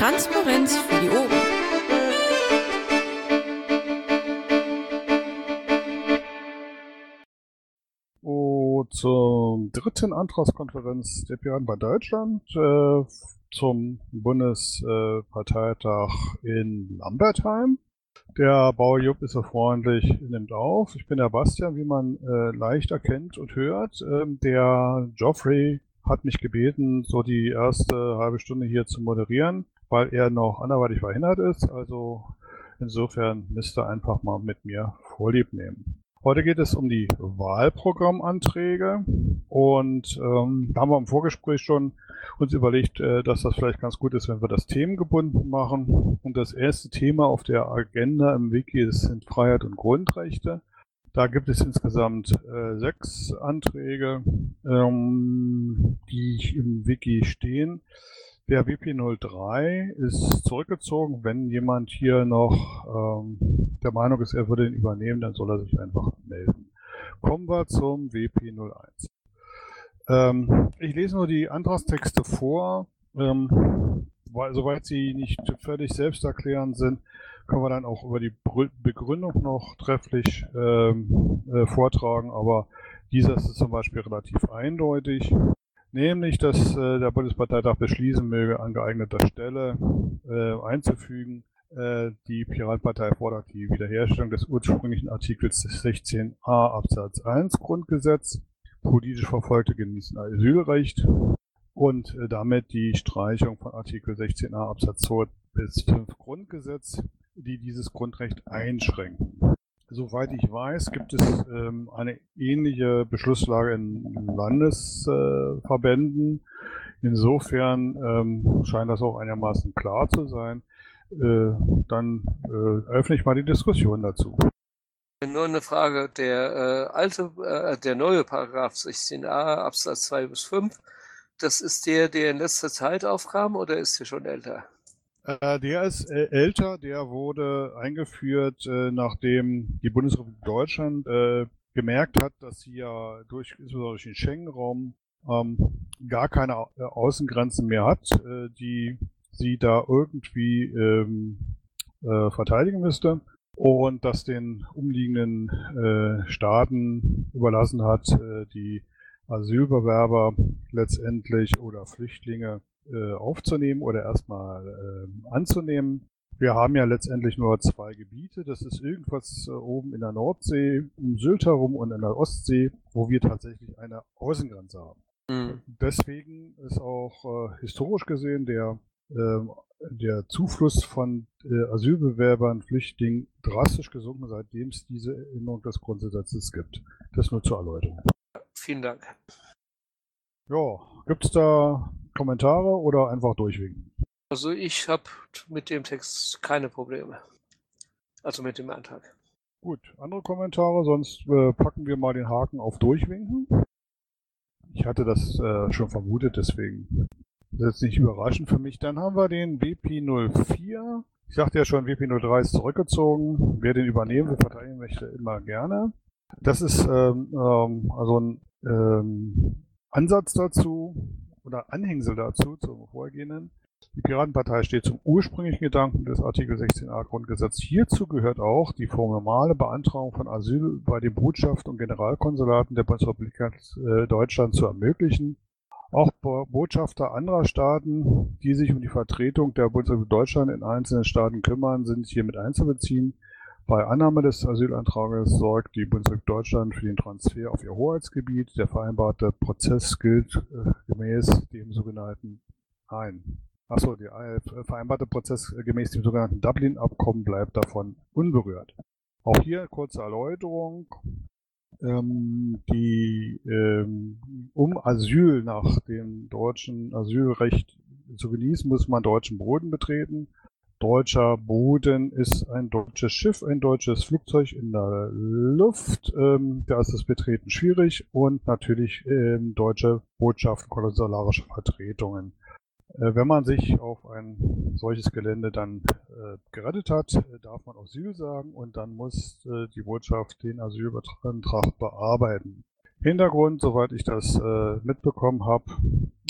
Transparenz für die Ohren. Oh, zur dritten Antragskonferenz der Piraten bei Deutschland äh, zum Bundesparteitag in Lambertheim. Der Bauer Jupp ist so freundlich, nimmt auf. Ich bin der Bastian, wie man äh, leicht erkennt und hört. Ähm, der Geoffrey hat mich gebeten, so die erste halbe Stunde hier zu moderieren, weil er noch anderweitig verhindert ist. Also insofern müsst ihr einfach mal mit mir Vorlieb nehmen. Heute geht es um die Wahlprogrammanträge und ähm, da haben wir im Vorgespräch schon uns überlegt, äh, dass das vielleicht ganz gut ist, wenn wir das themengebunden machen. Und das erste Thema auf der Agenda im Wiki sind Freiheit und Grundrechte. Da gibt es insgesamt äh, sechs Anträge, ähm, die im Wiki stehen. Der WP03 ist zurückgezogen. Wenn jemand hier noch ähm, der Meinung ist, er würde ihn übernehmen, dann soll er sich einfach melden. Kommen wir zum WP01. Ähm, ich lese nur die Antragstexte vor. Ähm, weil, soweit sie nicht völlig selbsterklärend sind, können wir dann auch über die Begründung noch trefflich ähm, äh, vortragen. Aber dieser ist zum Beispiel relativ eindeutig nämlich dass äh, der Bundesparteitag beschließen möge, an geeigneter Stelle äh, einzufügen. Äh, die Piratenpartei fordert die Wiederherstellung des ursprünglichen Artikels 16a Absatz 1 Grundgesetz. Politisch Verfolgte genießen Asylrecht und äh, damit die Streichung von Artikel 16a Absatz 2 bis 5 Grundgesetz, die dieses Grundrecht einschränken. Soweit ich weiß, gibt es ähm, eine ähnliche Beschlusslage in Landesverbänden. Äh, Insofern ähm, scheint das auch einigermaßen klar zu sein. Äh, dann äh, öffne ich mal die Diskussion dazu. Nur eine Frage, der äh, alte, äh, der neue Paragraph 16a Absatz 2 bis 5, das ist der, der in letzter Zeit aufkam oder ist der schon älter? Äh, der ist äh, älter, der wurde eingeführt, äh, nachdem die Bundesrepublik Deutschland äh, gemerkt hat, dass sie ja durch, insbesondere durch den Schengen-Raum ähm, gar keine äh, Außengrenzen mehr hat, äh, die sie da irgendwie ähm, verteidigen müsste. Und das den umliegenden Staaten überlassen hat, die Asylbewerber letztendlich oder Flüchtlinge äh, aufzunehmen oder erstmal äh, anzunehmen. Wir haben ja letztendlich nur zwei Gebiete. Das ist irgendwas äh, oben in der Nordsee, um Sylt herum und in der Ostsee, wo wir tatsächlich eine Außengrenze haben. Mhm. Deswegen ist auch äh, historisch gesehen der, äh, der Zufluss von Asylbewerbern, Flüchtlingen drastisch gesunken, seitdem es diese Änderung des Grundgesetzes gibt. Das nur zur Erläuterung. Vielen Dank. Ja, gibt es da Kommentare oder einfach durchwinken? Also ich habe mit dem Text keine Probleme. Also mit dem Antrag. Gut, andere Kommentare, sonst äh, packen wir mal den Haken auf Durchwinken. Ich hatte das äh, schon vermutet, deswegen das ist nicht überraschend für mich. Dann haben wir den WP04. Ich sagte ja schon, WP03 ist zurückgezogen. Wer den übernehmen will, verteidigen möchte, immer gerne. Das ist ähm, ähm, also ein ähm, Ansatz dazu oder Anhängsel dazu, zum vorhergehenden. Die Piratenpartei steht zum ursprünglichen Gedanken des Artikel 16a Grundgesetz. Hierzu gehört auch die formale Beantragung von Asyl bei den Botschaften und Generalkonsulaten der Bundesrepublik äh, Deutschland zu ermöglichen. Auch Botschafter anderer Staaten, die sich um die Vertretung der Bundesrepublik Deutschland in einzelnen Staaten kümmern, sind hier mit einzubeziehen. Bei Annahme des Asylantrages sorgt die Bundesrepublik Deutschland für den Transfer auf ihr Hoheitsgebiet. Der vereinbarte Prozess gilt äh, gemäß dem sogenannten ein. Achso, der äh, vereinbarte Prozess äh, gemäß dem sogenannten Dublin-Abkommen bleibt davon unberührt. Auch hier kurze Erläuterung. Ähm, die, ähm, um Asyl nach dem deutschen Asylrecht zu genießen, muss man deutschen Boden betreten deutscher Boden ist ein deutsches Schiff, ein deutsches Flugzeug in der Luft. Ähm, da ist das Betreten schwierig und natürlich ähm, deutsche Botschaften, konsularische Vertretungen. Äh, wenn man sich auf ein solches Gelände dann äh, gerettet hat, äh, darf man Asyl sagen und dann muss äh, die Botschaft den Asylantrag bearbeiten. Hintergrund, soweit ich das äh, mitbekommen habe,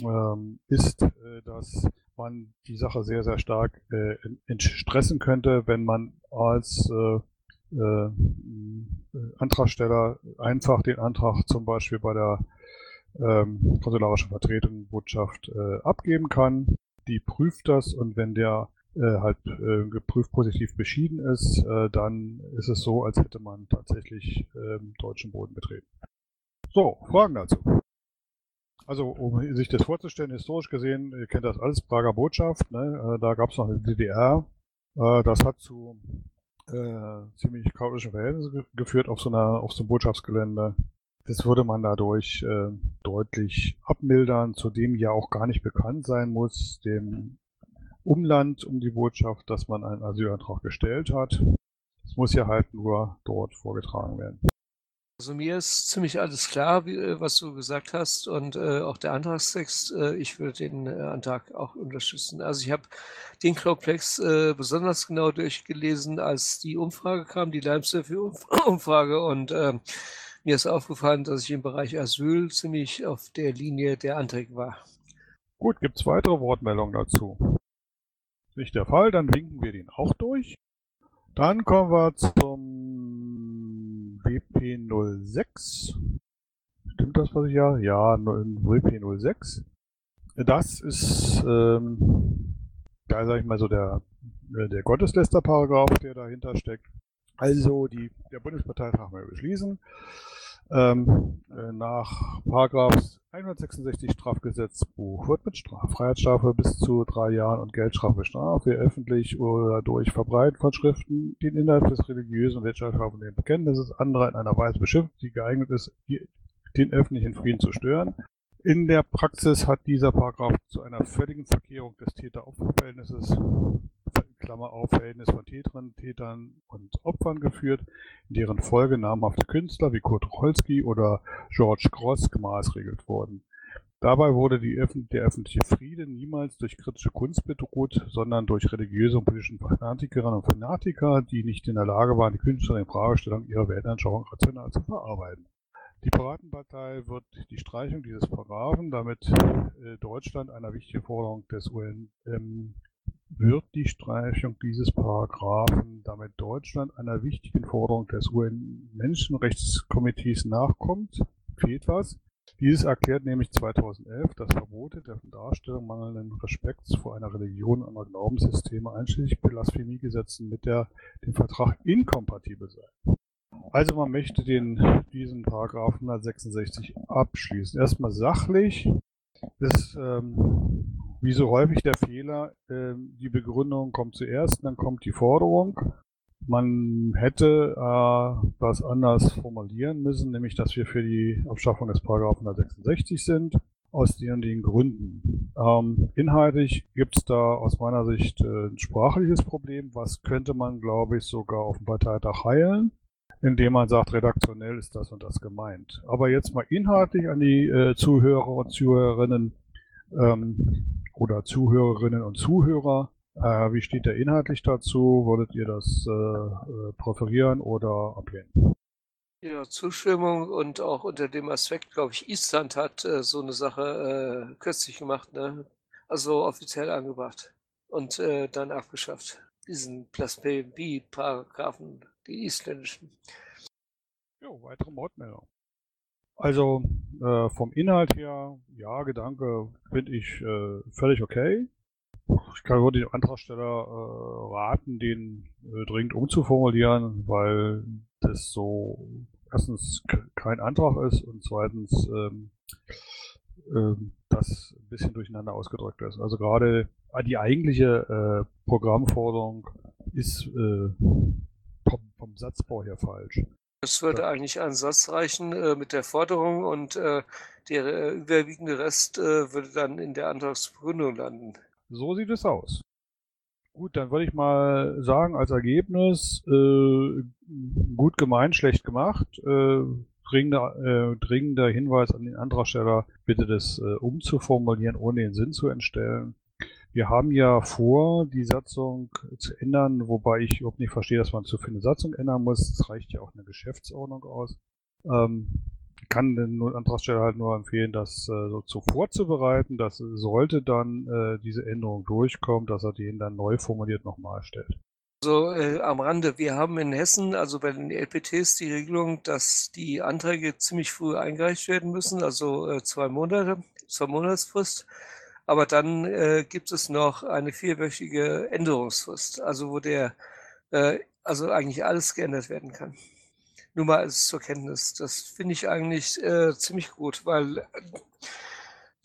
ähm, ist, äh, dass man die Sache sehr, sehr stark äh, entstressen könnte, wenn man als äh, äh, Antragsteller einfach den Antrag zum Beispiel bei der ähm, konsularischen Vertretung Botschaft äh, abgeben kann. Die prüft das und wenn der äh, halt äh, geprüft positiv beschieden ist, äh, dann ist es so, als hätte man tatsächlich ähm, deutschen Boden betreten. So, Fragen dazu. Also, um sich das vorzustellen, historisch gesehen, ihr kennt das alles, Prager Botschaft, ne? Äh, da gab es noch eine DDR. Äh, das hat zu äh, ziemlich chaotischen Verhältnissen ge geführt auf so einer, auf so einem Botschaftsgelände. Das würde man dadurch äh, deutlich abmildern, zudem ja auch gar nicht bekannt sein muss, dem Umland um die Botschaft, dass man einen Asylantrag gestellt hat. Es muss ja halt nur dort vorgetragen werden. Also mir ist ziemlich alles klar, wie, äh, was du gesagt hast und äh, auch der Antragstext. Äh, ich würde den äh, Antrag auch unterstützen. Also ich habe den Cloudplex äh, besonders genau durchgelesen, als die Umfrage kam, die Leimsurvey-Umfrage und ähm, mir ist aufgefallen, dass ich im Bereich Asyl ziemlich auf der Linie der Anträge war. Gut, gibt es weitere Wortmeldungen dazu? Nicht der Fall, dann winken wir den auch durch. Dann kommen wir zum WP06. Stimmt das, was ich ja? Ja, WP06. Das ist, ähm, da sage ich mal so der, äh, der Gottesläster-Paragraph, der dahinter steckt. Also die, der Bundesparteitag mal beschließen, ähm, äh, nach Paragraph 166 Strafgesetzbuch wird mit Straf Freiheitsstrafe bis zu drei Jahren und Geldstrafe bestraft, wer öffentlich oder durch Verbreiten von Schriften den Inhalt des religiösen und wirtschaftlichen Bekenntnisses anderer in einer Weise beschimpft, die geeignet ist, den öffentlichen Frieden zu stören. In der Praxis hat dieser Paragraph zu einer völligen Verkehrung des Täter-Opfer-Verhältnisses Klammer auf, Verhältnis von Tätern, Tätern und Opfern geführt, in deren Folge namhafte Künstler wie Kurt Tucholsky oder George Gross gemaßregelt wurden. Dabei wurde Öffn der öffentliche Friede niemals durch kritische Kunst bedroht, sondern durch religiöse und politische Fanatikerinnen und Fanatiker, die nicht in der Lage waren, die künstlerische Fragestellung ihrer Weltanschauung rational zu verarbeiten. Die Piratenpartei wird die Streichung dieses Paragraphen, damit äh, Deutschland einer wichtigen Forderung des UN ähm, wird die Streichung dieses Paragraphen, damit Deutschland einer wichtigen Forderung des UN-Menschenrechtskomitees nachkommt, fehlt was. Dieses erklärt nämlich 2011 das Verbote der Darstellung mangelnden Respekts vor einer Religion und anderer Glaubenssysteme einschließlich Blasphemiegesetzen mit der, dem Vertrag inkompatibel sein. Also man möchte den, diesen Paragraph 166 abschließen. Erstmal sachlich ist ähm, wie so häufig der Fehler, äh, die Begründung kommt zuerst, dann kommt die Forderung. Man hätte äh, das anders formulieren müssen, nämlich dass wir für die Abschaffung des Paragraphen 166 sind, aus den den Gründen. Ähm, inhaltlich gibt es da aus meiner Sicht äh, ein sprachliches Problem, was könnte man, glaube ich, sogar auf dem Parteitag heilen indem man sagt, redaktionell ist das und das gemeint. Aber jetzt mal inhaltlich an die äh, Zuhörer und Zuhörerinnen ähm, oder Zuhörerinnen und Zuhörer. Äh, wie steht der inhaltlich dazu? Würdet ihr das äh, äh, präferieren oder ablehnen? Ja, Zustimmung und auch unter dem Aspekt, glaube ich, Island hat äh, so eine Sache äh, kürzlich gemacht, ne? also offiziell angebracht und äh, dann abgeschafft. Diesen Blasphemie-Paragraphen die isländischen. Jo, weitere Mordmeldung. Also äh, vom Inhalt her, ja, Gedanke finde ich äh, völlig okay. Ich kann nur den Antragsteller äh, raten, den äh, dringend umzuformulieren, weil das so erstens kein Antrag ist und zweitens ähm, ähm, das ein bisschen durcheinander ausgedrückt ist. Also gerade die eigentliche äh, Programmforderung ist äh, vom, vom Satzbau her falsch. Es würde eigentlich ein Satz reichen äh, mit der Forderung und äh, der äh, überwiegende Rest äh, würde dann in der Antragsbegründung landen. So sieht es aus. Gut, dann würde ich mal sagen, als Ergebnis, äh, gut gemeint, schlecht gemacht. Äh, dringender, dringender Hinweis an den Antragsteller, bitte das umzuformulieren, ohne den Sinn zu entstellen. Wir haben ja vor, die Satzung zu ändern, wobei ich überhaupt nicht verstehe, dass man zu viel eine Satzung ändern muss. Es reicht ja auch eine Geschäftsordnung aus. Ähm, kann den Antragsteller halt nur empfehlen, das äh, so zu vorzubereiten. Das sollte dann äh, diese Änderung durchkommen, dass er den dann neu formuliert nochmal stellt. So äh, am Rande, wir haben in Hessen, also bei den LPTs, die Regelung, dass die Anträge ziemlich früh eingereicht werden müssen, also äh, zwei Monate, zwei Monatsfrist. Aber dann äh, gibt es noch eine vierwöchige Änderungsfrist, also wo der, äh, also eigentlich alles geändert werden kann. Nur mal als zur Kenntnis. Das finde ich eigentlich äh, ziemlich gut, weil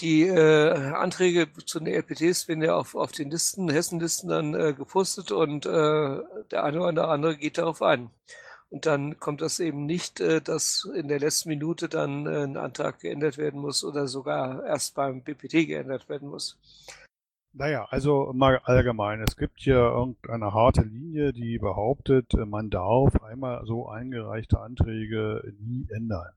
die äh, Anträge zu den LPTs werden ja auf, auf den Listen, Hessenlisten dann äh, gepostet und äh, der eine oder andere geht darauf ein. Und dann kommt das eben nicht, äh, dass in der letzten Minute dann äh, ein Antrag geändert werden muss oder sogar erst beim BPT geändert werden muss. Naja, also mal allgemein. Es gibt hier irgendeine harte Linie, die behauptet, man darf einmal so eingereichte Anträge nie ändern.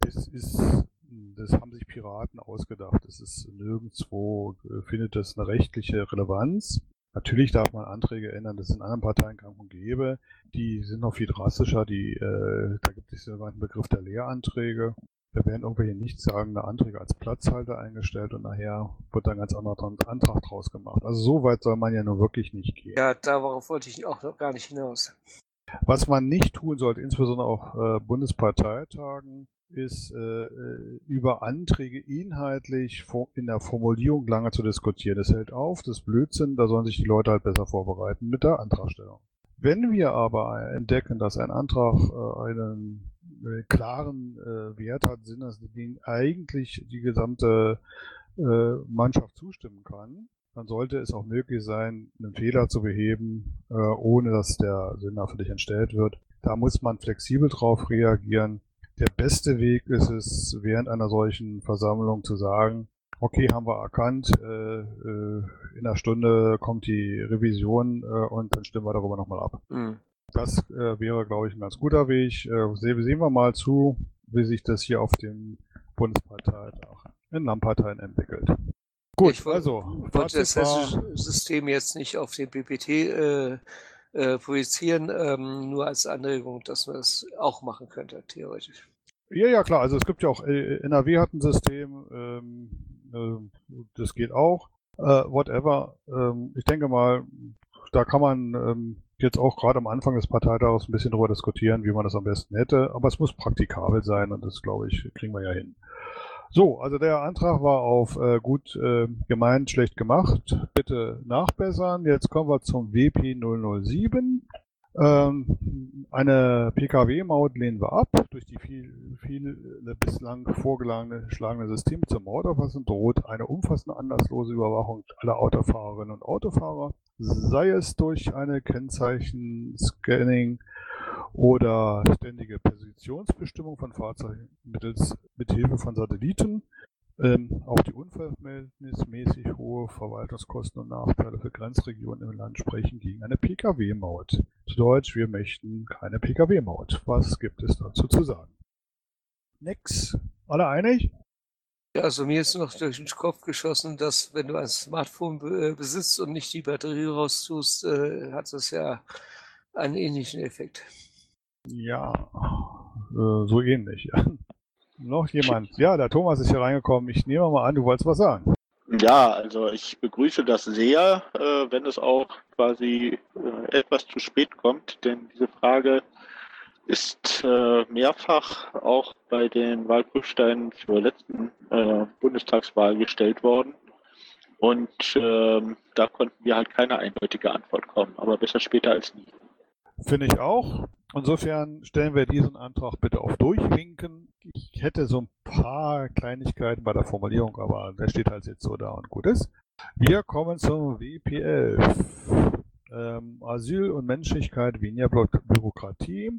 Das ist das haben sich Piraten ausgedacht. Das ist nirgendwo, äh, findet das eine rechtliche Relevanz. Natürlich darf man Anträge ändern, das ist in anderen Parteien gang und gäbe. Die sind noch viel drastischer, die, äh, da gibt es den Begriff der Lehranträge. Da werden irgendwelche nichtssagende Anträge als Platzhalter eingestellt und nachher wird dann ganz anderer Antrag draus gemacht. Also so weit soll man ja nur wirklich nicht gehen. Ja, darauf wollte ich auch noch gar nicht hinaus. Was man nicht tun sollte, insbesondere auf äh, Bundesparteitagen, ist, äh, äh, über Anträge inhaltlich in der Formulierung lange zu diskutieren. Das hält auf, das ist Blödsinn, da sollen sich die Leute halt besser vorbereiten mit der Antragstellung. Wenn wir aber entdecken, dass ein Antrag äh, einen äh, klaren äh, Wert hat, Sinn, dass den eigentlich die gesamte äh, Mannschaft zustimmen kann, dann sollte es auch möglich sein, einen Fehler zu beheben, äh, ohne dass der Sinn dich entstellt wird. Da muss man flexibel drauf reagieren der beste Weg ist es, während einer solchen Versammlung zu sagen, okay, haben wir erkannt, äh, äh, in einer Stunde kommt die Revision äh, und dann stimmen wir darüber nochmal ab. Mhm. Das äh, wäre, glaube ich, ein ganz guter Weg. Äh, sehen, wir mal zu, wie sich das hier auf dem Bundesparteitag in Landparteien entwickelt. Gut, ich also. wollte das System jetzt nicht auf den BPT äh, projizieren, ähm, nur als Anregung, dass man das auch machen könnte, theoretisch. Ja, ja, klar. Also es gibt ja auch, äh, NRW hat ein System, ähm, äh, das geht auch. Äh, whatever. Ähm, ich denke mal, da kann man ähm, jetzt auch gerade am Anfang des Parteitags ein bisschen drüber diskutieren, wie man das am besten hätte. Aber es muss praktikabel sein und das, glaube ich, kriegen wir ja hin. So, also der Antrag war auf äh, gut äh, gemeint, schlecht gemacht. Bitte nachbessern. Jetzt kommen wir zum WP 007. Ähm, eine PKW-Maut lehnen wir ab. Durch die viel, viele bislang vorgeschlagene Systeme zur Mauterfassung droht eine umfassende anlasslose Überwachung aller Autofahrerinnen und Autofahrer, sei es durch eine Kennzeichen-Scanning oder ständige Positionsbestimmung von Fahrzeugen mittels mithilfe von Satelliten. Ähm, auch die unverhältnismäßig hohe Verwaltungskosten und Nachteile für Grenzregionen im Land sprechen gegen eine Pkw-Maut. Zu Deutsch, wir möchten keine Pkw-Maut. Was gibt es dazu zu sagen? Nix. Alle einig? Also mir ist noch durch den Kopf geschossen, dass wenn du ein Smartphone äh, besitzt und nicht die Batterie raustust, äh, hat das ja einen ähnlichen Effekt. Ja, äh, so ähnlich. Noch jemand? Ja, der Thomas ist hier reingekommen. Ich nehme mal an, du wolltest was sagen. Ja, also ich begrüße das sehr, äh, wenn es auch quasi äh, etwas zu spät kommt, denn diese Frage ist mehrfach auch bei den Wahlprüfsteinen zur letzten Bundestagswahl gestellt worden. Und ähm, da konnten wir halt keine eindeutige Antwort kommen, aber besser später als nie. Finde ich auch. Insofern stellen wir diesen Antrag bitte auf Durchwinken. Ich hätte so ein paar Kleinigkeiten bei der Formulierung, aber der steht halt jetzt so da und gut ist. Wir kommen zum WP11. Ähm, Asyl und Menschlichkeit, weniger Bürokratie.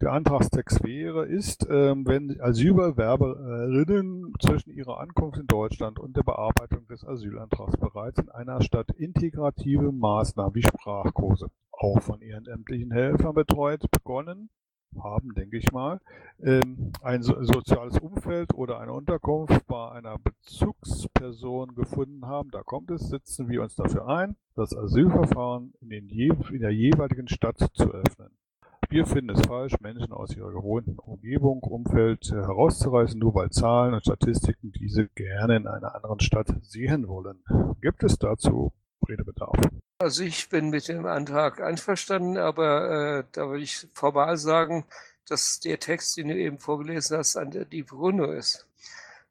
Der Antragstext wäre, ist, ähm, wenn Asylbewerberinnen zwischen ihrer Ankunft in Deutschland und der Bearbeitung des Asylantrags bereits in einer Stadt integrative Maßnahmen wie Sprachkurse, auch von ehrenamtlichen Helfern betreut, begonnen haben, denke ich mal, ähm, ein so soziales Umfeld oder eine Unterkunft bei einer Bezugsperson gefunden haben, da kommt es, setzen wir uns dafür ein, das Asylverfahren in, den in der jeweiligen Stadt zu öffnen. Wir finden es falsch, Menschen aus ihrer gewohnten Umgebung, Umfeld äh, herauszureißen, nur weil Zahlen und Statistiken diese gerne in einer anderen Stadt sehen wollen. Gibt es dazu Redebedarf? Also ich bin mit dem Antrag einverstanden, aber äh, da würde ich formal sagen, dass der Text, den du eben vorgelesen hast, an der, die Begründung ist.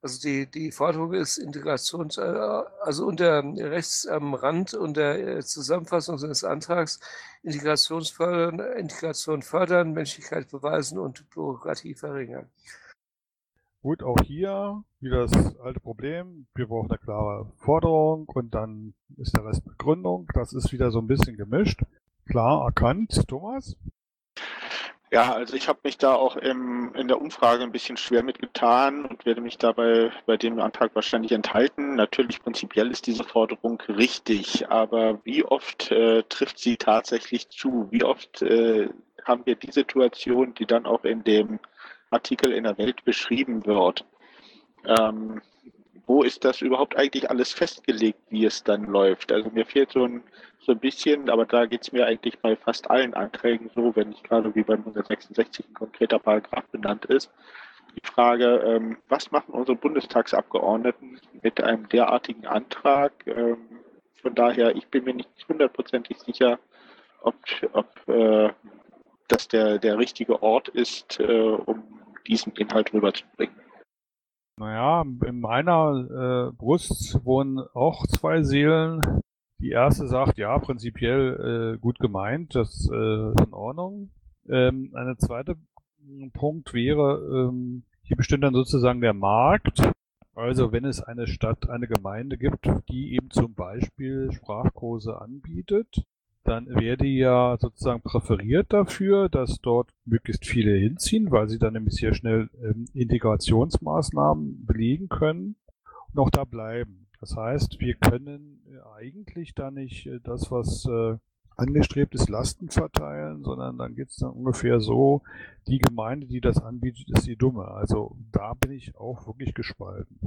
Also die, die Forderung ist Integration, äh, also unter rechts am Rand unter äh, Zusammenfassung des Antrags Integrationsfördern, Integration fördern, Menschlichkeit beweisen und Bürokratie verringern. Gut, auch hier wieder das alte Problem. Wir brauchen eine klare Forderung und dann ist der Rest Begründung. Das ist wieder so ein bisschen gemischt. Klar erkannt. Thomas? Ja, also ich habe mich da auch im, in der Umfrage ein bisschen schwer mitgetan und werde mich dabei bei dem Antrag wahrscheinlich enthalten. Natürlich prinzipiell ist diese Forderung richtig, aber wie oft äh, trifft sie tatsächlich zu? Wie oft äh, haben wir die Situation, die dann auch in dem Artikel in der Welt beschrieben wird? Ähm, wo ist das überhaupt eigentlich alles festgelegt, wie es dann läuft? Also mir fehlt so ein so ein bisschen, aber da geht es mir eigentlich bei fast allen Anträgen so, wenn nicht gerade wie beim 166 ein konkreter Paragraph benannt ist. Die Frage, ähm, was machen unsere Bundestagsabgeordneten mit einem derartigen Antrag? Ähm, von daher, ich bin mir nicht hundertprozentig sicher, ob, ob äh, das der, der richtige Ort ist, äh, um diesen Inhalt rüberzubringen. Naja, in meiner äh, Brust wohnen auch zwei Seelen. Die erste sagt, ja, prinzipiell äh, gut gemeint, das äh, ist in Ordnung. Ähm, eine zweite Punkt wäre, ähm, hier bestimmt dann sozusagen der Markt. Also wenn es eine Stadt, eine Gemeinde gibt, die eben zum Beispiel Sprachkurse anbietet, dann wäre die ja sozusagen präferiert dafür, dass dort möglichst viele hinziehen, weil sie dann nämlich sehr schnell ähm, Integrationsmaßnahmen belegen können und auch da bleiben. Das heißt, wir können äh, eigentlich da nicht äh, das, was äh, angestrebt ist, Lasten verteilen, sondern dann geht es dann ungefähr so, die Gemeinde, die das anbietet, ist die dumme. Also da bin ich auch wirklich gespalten.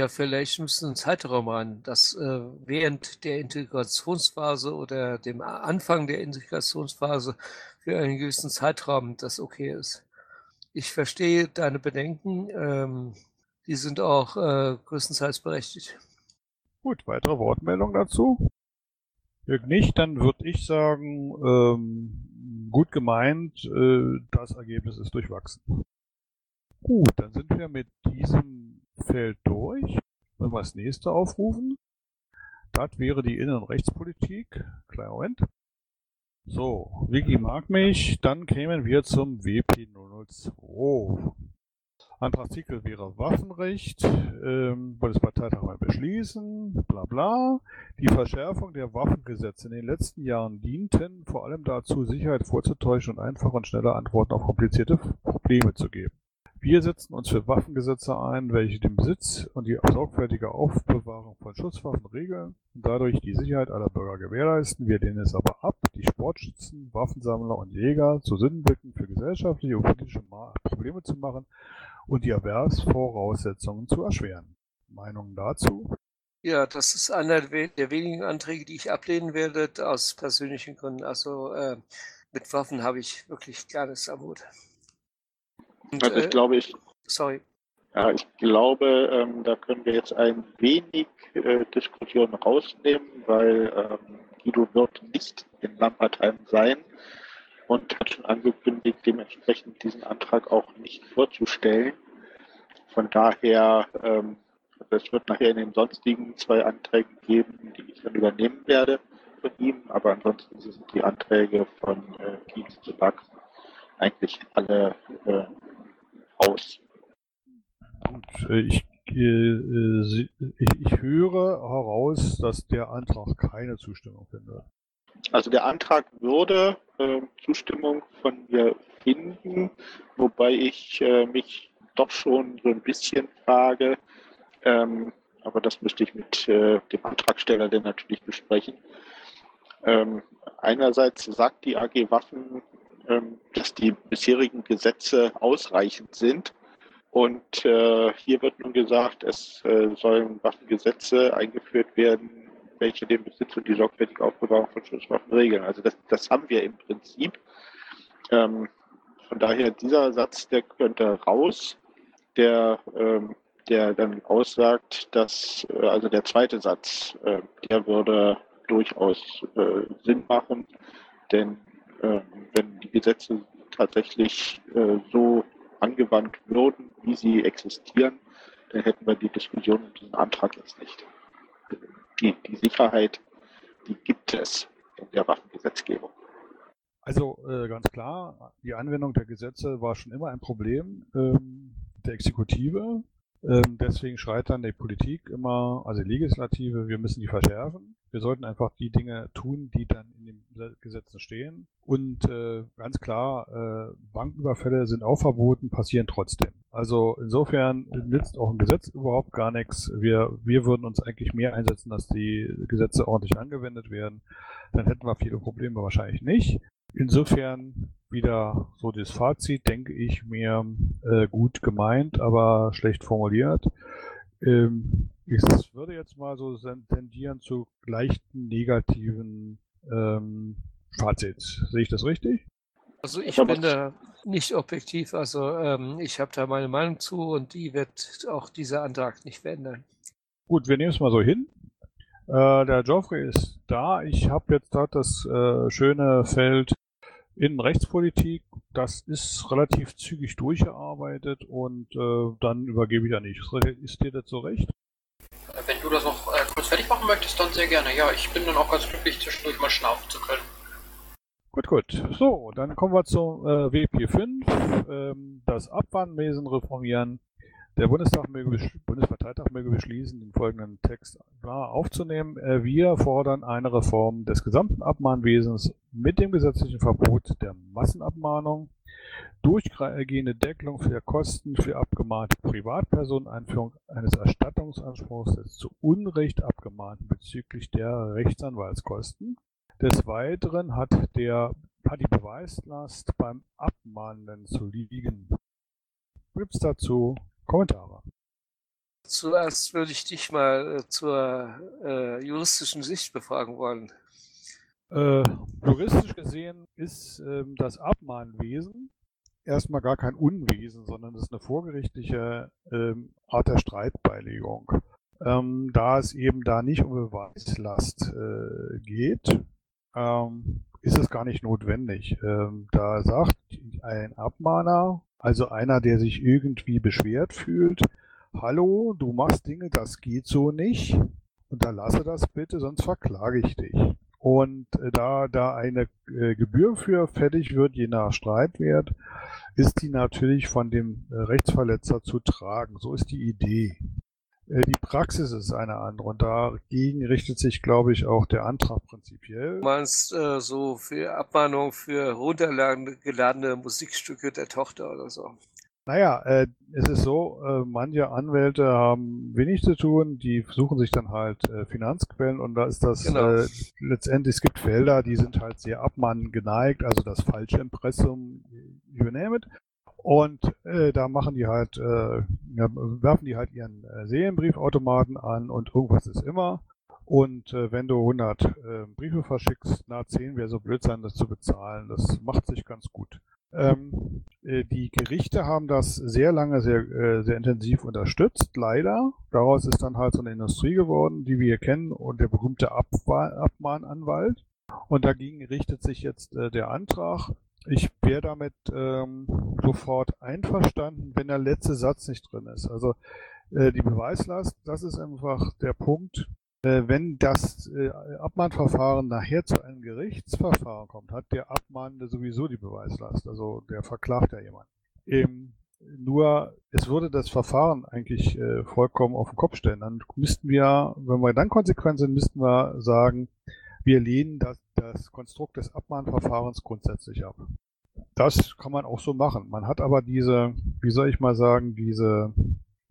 Ja, vielleicht müssen einen Zeitraum ran, dass äh, während der Integrationsphase oder dem Anfang der Integrationsphase für einen gewissen Zeitraum das okay ist. Ich verstehe deine Bedenken, ähm, die sind auch äh, größtenteils berechtigt. Gut, weitere Wortmeldung dazu? Wenn nicht, dann würde ich sagen, ähm, gut gemeint, äh, das Ergebnis ist durchwachsen. Gut, dann sind wir mit diesem Feld durch. Wollen wir das nächste aufrufen? Das wäre die Innen- und Rechtspolitik. Kleiner Moment. So, Wiki mag mich. Dann kämen wir zum WP002. Antragsartikel wäre Waffenrecht, ähm, Bundesparteitag mal beschließen, bla bla. Die Verschärfung der Waffengesetze in den letzten Jahren dienten vor allem dazu, Sicherheit vorzutäuschen und einfache und schnelle Antworten auf komplizierte Probleme zu geben. Wir setzen uns für Waffengesetze ein, welche den Besitz und die sorgfältige Aufbewahrung von Schusswaffen regeln und dadurch die Sicherheit aller Bürger gewährleisten. Wir lehnen es aber ab, die Sportschützen, Waffensammler und Jäger zu Sündenböcken für gesellschaftliche und politische Probleme zu machen und die Erwerbsvoraussetzungen zu erschweren. Meinungen dazu? Ja, das ist einer der wenigen Anträge, die ich ablehnen werde, aus persönlichen Gründen. Also äh, mit Waffen habe ich wirklich gar nichts am Hut. Also ich äh, glaube, ich. Sorry. Ja, ich glaube, ähm, da können wir jetzt ein wenig äh, Diskussion rausnehmen, weil ähm, Guido wird nicht in Lampertheim sein und hat schon angekündigt, dementsprechend diesen Antrag auch nicht vorzustellen. Von daher, ähm, es wird nachher in den sonstigen zwei Anträgen geben, die ich dann übernehmen werde von ihm, aber ansonsten sind die Anträge von äh, zu Back eigentlich alle äh, aus. Und äh, ich, äh, ich, ich höre heraus, dass der Antrag keine Zustimmung findet. Also der Antrag würde äh, Zustimmung von mir finden, wobei ich äh, mich doch schon so ein bisschen frage, ähm, aber das müsste ich mit äh, dem Antragsteller dann natürlich besprechen. Ähm, einerseits sagt die AG Waffen, dass die bisherigen Gesetze ausreichend sind. Und äh, hier wird nun gesagt, es äh, sollen Waffengesetze eingeführt werden, welche den Besitz und die sorgfältige Aufbewahrung von Schusswaffen regeln. Also das, das haben wir im Prinzip. Ähm, von daher, dieser Satz, der könnte raus, der, ähm, der dann aussagt, dass, äh, also der zweite Satz, der würde durchaus Sinn machen, denn wenn die Gesetze tatsächlich äh, so angewandt würden, wie sie existieren, dann hätten wir die Diskussion um diesen Antrag jetzt nicht. Die, die Sicherheit, die gibt es in der Waffengesetzgebung. Also äh, ganz klar, die Anwendung der Gesetze war schon immer ein Problem ähm, der Exekutive. Ähm, deswegen schreit dann die Politik immer, also die Legislative, wir müssen die verschärfen. Wir sollten einfach die Dinge tun, die dann in den Gesetzen stehen. Und äh, ganz klar, äh, Bankenüberfälle sind auch verboten, passieren trotzdem. Also insofern nützt auch ein Gesetz überhaupt gar nichts. Wir, wir würden uns eigentlich mehr einsetzen, dass die Gesetze ordentlich angewendet werden. Dann hätten wir viele Probleme wahrscheinlich nicht. Insofern wieder so das Fazit, denke ich mir, äh, gut gemeint, aber schlecht formuliert. Ähm, ich würde jetzt mal so tendieren zu leichten negativen ähm, Fazit. Sehe ich das richtig? Also ich bin da nicht objektiv, also ähm, ich habe da meine Meinung zu und die wird auch dieser Antrag nicht verändern. Gut, wir nehmen es mal so hin. Äh, der Geoffrey ist da. Ich habe jetzt dort das äh, schöne Feld Innenrechtspolitik. Das ist relativ zügig durchgearbeitet und äh, dann übergebe ich an dich. Ist dir das so recht? Wenn du das noch äh, kurz fertig machen möchtest, dann sehr gerne. Ja, ich bin dann auch ganz glücklich, zwischendurch mal schnaufen zu können. Gut, gut. So, dann kommen wir zum äh, WP5, ähm, das Abwandwesen reformieren. Der Bundestag möge, Bundesparteitag möge beschließen, den folgenden Text aufzunehmen. Äh, wir fordern eine Reform des gesamten Abmahnwesens mit dem gesetzlichen Verbot der Massenabmahnung, durchgehende Deckelung für Kosten für abgemahnte Privatpersonen, Einführung eines Erstattungsanspruchs des zu Unrecht abgemahnten bezüglich der Rechtsanwaltskosten. Des Weiteren hat, der, hat die Beweislast beim Abmahnenden zu liegen. Gibt es dazu Kommentare. Zuerst würde ich dich mal äh, zur äh, juristischen Sicht befragen wollen. Äh, juristisch gesehen ist ähm, das Abmahnwesen erstmal gar kein Unwesen, sondern es ist eine vorgerichtliche ähm, Art der Streitbeilegung. Ähm, da es eben da nicht um Beweislast äh, geht, ähm, ist es gar nicht notwendig. Ähm, da sagt ein Abmahner, also einer, der sich irgendwie beschwert fühlt, hallo, du machst Dinge, das geht so nicht, unterlasse das bitte, sonst verklage ich dich. Und äh, da da eine äh, Gebühr für fällig wird, je nach Streitwert, ist die natürlich von dem äh, Rechtsverletzer zu tragen. So ist die Idee. Äh, die Praxis ist eine andere und dagegen richtet sich, glaube ich, auch der Antrag prinzipiell. Du meinst äh, so für Abmahnung für runtergeladene Musikstücke der Tochter oder so? Naja, äh, es ist so, äh, manche Anwälte haben wenig zu tun, die suchen sich dann halt äh, Finanzquellen und da ist das genau. Äh, letztendlich, es gibt Felder, die sind halt sehr abmahnen geneigt, also das falsche Impressum, you name it. Und äh, da machen die halt, äh, werfen die halt ihren äh, Serienbriefautomaten an und irgendwas ist immer. Und äh, wenn du 100 äh, Briefe verschickst, na 10 wäre so blöd sein, das zu bezahlen. Das macht sich ganz gut. Ähm, äh, die Gerichte haben das sehr lange, sehr, äh, sehr intensiv unterstützt, leider. Daraus ist dann halt so eine Industrie geworden, die wir kennen, und der berühmte Abmahnanwalt. Und dagegen richtet sich jetzt äh, der Antrag, ich wäre damit ähm, sofort einverstanden, wenn der letzte Satz nicht drin ist. Also äh, die Beweislast, das ist einfach der Punkt. Äh, wenn das äh, Abmahnverfahren nachher zu einem Gerichtsverfahren kommt, hat der Abmahnende sowieso die Beweislast. Also der verklagt ja jemand. Ähm, nur es würde das Verfahren eigentlich äh, vollkommen auf den Kopf stellen. Dann müssten wir, wenn wir dann konsequent sind, müssten wir sagen, wir lehnen das, das Konstrukt des Abmahnverfahrens grundsätzlich ab. Das kann man auch so machen. Man hat aber diese, wie soll ich mal sagen, diese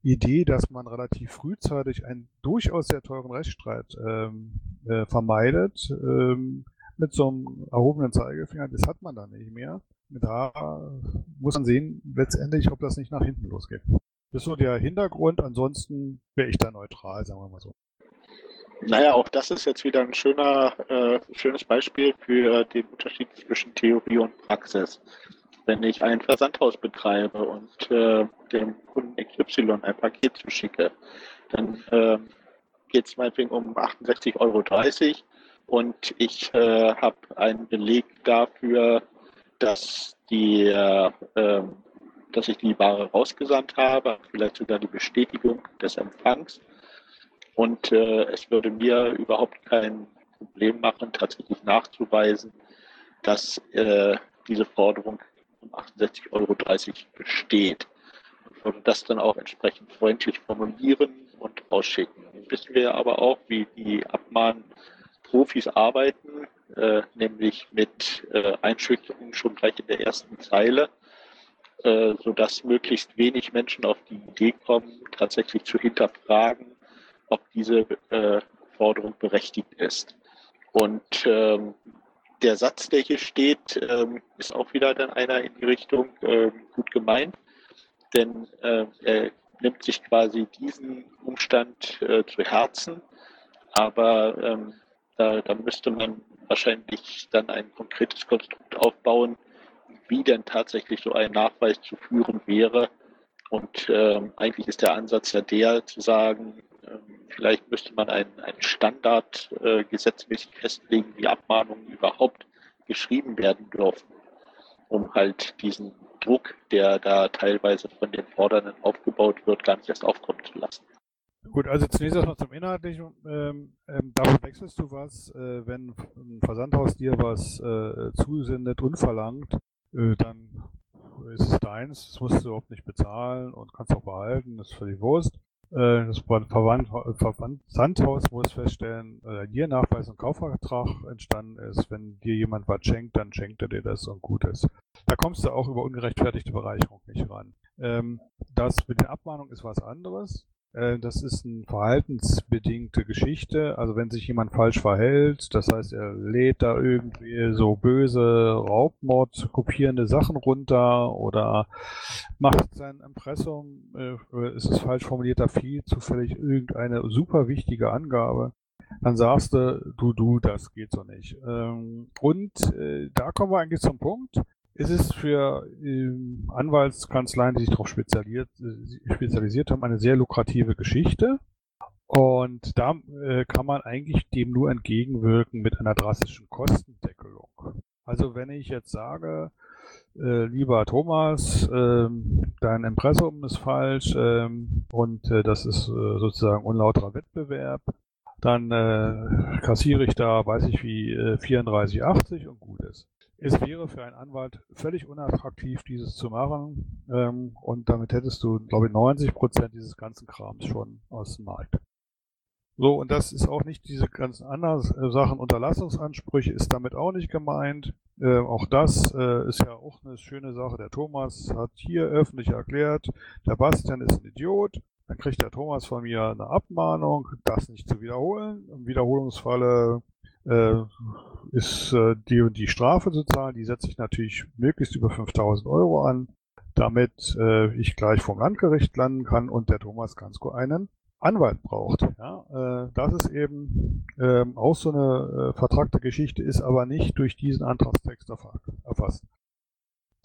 Idee, dass man relativ frühzeitig einen durchaus sehr teuren Rechtsstreit ähm, äh, vermeidet, ähm, mit so einem erhobenen Zeigefinger, das hat man da nicht mehr. Da muss man sehen, letztendlich, ob das nicht nach hinten losgeht. Das ist so der Hintergrund. Ansonsten wäre ich da neutral, sagen wir mal so. Naja, auch das ist jetzt wieder ein schöner, äh, schönes Beispiel für den Unterschied zwischen Theorie und Praxis. Wenn ich ein Versandhaus betreibe und äh, dem Kunden XY ein Paket zuschicke, dann äh, geht es meinetwegen um 68,30 Euro und ich äh, habe einen Beleg dafür, dass die äh, ähm, dass ich die Ware rausgesandt habe, vielleicht sogar die Bestätigung des Empfangs. Und äh, es würde mir überhaupt kein Problem machen, tatsächlich nachzuweisen, dass äh, diese Forderung um 68,30 Euro besteht. Ich würde das dann auch entsprechend freundlich formulieren und rausschicken. Jetzt wissen wir aber auch, wie die Abmahnprofis arbeiten, äh, nämlich mit äh, Einschüchterungen schon gleich in der ersten Zeile, äh, sodass möglichst wenig Menschen auf die Idee kommen, tatsächlich zu hinterfragen, ob diese äh, Forderung berechtigt ist. Und ähm, der Satz, der hier steht, ähm, ist auch wieder dann einer in die Richtung äh, gut gemeint, denn äh, er nimmt sich quasi diesen Umstand äh, zu Herzen, aber ähm, da, da müsste man wahrscheinlich dann ein konkretes Konstrukt aufbauen, wie denn tatsächlich so ein Nachweis zu führen wäre. Und ähm, eigentlich ist der Ansatz ja der, zu sagen, ähm, vielleicht müsste man einen, einen Standard äh, gesetzmäßig festlegen, wie Abmahnungen überhaupt geschrieben werden dürfen, um halt diesen Druck, der da teilweise von den Fordernden aufgebaut wird, gar nicht erst aufkommen zu lassen. Gut, also zunächst erstmal zum Inhaltlichen. Ähm, ähm, davon wechselst du was, äh, wenn ein Versandhaus dir was äh, zusendet und verlangt, äh, dann ist es deins, das musst du überhaupt nicht bezahlen und kannst auch behalten, das ist völlig Wurst. Äh, das Versandhaus muss feststellen, äh, dir Nachweis und Kaufvertrag entstanden ist. Wenn dir jemand was schenkt, dann schenkt er dir das und gut ist. Da kommst du auch über ungerechtfertigte Bereicherung nicht ran. Ähm, das mit den Abmahnungen ist was anderes. Äh, das ist eine verhaltensbedingte Geschichte. Also wenn sich jemand falsch verhält, das heißt, er lädt da irgendwie so böse Raubmord kopierende Sachen runter oder macht sein Impressum, äh, ist es falsch formuliert, da viel zufällig irgendeine super wichtige Angabe, dann sagst du, du, du, das geht so nicht. Ähm, und äh, da kommen wir eigentlich zum Punkt es ist für ähm, Anwaltskanzleien, die sich darauf spezialisiert, äh, spezialisiert haben, eine sehr lukrative Geschichte. Und da äh, kann man eigentlich dem nur entgegenwirken mit einer drastischen Kostendeckelung. Also wenn ich jetzt sage, äh, lieber Thomas, äh, dein Impressum ist falsch ähm, und äh, das ist äh, sozusagen unlauterer Wettbewerb, dann äh, kassiere ich da, weiß ich wie, äh, 34,80 und gut ist es wäre für einen Anwalt völlig unattraktiv, dieses zu machen. Ähm, und damit hättest du, glaube ich, 90 Prozent dieses ganzen Krams schon aus dem Markt. So, und das ist auch nicht diese ganzen anderen äh, Sachen. Unterlassungsansprüche ist damit auch nicht gemeint. Äh, auch das äh, ist ja auch eine schöne Sache. Der Thomas hat hier öffentlich erklärt, der Bastian ist ein Idiot. Dann kriegt der Thomas von mir eine Abmahnung, das nicht zu wiederholen. Im Wiederholungsfalle äh, ist äh, die und die Strafe zu zahlen. Die setze ich natürlich möglichst über 5000 Euro an, damit äh, ich gleich vom Landgericht landen kann und der Thomas Gansko einen Anwalt braucht. Ja, äh, das ist eben äh, auch so eine äh, vertragte Geschichte, ist aber nicht durch diesen Antragstext erfasst.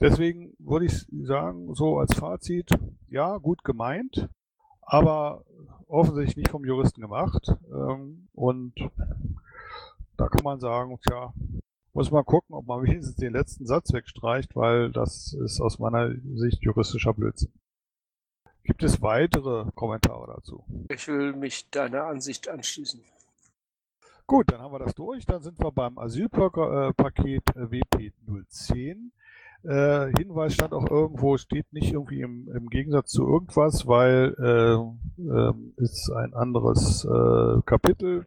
Deswegen würde ich sagen, so als Fazit, ja, gut gemeint, aber offensichtlich nicht vom Juristen gemacht. Ähm, und da kann man sagen, tja, muss man gucken, ob man wenigstens den letzten Satz wegstreicht, weil das ist aus meiner Sicht juristischer Blödsinn. Gibt es weitere Kommentare dazu? Ich will mich deiner Ansicht anschließen. Gut, dann haben wir das durch. Dann sind wir beim Asylpaket WP010. Äh, Hinweis stand auch irgendwo, steht nicht irgendwie im, im Gegensatz zu irgendwas, weil äh, äh, ist ein anderes äh, Kapitel.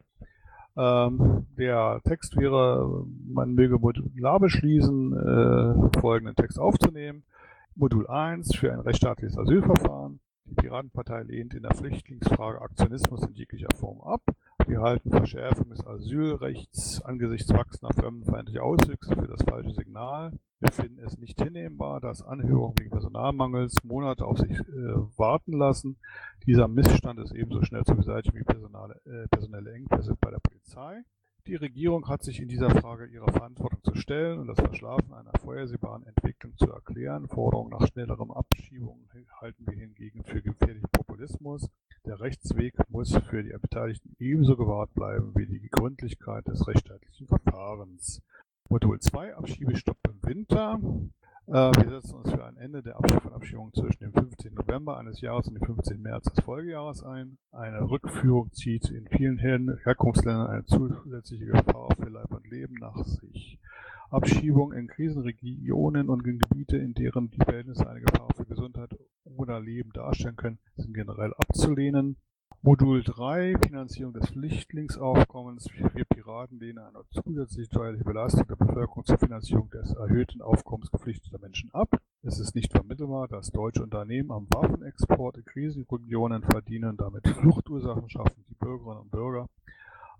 Ähm, der Text wäre, man möge modular beschließen, äh, folgenden Text aufzunehmen. Modul 1 für ein rechtsstaatliches Asylverfahren. Die Piratenpartei lehnt in der Flüchtlingsfrage Aktionismus in jeglicher Form ab. Wir halten Verschärfung des Asylrechts angesichts wachsender fremdenfeindlicher Auswüchse für das falsche Signal. Wir finden es nicht hinnehmbar, dass Anhörungen wegen Personalmangels Monate auf sich äh, warten lassen. Dieser Missstand ist ebenso schnell zu beseitigen wie personale, äh, personelle Engpässe bei der Polizei. Die Regierung hat sich in dieser Frage ihrer Verantwortung zu stellen und das Verschlafen einer vorhersehbaren Entwicklung zu erklären. Forderungen nach schnellerem Abschiebung halten wir hingegen für gefährlichen Populismus. Der Rechtsweg muss für die Beteiligten ebenso gewahrt bleiben wie die Gründlichkeit des rechtsstaatlichen Verfahrens. Modul 2 Abschiebestopp im Winter. Äh, wir setzen uns für ein Ende der Abschiebung zwischen dem 15. November eines Jahres und dem 15. März des Folgejahres ein. Eine Rückführung zieht in vielen Herkunftsländern eine zusätzliche Gefahr für Leib und Leben nach sich. Abschiebung in Krisenregionen und in Gebiete, in deren die Verhältnisse eine Gefahr für Gesundheit oder Leben darstellen können, sind generell abzulehnen. Modul 3, Finanzierung des Flüchtlingsaufkommens. Wir Piraten lehnen eine zusätzliche steuerliche Belastung der Bevölkerung zur Finanzierung des erhöhten Aufkommens geflüchteter Menschen ab. Es ist nicht vermittelbar, dass deutsche Unternehmen am Waffenexport in Krisenregionen verdienen damit Fluchtursachen schaffen, die Bürgerinnen und Bürger,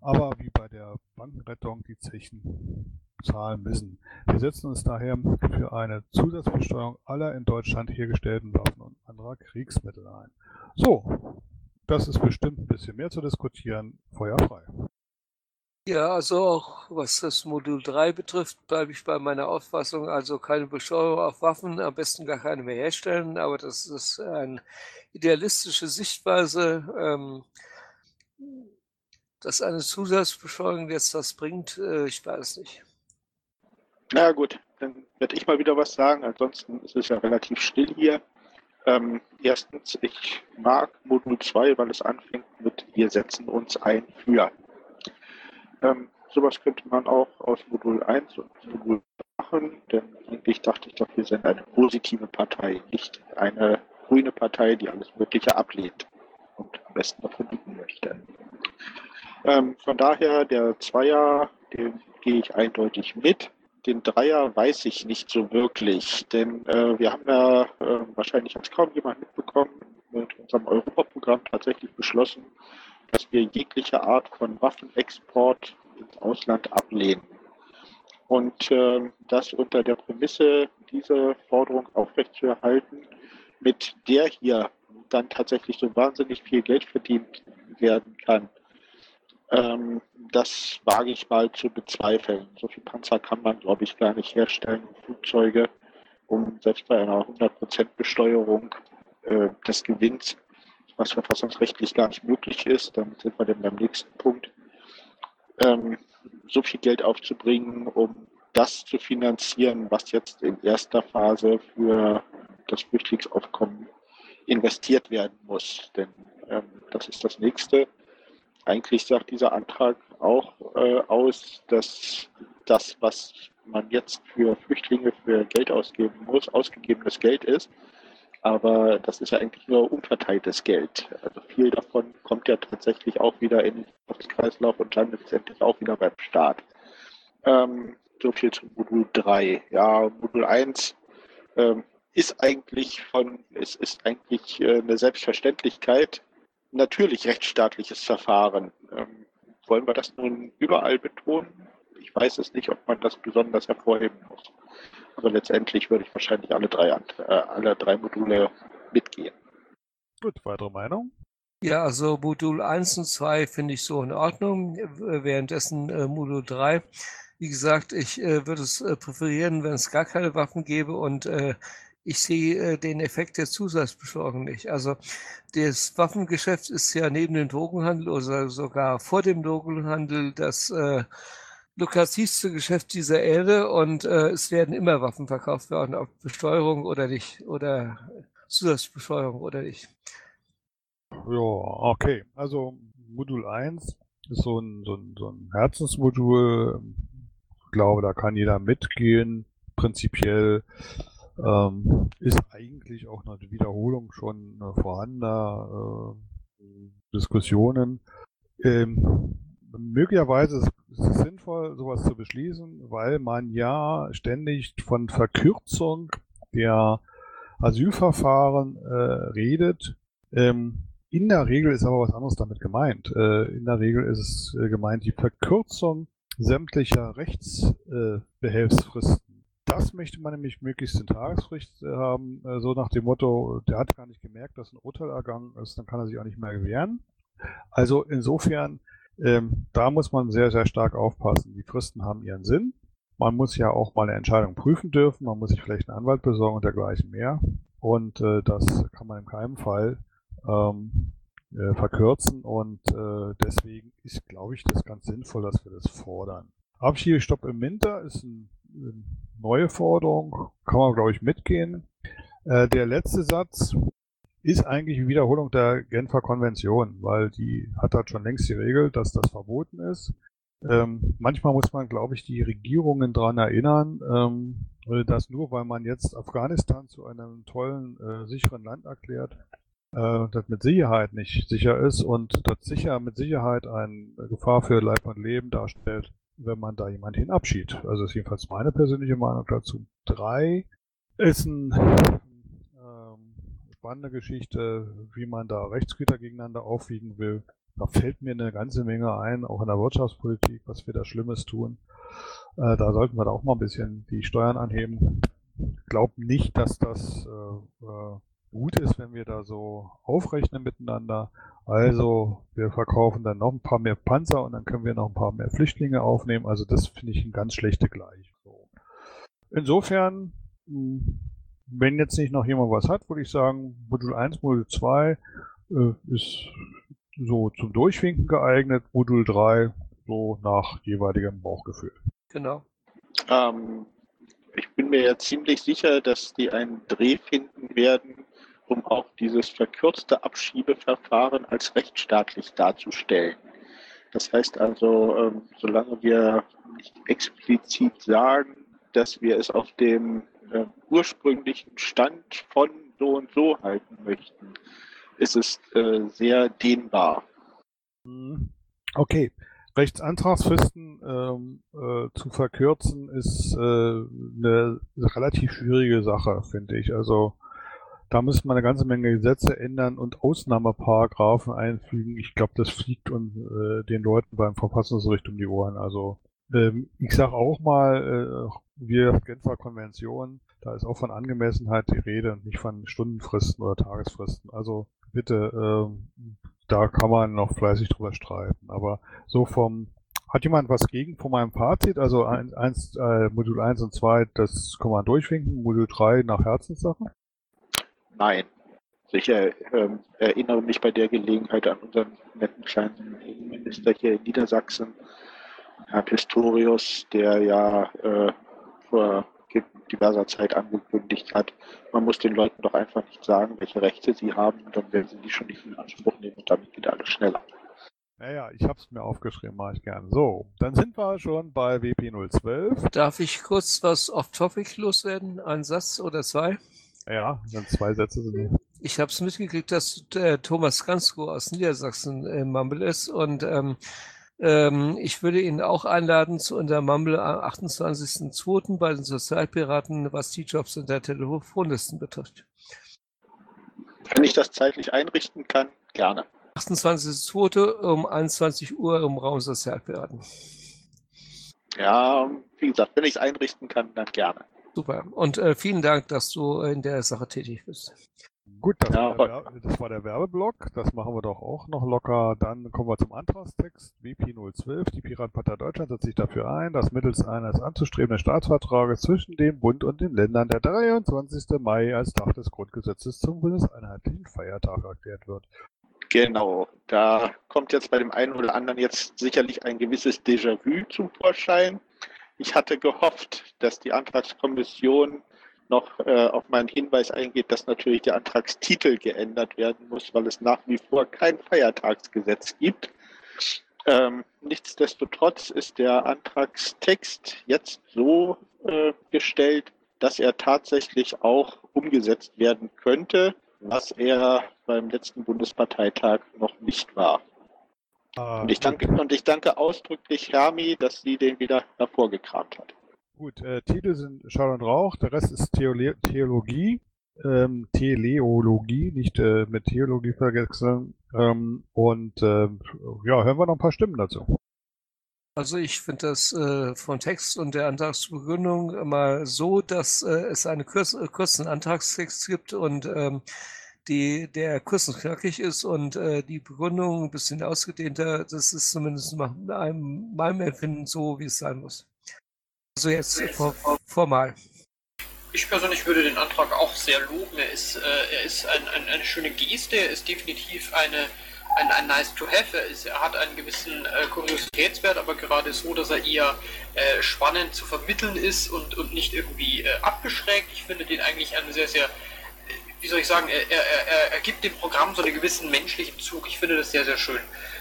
aber wie bei der Bankenrettung die Zechen zahlen müssen. Wir setzen uns daher für eine Zusatzbesteuerung aller in Deutschland hergestellten Waffen und anderer Kriegsmittel ein. So, das ist bestimmt ein bisschen mehr zu diskutieren. Feuer frei. Ja, also auch was das Modul 3 betrifft, bleibe ich bei meiner Auffassung. Also keine Besteuerung auf Waffen, am besten gar keine mehr herstellen. Aber das ist eine idealistische Sichtweise. Ähm, dass eine Zusatzbesteuerung jetzt das bringt, äh, ich weiß nicht. Na gut, dann werde ich mal wieder was sagen. Ansonsten ist es ja relativ still hier. Ähm, erstens, ich mag Modul 2, weil es anfängt mit wir setzen uns ein für. Ähm, sowas könnte man auch aus Modul 1 und Modul machen, denn eigentlich dachte ich doch, wir sind eine positive Partei, nicht eine grüne Partei, die alles Mögliche ablehnt und am besten noch verbieten möchte. Ähm, von daher, der Zweier, den gehe ich eindeutig mit den Dreier weiß ich nicht so wirklich, denn äh, wir haben ja äh, wahrscheinlich als kaum jemand mitbekommen mit unserem Europaprogramm tatsächlich beschlossen, dass wir jegliche Art von Waffenexport ins Ausland ablehnen. Und äh, das unter der Prämisse, diese Forderung aufrechtzuerhalten, mit der hier dann tatsächlich so wahnsinnig viel Geld verdient werden kann, ähm, das wage ich mal zu bezweifeln. So viel Panzer kann man, glaube ich, gar nicht herstellen, Flugzeuge, um selbst bei einer 100% Besteuerung äh, des Gewinns, was verfassungsrechtlich gar nicht möglich ist, damit sind wir dann beim nächsten Punkt, ähm, so viel Geld aufzubringen, um das zu finanzieren, was jetzt in erster Phase für das Flüchtlingsaufkommen investiert werden muss. Denn ähm, das ist das nächste eigentlich sagt dieser Antrag auch äh, aus, dass das, was man jetzt für Flüchtlinge für Geld ausgeben muss, ausgegebenes Geld ist. Aber das ist ja eigentlich nur unverteiltes Geld. Also viel davon kommt ja tatsächlich auch wieder in den Kreislauf und landet letztendlich auch wieder beim Staat. Ähm, so viel zu Modul 3. Ja, Modul 1 ähm, ist eigentlich von, es ist eigentlich äh, eine Selbstverständlichkeit, natürlich rechtsstaatliches Verfahren. Ähm, wollen wir das nun überall betonen? Ich weiß es nicht, ob man das besonders hervorheben muss. Aber letztendlich würde ich wahrscheinlich alle drei, äh, alle drei Module mitgehen. Gut, weitere Meinung? Ja, also Modul 1 und 2 finde ich so in Ordnung. Währenddessen äh, Modul 3, wie gesagt, ich äh, würde es äh, präferieren, wenn es gar keine Waffen gäbe und äh, ich sehe äh, den Effekt der Zusatzbeschwörung nicht. Also das Waffengeschäft ist ja neben dem Drogenhandel oder sogar vor dem Drogenhandel das äh, lukrativste Geschäft dieser Erde und äh, es werden immer Waffen verkauft werden, ob Besteuerung oder nicht oder Zusatzbesteuerung oder nicht. Ja, okay. Also Modul 1 ist so ein, so ein, so ein Herzensmodul. Ich glaube, da kann jeder mitgehen. Prinzipiell ähm, ist eigentlich auch eine Wiederholung schon äh, vorhandener äh, Diskussionen. Ähm, möglicherweise ist es sinnvoll, sowas zu beschließen, weil man ja ständig von Verkürzung der Asylverfahren äh, redet. Ähm, in der Regel ist aber was anderes damit gemeint. Äh, in der Regel ist es äh, gemeint die Verkürzung sämtlicher Rechtsbehelfsfristen das möchte man nämlich möglichst in Tagesfrist äh, haben, äh, so nach dem Motto, der hat gar nicht gemerkt, dass ein Urteil ergangen ist, dann kann er sich auch nicht mehr gewähren. Also insofern, ähm, da muss man sehr, sehr stark aufpassen. Die Fristen haben ihren Sinn. Man muss ja auch mal eine Entscheidung prüfen dürfen, man muss sich vielleicht einen Anwalt besorgen und dergleichen mehr. Und äh, das kann man in keinem Fall ähm, äh, verkürzen und äh, deswegen ist, glaube ich, das ganz sinnvoll, dass wir das fordern. Abschiebestopp im Winter ist ein, eine neue Forderung, kann man, glaube ich, mitgehen. Äh, der letzte Satz ist eigentlich eine Wiederholung der Genfer Konvention, weil die hat halt schon längst geregelt, dass das verboten ist. Ähm, manchmal muss man, glaube ich, die Regierungen daran erinnern, ähm, dass nur weil man jetzt Afghanistan zu einem tollen, äh, sicheren Land erklärt, äh, das mit Sicherheit nicht sicher ist und das sicher mit Sicherheit eine Gefahr für Leib und Leben darstellt, wenn man da jemanden hinabschiebt. Also ist jedenfalls meine persönliche Meinung dazu. Drei ist ein ähm, spannende Geschichte, wie man da Rechtsgüter gegeneinander aufwiegen will. Da fällt mir eine ganze Menge ein, auch in der Wirtschaftspolitik, was wir da Schlimmes tun. Äh, da sollten wir da auch mal ein bisschen die Steuern anheben. Ich glaube nicht, dass das äh, äh, gut ist, wenn wir da so aufrechnen miteinander. Also wir verkaufen dann noch ein paar mehr Panzer und dann können wir noch ein paar mehr Flüchtlinge aufnehmen. Also das finde ich ein ganz schlechte Gleich. So. Insofern, hm, wenn jetzt nicht noch jemand was hat, würde ich sagen, Modul 1, Modul 2 äh, ist so zum Durchwinken geeignet, Modul 3 so nach jeweiligem Bauchgefühl. Genau. Ähm, ich bin mir ja ziemlich sicher, dass die einen Dreh finden werden, um auch dieses verkürzte Abschiebeverfahren als rechtsstaatlich darzustellen. Das heißt also, ähm, solange wir nicht explizit sagen, dass wir es auf dem äh, ursprünglichen Stand von so und so halten möchten, ist es äh, sehr dehnbar. Mhm. Okay. Rechtsantragsfristen ähm, äh, zu verkürzen ist äh, eine relativ schwierige Sache, finde ich. Also da müsste man eine ganze Menge Gesetze ändern und Ausnahmeparagraphen einfügen. Ich glaube, das fliegt und, äh, den Leuten beim Verfassungsgericht um die Ohren. Also ähm, ich sage auch mal, äh, wir Genfer Konvention, da ist auch von Angemessenheit die Rede und nicht von Stundenfristen oder Tagesfristen. Also bitte, äh, da kann man noch fleißig drüber streiten. Aber so vom, hat jemand was gegen von meinem Fazit? Also ein, eins, äh, Modul 1 und 2, das kann man durchwinken, Modul 3 nach Herzenssache? Nein. Sicher ähm, erinnere mich bei der Gelegenheit an unseren netten kleinen Innenminister hier in Niedersachsen, Herrn Pistorius, der ja äh, vor diverser Zeit angekündigt hat, man muss den Leuten doch einfach nicht sagen, welche Rechte sie haben, dann werden sie die schon nicht in Anspruch nehmen und damit geht alles schneller. Naja, ich habe es mir aufgeschrieben, mache ich gern. So, dann sind wir schon bei WP012. Darf ich kurz was off-topic loswerden? Ein Satz oder zwei? Ja, dann zwei Sätze sind Ich habe es mitgekriegt, dass äh, Thomas Gansko aus Niedersachsen im Mumble ist und ähm, ähm, ich würde ihn auch einladen zu unserem Mumble am 28.02. bei den Sozialpiraten, was die Jobs in der Telefonlisten betrifft. Wenn ich das zeitlich einrichten kann, gerne. 28.02. um 21 Uhr im Raum Sozialpiraten. Ja, wie gesagt, wenn ich es einrichten kann, dann gerne. Super. Und äh, vielen Dank, dass du in der Sache tätig bist. Gut, das, Ja, war das war der Werbeblock. Das machen wir doch auch noch locker. Dann kommen wir zum Antragstext. WP012. Die Piratenpartei Deutschland setzt sich dafür ein, dass mittels eines anzustrebenden Staatsvertrages zwischen dem Bund und den Ländern der 23. Mai als Tag des Grundgesetzes zum bundeseinheitlichen Feiertag erklärt wird. Genau, da kommt jetzt bei dem einen oder anderen jetzt sicherlich ein gewisses Déjà-vu zum Vorschein. Ich hatte gehofft, dass die Antragskommission noch äh, auf meinen Hinweis eingeht, dass natürlich der Antragstitel geändert werden muss, weil es nach wie vor kein Feiertagsgesetz gibt. Ähm, nichtsdestotrotz ist der Antragstext jetzt so äh, gestellt, dass er tatsächlich auch umgesetzt werden könnte, was er beim letzten Bundesparteitag noch nicht war. Ah, Und ich danke, und ich danke ausdrücklich Hermi, dass sie den wieder hervorgekramt hat. Gut, äh, Titel sind Schall und Rauch, der Rest ist Theole Theologie, ähm, Teleologie, nicht äh, mit Theologie verwechseln. Ähm, und ähm, ja, hören wir noch ein paar Stimmen dazu. Also ich finde das äh, von Text und der Antragsbegründung mal so, dass äh, es einen äh, kurzen Antragstext gibt und ähm, die, der kurz und knackig ist und äh, die Begründung ein bisschen ausgedehnter. Das ist zumindest nach meinem, meinem Empfinden so, wie es sein muss. Also jetzt for, formal. Ich persönlich würde den Antrag auch sehr loben. Er ist, äh, er ist ein, ein, eine schöne Geste, er ist definitiv eine ein, ein nice to have. Er, ist, er hat einen gewissen äh, Kuriositätswert, aber gerade so, dass er eher äh, spannend zu vermitteln ist und, und nicht irgendwie äh, abgeschrägt. Ich finde den eigentlich einen sehr, sehr, wie soll ich sagen, er, er, er, gibt dem Programm so einen gewissen menschlichen Zug. Ich finde das sehr, sehr schön.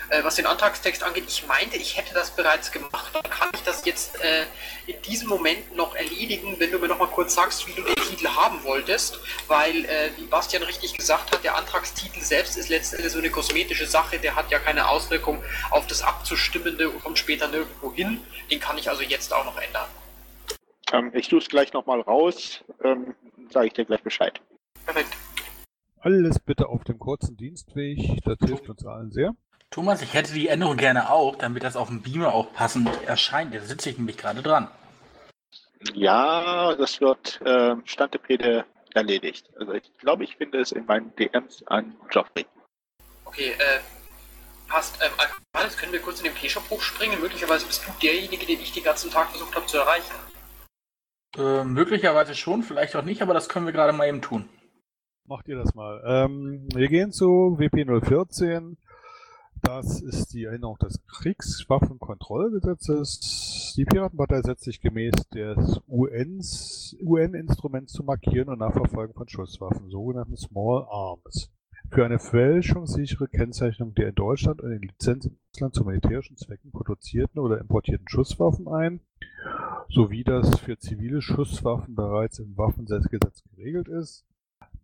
Äh, was den Antragstext angeht, ich meinte, ich hätte das bereits gemacht. Dann kann ich das jetzt äh, in diesem Moment noch erledigen, wenn du mir noch mal kurz sagst, wie du den Titel haben wolltest. Weil, äh, wie Bastian richtig gesagt hat, der Antragstitel selbst ist letztendlich so eine kosmetische Sache. Der hat ja keine Auswirkung auf das Abzustimmende und kommt später nirgendwo hin. Den kann ich also jetzt auch noch ändern. Ähm, ich tue es gleich nochmal raus. Ähm, Sage ich dir gleich Bescheid. Perfekt. Alles bitte auf dem kurzen Dienstweg. Das hilft uns allen sehr. Thomas, ich hätte die Änderung gerne auch, damit das auf dem Beamer auch passend erscheint. Da sitze ich nämlich gerade dran. Ja, das wird äh, Standepede erledigt. Also ich glaube, ich finde es in meinen DMs an Joffrey. Okay, äh, passt. Ähm, alles können wir kurz in den P-Shop hochspringen. Möglicherweise bist du derjenige, den ich den ganzen Tag versucht habe zu erreichen. Äh, möglicherweise schon, vielleicht auch nicht, aber das können wir gerade mal eben tun. Macht ihr das mal. Ähm, wir gehen zu WP 014. Das ist die Erinnerung des Kriegswaffenkontrollgesetzes. Die Piratenpartei setzt sich gemäß des UN-Instruments zu markieren und nachverfolgen von Schusswaffen, sogenannten Small Arms, für eine fälschungssichere Kennzeichnung der in Deutschland und in Lizenz im Ausland zu militärischen Zwecken produzierten oder importierten Schusswaffen ein, sowie das für zivile Schusswaffen bereits im Waffengesetz geregelt ist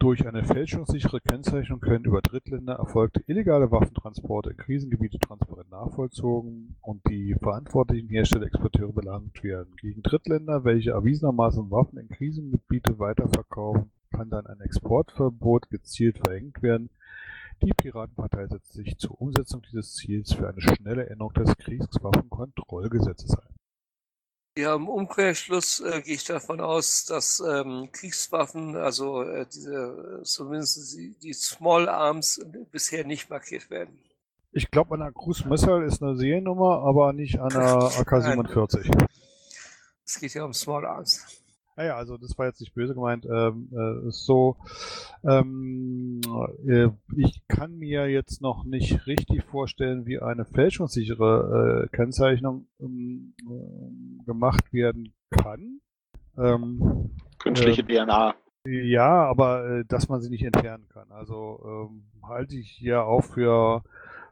durch eine fälschungssichere Kennzeichnung können über Drittländer erfolgte illegale Waffentransporte in Krisengebiete transparent nachvollzogen und die verantwortlichen Hersteller Exporteure belangt werden. Gegen Drittländer, welche erwiesenermaßen Waffen in Krisengebiete weiterverkaufen, kann dann ein Exportverbot gezielt verhängt werden. Die Piratenpartei setzt sich zur Umsetzung dieses Ziels für eine schnelle Änderung des Kriegswaffenkontrollgesetzes ein. Ja, im Umkehrschluss äh, gehe ich davon aus, dass ähm, Kriegswaffen, also äh, diese, zumindest die, die Small Arms, bisher nicht markiert werden. Ich glaube, an einer Cruise Missile ist eine Seriennummer, aber nicht an einer AK-47. Es geht ja um Small Arms. Naja, also das war jetzt nicht böse gemeint. Ähm, äh, ist so, ähm, äh, ich kann mir jetzt noch nicht richtig vorstellen, wie eine fälschungssichere äh, Kennzeichnung ähm, äh, gemacht werden kann. Ähm, Künstliche äh, DNA. Ja, aber äh, dass man sie nicht entfernen kann. Also ähm, halte ich hier auch für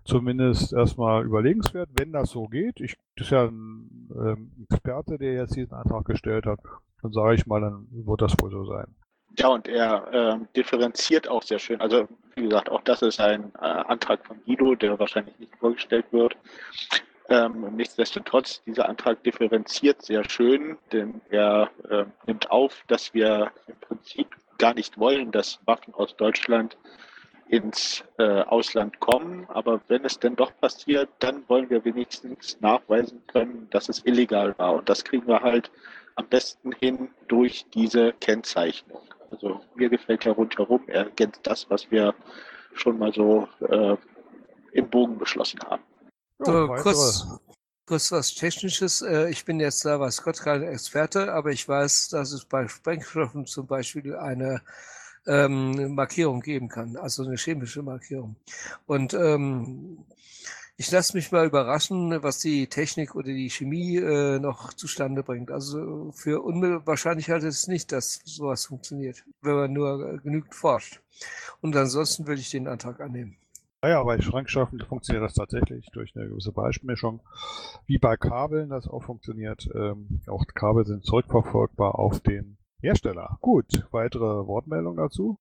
zumindest erstmal überlegenswert, wenn das so geht. Ich, das ist ja ein ähm, Experte, der jetzt diesen Antrag gestellt hat. Dann sage ich mal, dann wird das wohl so sein. Ja, und er äh, differenziert auch sehr schön. Also, wie gesagt, auch das ist ein äh, Antrag von Guido, der wahrscheinlich nicht vorgestellt wird. Ähm, nichtsdestotrotz, dieser Antrag differenziert sehr schön, denn er äh, nimmt auf, dass wir im Prinzip gar nicht wollen, dass Waffen aus Deutschland ins äh, Ausland kommen. Aber wenn es denn doch passiert, dann wollen wir wenigstens nachweisen können, dass es illegal war. Und das kriegen wir halt am besten hin durch diese Kennzeichnung. Also mir gefällt ja rundherum, er ergänzt das, was wir schon mal so äh, im Bogen beschlossen haben. So, kurz, kurz was Technisches. Äh, ich bin jetzt da, was Gott kein Experte, aber ich weiß, dass es bei Sprengstoffen zum Beispiel eine ähm, Markierung geben kann, also eine chemische Markierung. Und ähm, ich lasse mich mal überraschen, was die Technik oder die Chemie äh, noch zustande bringt. Also für unwahrscheinlich halte ich es nicht, dass sowas funktioniert, wenn man nur genügend forscht. Und ansonsten würde ich den Antrag annehmen. Naja, bei Schrankstoffen funktioniert das tatsächlich durch eine gewisse Beispielmischung. Wie bei Kabeln das auch funktioniert. Ähm, auch Kabel sind zurückverfolgbar auf den Hersteller. Gut, weitere Wortmeldung dazu?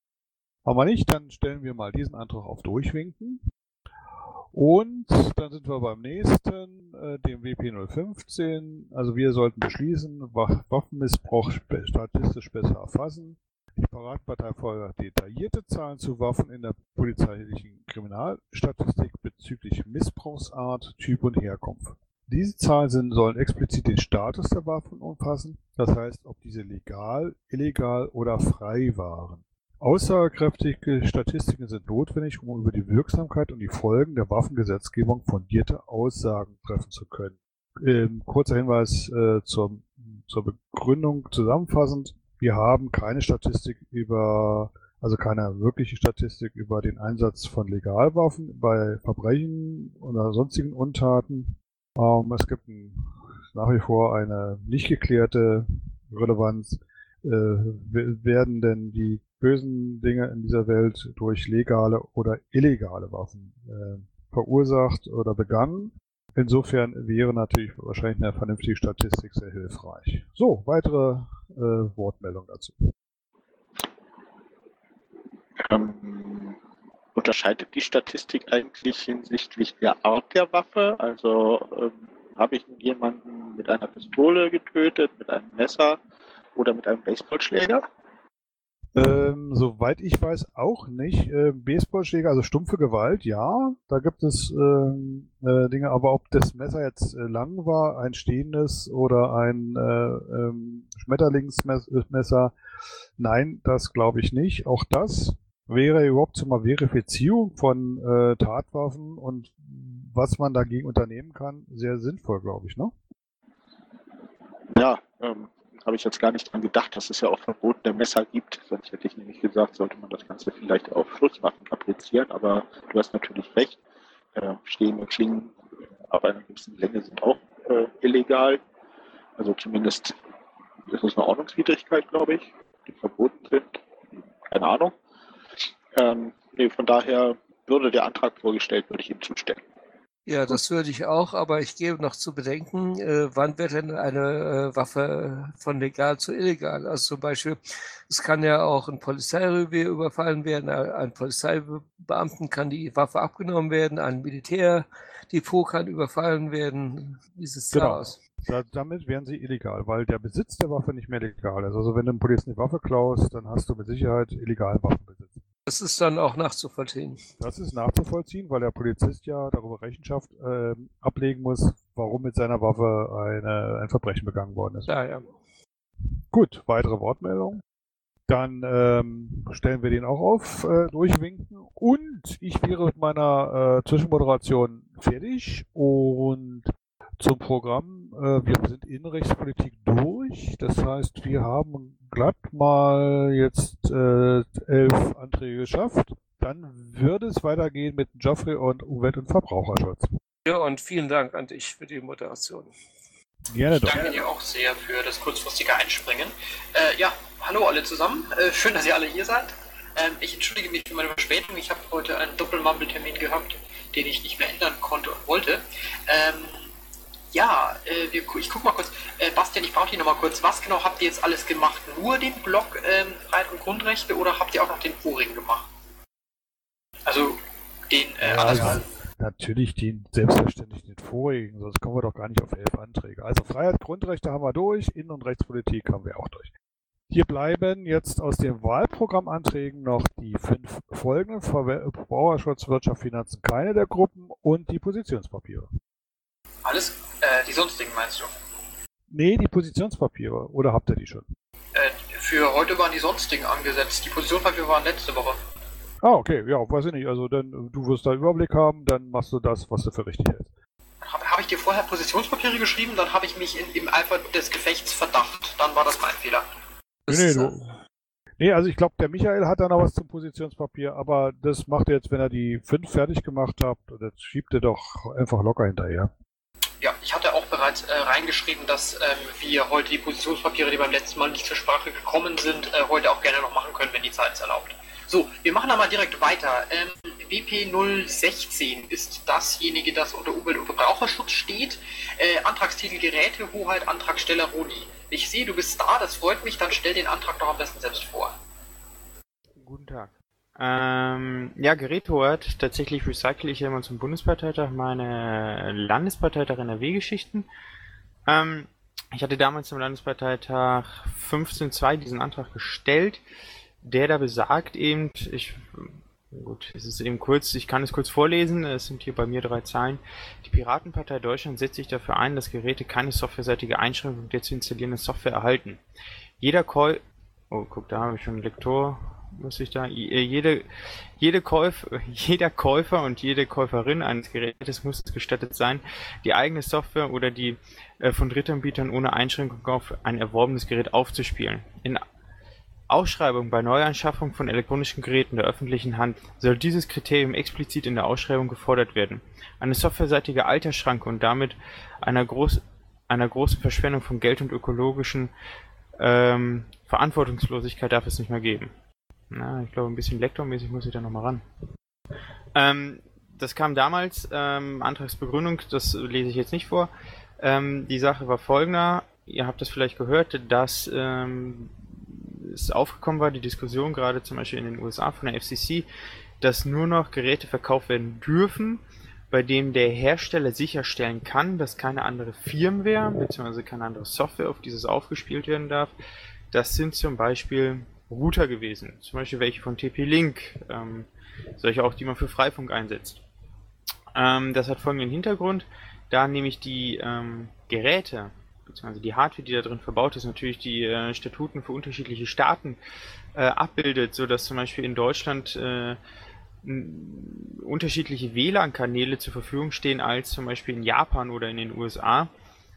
Haben wir nicht, dann stellen wir mal diesen Antrag auf Durchwinken. Und dann sind wir beim nächsten, äh, dem WP015. Also wir sollten beschließen, Waffenmissbrauch statistisch besser erfassen. Die Paratpartei fordert detaillierte Zahlen zu Waffen in der polizeilichen Kriminalstatistik bezüglich Missbrauchsart, Typ und Herkunft. Diese Zahlen sind, sollen explizit den Status der Waffen umfassen, das heißt, ob diese legal, illegal oder frei waren. Aussagekräftige Statistiken sind notwendig, um über die Wirksamkeit und die Folgen der Waffengesetzgebung fundierte Aussagen treffen zu können. Ähm, kurzer Hinweis äh, zur, zur Begründung zusammenfassend. Wir haben keine Statistik über, also keine wirkliche Statistik über den Einsatz von Legalwaffen bei Verbrechen oder sonstigen Untaten. Ähm, es gibt ein, nach wie vor eine nicht geklärte Relevanz. Äh, werden denn die bösen Dinge in dieser Welt durch legale oder illegale Waffen äh, verursacht oder begangen. Insofern wäre natürlich wahrscheinlich eine vernünftige Statistik sehr hilfreich. So, weitere äh, Wortmeldung dazu. Ähm, unterscheidet die Statistik eigentlich hinsichtlich der Art der Waffe? Also ähm, habe ich jemanden mit einer Pistole getötet, mit einem Messer oder mit einem Baseballschläger? Ähm, soweit ich weiß, auch nicht. Äh, Baseballschläger, also stumpfe Gewalt, ja. Da gibt es ähm, äh, Dinge, aber ob das Messer jetzt äh, lang war, ein stehendes oder ein äh, ähm, Schmetterlingsmesser, nein, das glaube ich nicht. Auch das wäre überhaupt zur mal Verifizierung von äh, Tatwaffen und was man dagegen unternehmen kann, sehr sinnvoll, glaube ich, ne? Ja, ähm, habe ich jetzt gar nicht dran gedacht, dass es ja auch verbotene Messer gibt. Sonst hätte ich nämlich gesagt, sollte man das Ganze vielleicht auf Schusswaffen applizieren. Aber du hast natürlich recht. Äh, stehende Klingen ab einer gewissen Länge sind auch äh, illegal. Also zumindest ist es eine Ordnungswidrigkeit, glaube ich, die verboten sind. Keine Ahnung. Ähm, nee, von daher würde der Antrag vorgestellt, würde ich ihm zustimmen. Ja, das würde ich auch, aber ich gebe noch zu bedenken, äh, wann wird denn eine äh, Waffe von legal zu illegal? Also zum Beispiel, es kann ja auch ein Polizeirevier überfallen werden, ein Polizeibeamten kann die Waffe abgenommen werden, ein Militärdepot kann überfallen werden. Wie sieht es genau. da aus? damit wären sie illegal, weil der Besitz der Waffe nicht mehr legal ist. Also wenn du einem Polizisten die Waffe klaust, dann hast du mit Sicherheit illegalen Waffenbesitz. Das ist dann auch nachzuvollziehen. Das ist nachzuvollziehen, weil der Polizist ja darüber Rechenschaft äh, ablegen muss, warum mit seiner Waffe eine, ein Verbrechen begangen worden ist. Ja, ja. Gut, weitere Wortmeldungen. Dann ähm, stellen wir den auch auf, äh, durchwinken. Und ich wäre mit meiner äh, Zwischenmoderation fertig und zum Programm. Äh, wir sind Innenrechtspolitik durch. Das heißt, wir haben glatt mal jetzt äh, elf Anträge geschafft. Dann würde es weitergehen mit Geoffrey und Umwelt- und Verbraucherschutz. Ja, und vielen Dank an dich für die Moderation. Gerne doch. Ich danke dir auch sehr für das kurzfristige Einspringen. Äh, ja, hallo alle zusammen. Äh, schön, dass ihr alle hier seid. Ähm, ich entschuldige mich für meine Verspätung. Ich habe heute einen Doppelmumble-Termin gehabt, den ich nicht mehr ändern konnte und wollte. Ähm, ja, äh, wir, ich guck mal kurz. Äh, Bastian, ich brauche dich nochmal kurz. Was genau habt ihr jetzt alles gemacht? Nur den Blog ähm, Freiheit und Grundrechte oder habt ihr auch noch den vorigen gemacht? Also den äh, ja, ja, Natürlich den, selbstverständlich den vorigen, sonst kommen wir doch gar nicht auf elf Anträge. Also Freiheit, Grundrechte haben wir durch, Innen- und Rechtspolitik haben wir auch durch. Hier bleiben jetzt aus den Wahlprogrammanträgen noch die fünf folgenden Verbraucherschutz, Wirtschaft, Finanzen, keine der Gruppen und die Positionspapiere. Alles, äh, die sonstigen meinst du? Nee, die Positionspapiere. Oder habt ihr die schon? Äh, für heute waren die sonstigen angesetzt. Die Positionspapiere waren letzte Woche. Ah, okay. Ja, weiß ich nicht. Also, dann, du wirst da Überblick haben, dann machst du das, was du für richtig hältst. Habe hab ich dir vorher Positionspapiere geschrieben, dann habe ich mich in, im Eifer des Gefechts verdacht. Dann war das mein Fehler. Nee, nee, du. Nee, also ich glaube, der Michael hat da noch was zum Positionspapier, aber das macht er jetzt, wenn er die fünf fertig gemacht hat, das schiebt er doch einfach locker hinterher. Ja, ich hatte auch bereits äh, reingeschrieben, dass ähm, wir heute die Positionspapiere, die beim letzten Mal nicht zur Sprache gekommen sind, äh, heute auch gerne noch machen können, wenn die Zeit es erlaubt. So, wir machen da mal direkt weiter. Ähm, WP 016 ist dasjenige, das unter Umwelt- und Verbraucherschutz steht. Äh, Antragstitel Gerätehoheit, Antragsteller Roni. Ich sehe, du bist da, das freut mich, dann stell den Antrag doch am besten selbst vor. Guten Tag. Ähm, ja, Geräthoheit. Tatsächlich recycle ich ja immer zum Bundesparteitag meine Landesparteitag NRW-Geschichten. Ähm, ich hatte damals zum Landesparteitag 15.2 diesen Antrag gestellt, der da besagt eben, ich Gut, es ist eben kurz, ich kann es kurz vorlesen, es sind hier bei mir drei Zeilen. Die Piratenpartei Deutschland setzt sich dafür ein, dass Geräte keine softwareseitige Einschränkung der zu installierenden Software erhalten. Jeder Call, oh guck, da habe ich schon einen Lektor, muss ich da, jede, jede Käuf, jeder Käufer und jede Käuferin eines Gerätes muss es gestattet sein, die eigene Software oder die äh, von Drittanbietern ohne Einschränkung auf ein erworbenes Gerät aufzuspielen. In Ausschreibung bei Neuanschaffung von elektronischen Geräten der öffentlichen Hand soll dieses Kriterium explizit in der Ausschreibung gefordert werden. Eine softwareseitige Altersschranke und damit einer, groß, einer großen Verschwendung von Geld und ökologischen ähm, Verantwortungslosigkeit darf es nicht mehr geben. Na, ich glaube, ein bisschen lektormäßig muss ich da nochmal ran. Ähm, das kam damals, ähm, Antragsbegründung, das lese ich jetzt nicht vor. Ähm, die Sache war folgender, ihr habt das vielleicht gehört, dass ähm, es aufgekommen war, die Diskussion gerade zum Beispiel in den USA von der FCC, dass nur noch Geräte verkauft werden dürfen, bei denen der Hersteller sicherstellen kann, dass keine andere Firmware bzw. keine andere Software auf dieses aufgespielt werden darf. Das sind zum Beispiel Router gewesen, zum Beispiel welche von TP-Link, ähm, solche auch, die man für Freifunk einsetzt. Ähm, das hat folgenden Hintergrund, da nämlich die ähm, Geräte beziehungsweise die Hardware, die da drin verbaut ist, natürlich die äh, Statuten für unterschiedliche Staaten äh, abbildet, so dass zum Beispiel in Deutschland äh, unterschiedliche WLAN-Kanäle zur Verfügung stehen als zum Beispiel in Japan oder in den USA.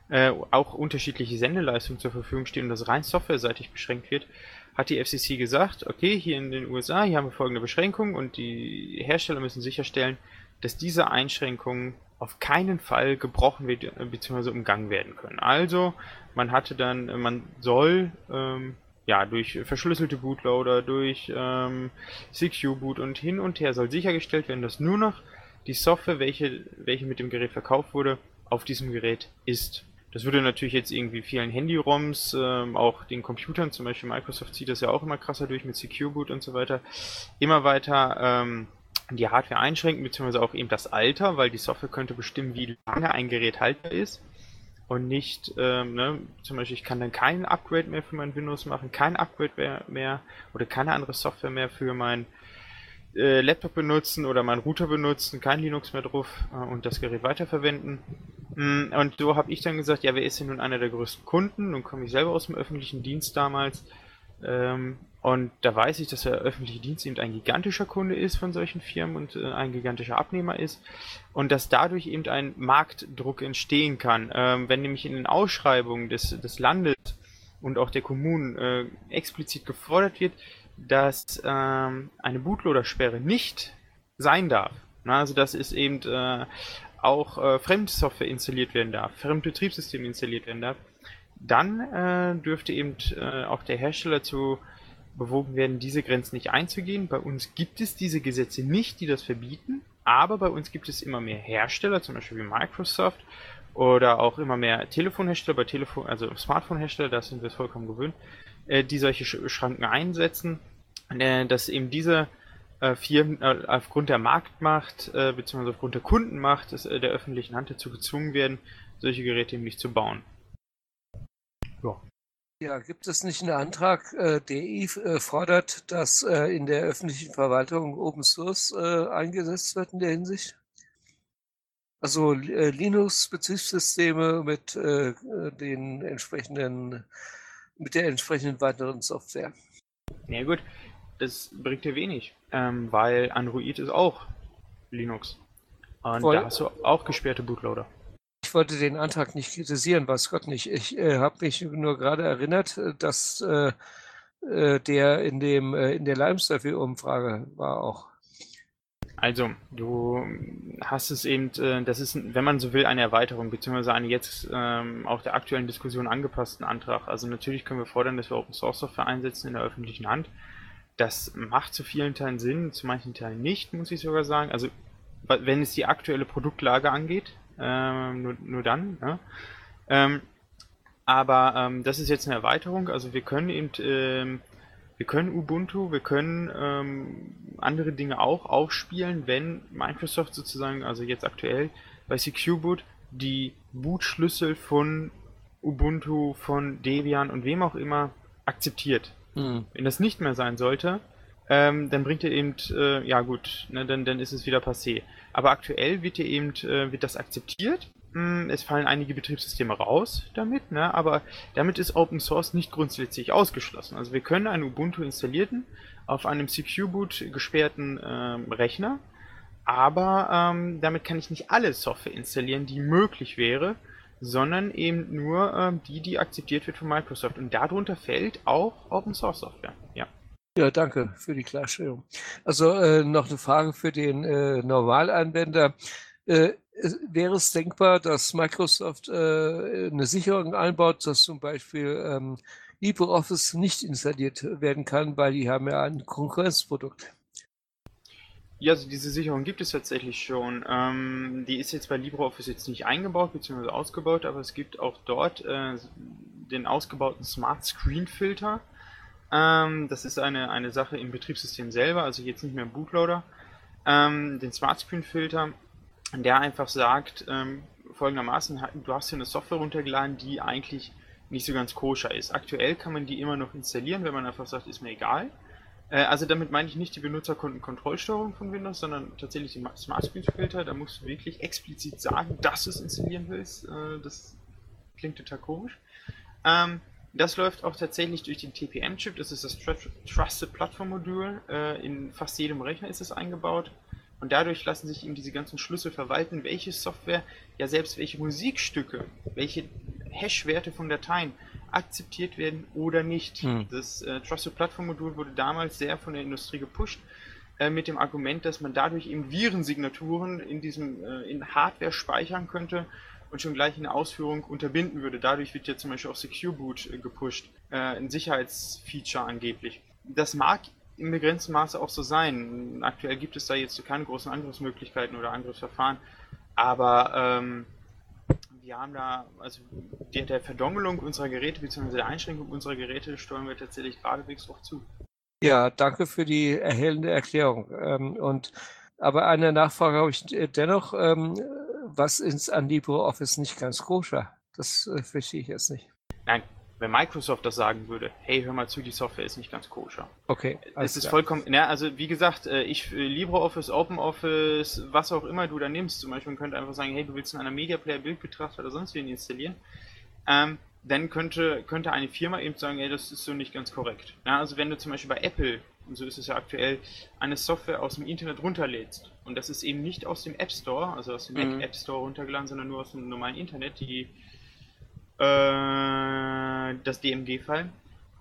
Äh, auch unterschiedliche Sendeleistungen zur Verfügung stehen und das rein softwareseitig beschränkt wird, hat die FCC gesagt, okay, hier in den USA, hier haben wir folgende Beschränkungen und die Hersteller müssen sicherstellen, dass diese Einschränkungen auf keinen Fall gebrochen äh, bzw. umgangen werden können. Also, man hatte dann, äh, man soll ähm, ja durch verschlüsselte Bootloader, durch ähm, CQ Boot und hin und her soll sichergestellt werden, dass nur noch die Software, welche, welche mit dem Gerät verkauft wurde, auf diesem Gerät ist. Das würde natürlich jetzt irgendwie vielen Handy-ROMs, ähm, auch den Computern, zum Beispiel Microsoft zieht das ja auch immer krasser durch mit Secure Boot und so weiter, immer weiter ähm, die Hardware einschränken, beziehungsweise auch eben das Alter, weil die Software könnte bestimmen, wie lange ein Gerät haltbar ist. Und nicht, ähm, ne, zum Beispiel, ich kann dann kein Upgrade mehr für mein Windows machen, kein Upgrade mehr, mehr oder keine andere Software mehr für mein äh, Laptop benutzen oder meinen Router benutzen, kein Linux mehr drauf äh, und das Gerät weiterverwenden. Mm, und so habe ich dann gesagt, ja, wer ist denn nun einer der größten Kunden? Nun komme ich selber aus dem öffentlichen Dienst damals. Ähm, und da weiß ich, dass der öffentliche Dienst eben ein gigantischer Kunde ist von solchen Firmen und äh, ein gigantischer Abnehmer ist. Und dass dadurch eben ein Marktdruck entstehen kann. Ähm, wenn nämlich in den Ausschreibungen des, des Landes und auch der Kommunen äh, explizit gefordert wird, dass ähm, eine Bootloader-Sperre nicht sein darf. Na, also dass es eben äh, auch äh, Fremdsoftware installiert werden darf, Fremdbetriebssysteme installiert werden darf, dann äh, dürfte eben äh, auch der Hersteller zu bewogen werden, diese Grenzen nicht einzugehen. Bei uns gibt es diese Gesetze nicht, die das verbieten, aber bei uns gibt es immer mehr Hersteller, zum Beispiel wie Microsoft oder auch immer mehr Telefonhersteller, bei Telefon, also Smartphone-Hersteller, da sind wir vollkommen gewöhnt, äh, die solche Schranken einsetzen, äh, dass eben diese Firmen äh, aufgrund der Marktmacht äh, bzw. aufgrund der Kundenmacht des, äh, der öffentlichen Hand dazu gezwungen werden, solche Geräte eben nicht zu bauen. Ja. Ja, gibt es nicht einen Antrag, äh, der äh, fordert, dass äh, in der öffentlichen Verwaltung Open Source äh, eingesetzt wird in der Hinsicht? Also äh, Linux-Betriebssysteme mit äh, den entsprechenden, mit der entsprechenden weiteren Software. Ja gut, das bringt dir wenig, ähm, weil Android ist auch Linux. Und Voll. da hast du auch gesperrte Bootloader ich wollte den Antrag nicht kritisieren, was Gott nicht. Ich äh, habe mich nur gerade erinnert, äh, dass äh, äh, der in dem äh, in der Lime-Survey-Umfrage war auch. Also, du hast es eben, äh, das ist, wenn man so will, eine Erweiterung, beziehungsweise einen jetzt ähm, auch der aktuellen Diskussion angepassten Antrag. Also natürlich können wir fordern, dass wir Open Source Software einsetzen in der öffentlichen Hand. Das macht zu vielen Teilen Sinn, zu manchen Teilen nicht, muss ich sogar sagen. Also, wenn es die aktuelle Produktlage angeht, ähm, nur, nur dann. Ja? Ähm, aber ähm, das ist jetzt eine Erweiterung. Also wir können eben, ähm, wir können Ubuntu, wir können ähm, andere Dinge auch aufspielen, wenn Microsoft sozusagen, also jetzt aktuell bei CQ Boot die Bootschlüssel von Ubuntu, von Debian und wem auch immer akzeptiert. Mhm. Wenn das nicht mehr sein sollte, ähm, dann bringt er eben, äh, ja gut, ne, dann, dann ist es wieder passé. Aber aktuell wird hier eben, äh, wird das akzeptiert. Hm, es fallen einige Betriebssysteme raus damit, ne, aber damit ist Open Source nicht grundsätzlich ausgeschlossen. Also wir können einen Ubuntu installierten auf einem Secure-Boot gesperrten ähm, Rechner, aber ähm, damit kann ich nicht alle Software installieren, die möglich wäre, sondern eben nur ähm, die, die akzeptiert wird von Microsoft. Und darunter fällt auch Open Source Software. Ja. Ja, danke für die Klarstellung. Also äh, noch eine Frage für den äh, Normalanwender. Äh, wäre es denkbar, dass Microsoft äh, eine Sicherung einbaut, dass zum Beispiel ähm, LibreOffice nicht installiert werden kann, weil die haben ja ein Konkurrenzprodukt? Ja, also diese Sicherung gibt es tatsächlich schon. Ähm, die ist jetzt bei LibreOffice jetzt nicht eingebaut bzw. ausgebaut, aber es gibt auch dort äh, den ausgebauten Smart Screen Filter ähm, das ist eine, eine Sache im Betriebssystem selber, also jetzt nicht mehr im Bootloader. Ähm, den Smart Screen Filter, der einfach sagt, ähm, folgendermaßen, du hast hier eine Software runtergeladen, die eigentlich nicht so ganz koscher ist. Aktuell kann man die immer noch installieren, wenn man einfach sagt, ist mir egal. Äh, also damit meine ich nicht die Benutzerkontenkontrollsteuerung von Windows, sondern tatsächlich den Smart Screen Filter. Da musst du wirklich explizit sagen, dass du es installieren willst. Äh, das klingt total komisch. Ähm, das läuft auch tatsächlich durch den TPM-Chip, das ist das Trusted Platform Modul. Äh, in fast jedem Rechner ist es eingebaut. Und dadurch lassen sich eben diese ganzen Schlüssel verwalten, welche Software, ja selbst welche Musikstücke, welche Hash-Werte von Dateien akzeptiert werden oder nicht. Hm. Das äh, Trusted Platform Modul wurde damals sehr von der Industrie gepusht äh, mit dem Argument, dass man dadurch eben Virensignaturen in diesem äh, in Hardware speichern könnte und schon gleich in der Ausführung unterbinden würde. Dadurch wird ja zum Beispiel auch Secure Boot äh, gepusht, äh, ein Sicherheitsfeature angeblich. Das mag im begrenzten Maße auch so sein. Aktuell gibt es da jetzt keine großen Angriffsmöglichkeiten oder Angriffsverfahren, aber ähm, wir haben da, also der, der Verdongelung unserer Geräte bzw. der Einschränkung unserer Geräte steuern wir tatsächlich geradewegs auch zu. Ja, danke für die erhellende Erklärung. Ähm, und aber eine Nachfrage habe ich dennoch. Ähm, was ist an LibreOffice nicht ganz koscher? Das äh, verstehe ich jetzt nicht. Nein, wenn Microsoft das sagen würde, hey, hör mal zu, die Software ist nicht ganz koscher. Okay. Es ist klar. vollkommen, na, also wie gesagt, äh, ich äh, LibreOffice, OpenOffice, was auch immer du da nimmst, zum Beispiel, man könnte einfach sagen, hey, du willst in einer Media Player Bildbetrachter oder sonst wie installieren. Ähm, dann könnte, könnte eine Firma eben sagen, ey, das ist so nicht ganz korrekt. Ja, also wenn du zum Beispiel bei Apple, und so ist es ja aktuell, eine Software aus dem Internet runterlädst, und das ist eben nicht aus dem App Store, also aus dem mhm. App Store runtergeladen, sondern nur aus dem normalen Internet, die äh, das DMG-File.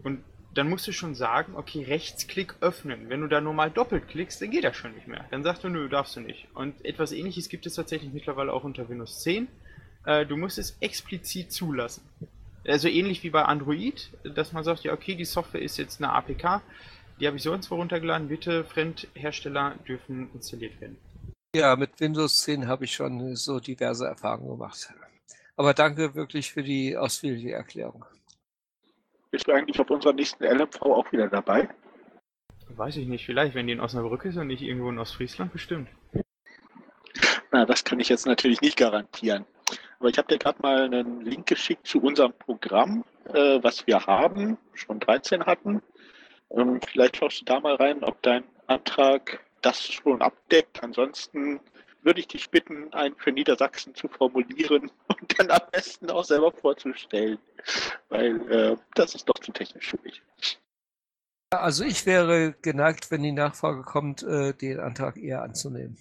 Und dann musst du schon sagen, okay, Rechtsklick öffnen. Wenn du da normal doppelt klickst, dann geht das schon nicht mehr. Dann sagst du, nö, darfst du nicht. Und etwas ähnliches gibt es tatsächlich mittlerweile auch unter Windows 10. Äh, du musst es explizit zulassen. Also ähnlich wie bei Android, dass man sagt, ja okay, die Software ist jetzt eine APK, die habe ich sonst wo runtergeladen, bitte Fremdhersteller dürfen installiert werden. Ja, mit Windows 10 habe ich schon so diverse Erfahrungen gemacht. Aber danke wirklich für die ausführliche Erklärung. Bist du eigentlich auf unserer nächsten LMV auch wieder dabei? Weiß ich nicht, vielleicht, wenn die in Osnabrück ist und nicht irgendwo in Ostfriesland, bestimmt. Na, das kann ich jetzt natürlich nicht garantieren. Aber ich habe dir gerade mal einen Link geschickt zu unserem Programm, äh, was wir haben, schon 13 hatten. Ähm, vielleicht schaust du da mal rein, ob dein Antrag das schon abdeckt. Ansonsten würde ich dich bitten, einen für Niedersachsen zu formulieren und dann am besten auch selber vorzustellen, weil äh, das ist doch zu technisch für mich. Also ich wäre geneigt, wenn die Nachfrage kommt, äh, den Antrag eher anzunehmen.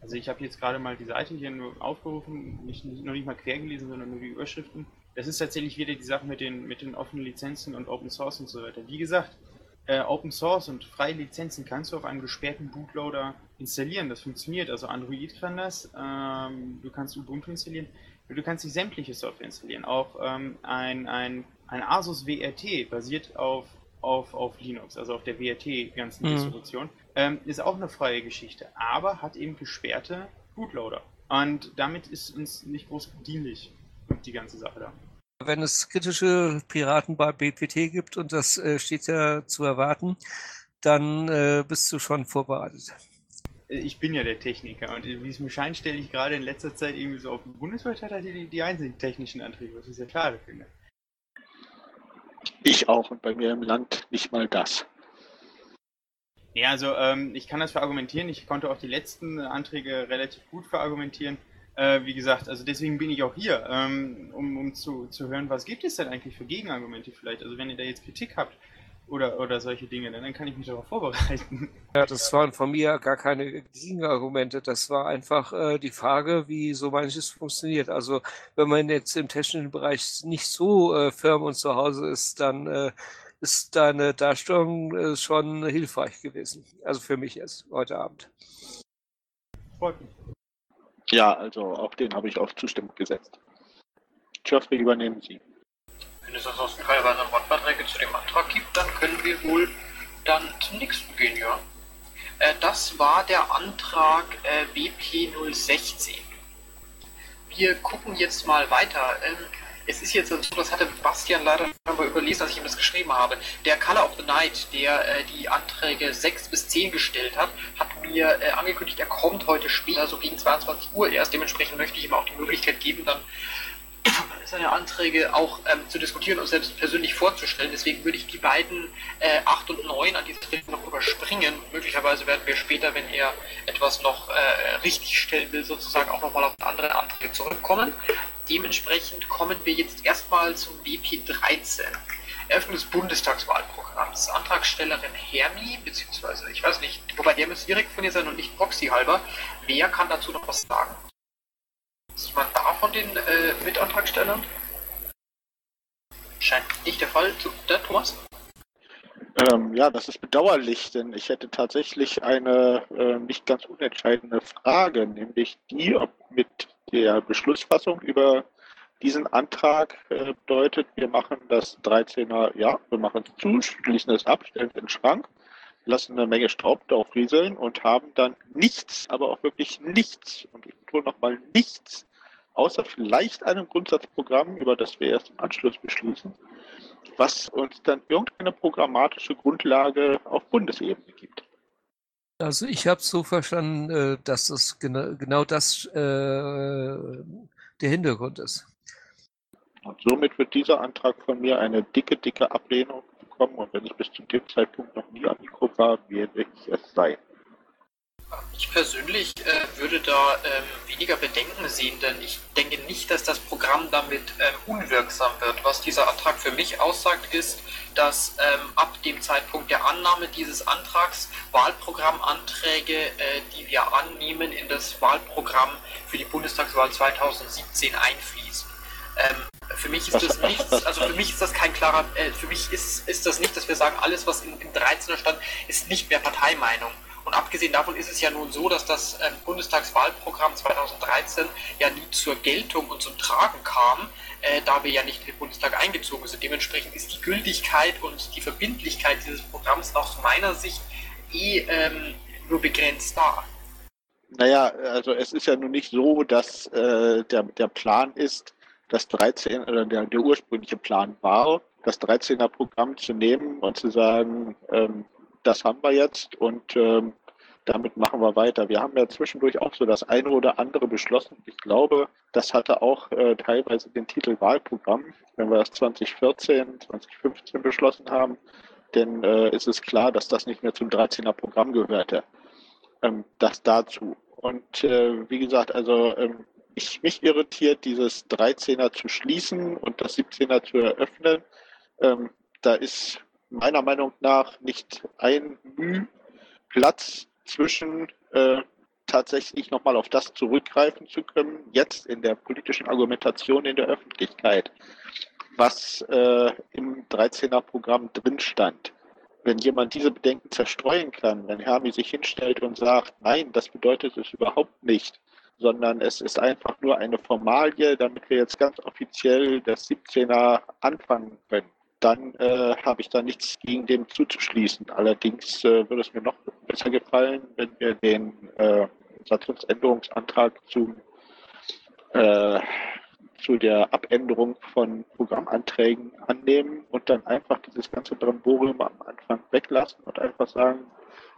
Also ich habe jetzt gerade mal die Seite hier nur aufgerufen, nicht, noch nicht mal quer gelesen, sondern nur die Überschriften. Das ist tatsächlich wieder die Sache mit den, mit den offenen Lizenzen und Open Source und so weiter. Wie gesagt, äh, Open Source und freie Lizenzen kannst du auf einem gesperrten Bootloader installieren. Das funktioniert. Also Android kann das. Ähm, du kannst Ubuntu installieren. Du kannst nicht sämtliche Software installieren. Auch ähm, ein, ein, ein Asus WRT basiert auf, auf, auf Linux, also auf der WRT-ganzen mhm. Distribution. Ähm, ist auch eine freie Geschichte, aber hat eben gesperrte Bootloader. Und damit ist uns nicht groß dienlich die ganze Sache da. Wenn es kritische Piraten bei BPT gibt und das äh, steht ja zu erwarten, dann äh, bist du schon vorbereitet. Ich bin ja der Techniker und wie es mir scheint, stelle ich gerade in letzter Zeit irgendwie so auf dem Bundeswehrtat die, die einzigen technischen Antriebe, was ich sehr schade finde. Ich auch und bei mir im Land nicht mal das. Ja, also ähm, ich kann das verargumentieren. Ich konnte auch die letzten Anträge relativ gut verargumentieren. Äh, wie gesagt, also deswegen bin ich auch hier, ähm, um, um zu, zu hören, was gibt es denn eigentlich für Gegenargumente vielleicht. Also wenn ihr da jetzt Kritik habt oder, oder solche Dinge, dann kann ich mich darauf vorbereiten. Ja, das waren von mir gar keine Gegenargumente. Das war einfach äh, die Frage, wie so manches funktioniert. Also wenn man jetzt im technischen Bereich nicht so äh, firm und zu Hause ist, dann äh, ist deine Darstellung äh, schon hilfreich gewesen. Also für mich jetzt heute Abend. Freut mich. Ja, also auch den habe ich auf Zustimmung gesetzt. Geoffrey, übernehmen Sie. Wenn es ansonsten keine weiteren Wortbeiträge zu dem dann können wir wohl dann zum nächsten gehen, ja. Äh, das war der Antrag äh, BP 016. Wir gucken jetzt mal weiter. Ähm, es ist jetzt so, das hatte Bastian leider aber überlesen, als ich ihm das geschrieben habe. Der Color of the Night, der äh, die Anträge 6 bis 10 gestellt hat, hat mir äh, angekündigt, er kommt heute später, so gegen 22 Uhr erst. Dementsprechend möchte ich ihm auch die Möglichkeit geben, dann seine Anträge auch ähm, zu diskutieren und selbst persönlich vorzustellen. Deswegen würde ich die beiden äh, 8 und 9 an dieser Stelle noch überspringen. Möglicherweise werden wir später, wenn er etwas noch äh, richtig stellen will, sozusagen auch nochmal auf andere Anträge zurückkommen. Dementsprechend kommen wir jetzt erstmal zum BP 13. Eröffnung des Bundestagswahlprogramms. Antragstellerin Hermi, beziehungsweise, ich weiß nicht, wobei der müsste direkt von ihr sein und nicht Proxy halber. Wer kann dazu noch was sagen? Ist jemand da von den äh, Mitantragstellern? Scheint nicht der Fall. Der Thomas? Ähm, ja, das ist bedauerlich, denn ich hätte tatsächlich eine äh, nicht ganz unentscheidende Frage, nämlich die, ob mit der Beschlussfassung über diesen Antrag äh, bedeutet, wir machen das 13er, ja, wir machen es zu, schließen es ab, stellen es in den Schrank, lassen eine Menge Staub drauf rieseln und haben dann nichts, aber auch wirklich nichts, und ich betone nochmal nichts, außer vielleicht einem Grundsatzprogramm, über das wir erst im Anschluss beschließen, was uns dann irgendeine programmatische Grundlage auf Bundesebene gibt. Also ich habe so verstanden, äh, dass das genau, genau das äh, der Hintergrund ist. Und somit wird dieser Antrag von mir eine dicke, dicke Ablehnung bekommen. Und wenn ich bis zu dem Zeitpunkt noch nie am Mikro war, werde ich es sein. Ich persönlich äh, würde da ähm, weniger Bedenken sehen, denn ich denke nicht, dass das Programm damit ähm, unwirksam wird. Was dieser Antrag für mich aussagt, ist, dass ähm, ab dem Zeitpunkt der Annahme dieses Antrags Wahlprogrammanträge, äh, die wir annehmen, in das Wahlprogramm für die Bundestagswahl 2017 einfließen. Ähm, für mich ist das nichts, also für mich ist das kein klarer, äh, für mich ist, ist das nicht, dass wir sagen, alles was im, im 13er stand, ist nicht mehr Parteimeinung. Und abgesehen davon ist es ja nun so, dass das ähm, Bundestagswahlprogramm 2013 ja nie zur Geltung und zum Tragen kam, äh, da wir ja nicht in den Bundestag eingezogen sind. Dementsprechend ist die Gültigkeit und die Verbindlichkeit dieses Programms aus meiner Sicht eh ähm, nur begrenzt da. Naja, also es ist ja nun nicht so, dass äh, der, der Plan ist, das 13 oder der, der ursprüngliche Plan war, das 13er Programm zu nehmen und zu sagen, ähm, das haben wir jetzt und ähm, damit machen wir weiter. Wir haben ja zwischendurch auch so das eine oder andere beschlossen. Ich glaube, das hatte auch äh, teilweise den Titel Wahlprogramm, wenn wir das 2014, 2015 beschlossen haben. Denn äh, ist es klar, dass das nicht mehr zum 13er Programm gehörte. Ähm, das dazu. Und äh, wie gesagt, also ähm, ich, mich irritiert, dieses 13er zu schließen und das 17er zu eröffnen. Ähm, da ist meiner Meinung nach nicht ein Müh Platz zwischen äh, tatsächlich nochmal auf das zurückgreifen zu können, jetzt in der politischen Argumentation in der Öffentlichkeit, was äh, im 13er Programm drin stand. Wenn jemand diese Bedenken zerstreuen kann, wenn Hermi sich hinstellt und sagt, nein, das bedeutet es überhaupt nicht, sondern es ist einfach nur eine Formalie, damit wir jetzt ganz offiziell das 17er anfangen können dann äh, habe ich da nichts gegen dem zuzuschließen. Allerdings äh, würde es mir noch besser gefallen, wenn wir den äh, Satzungsänderungsantrag zu, äh, zu der Abänderung von Programmanträgen annehmen und dann einfach dieses ganze Bramborium am Anfang weglassen und einfach sagen,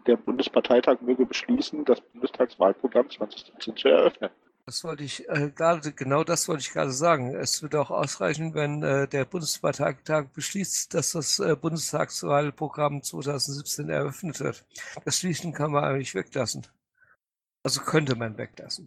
der Bundesparteitag möge beschließen, das Bundestagswahlprogramm 2017 zu eröffnen. Das wollte ich äh, gerade, genau das wollte ich gerade sagen. Es würde auch ausreichen, wenn äh, der Bundesparteitag beschließt, dass das äh, Bundestagswahlprogramm 2017 eröffnet wird. Das Schließen kann man eigentlich weglassen. Also könnte man weglassen.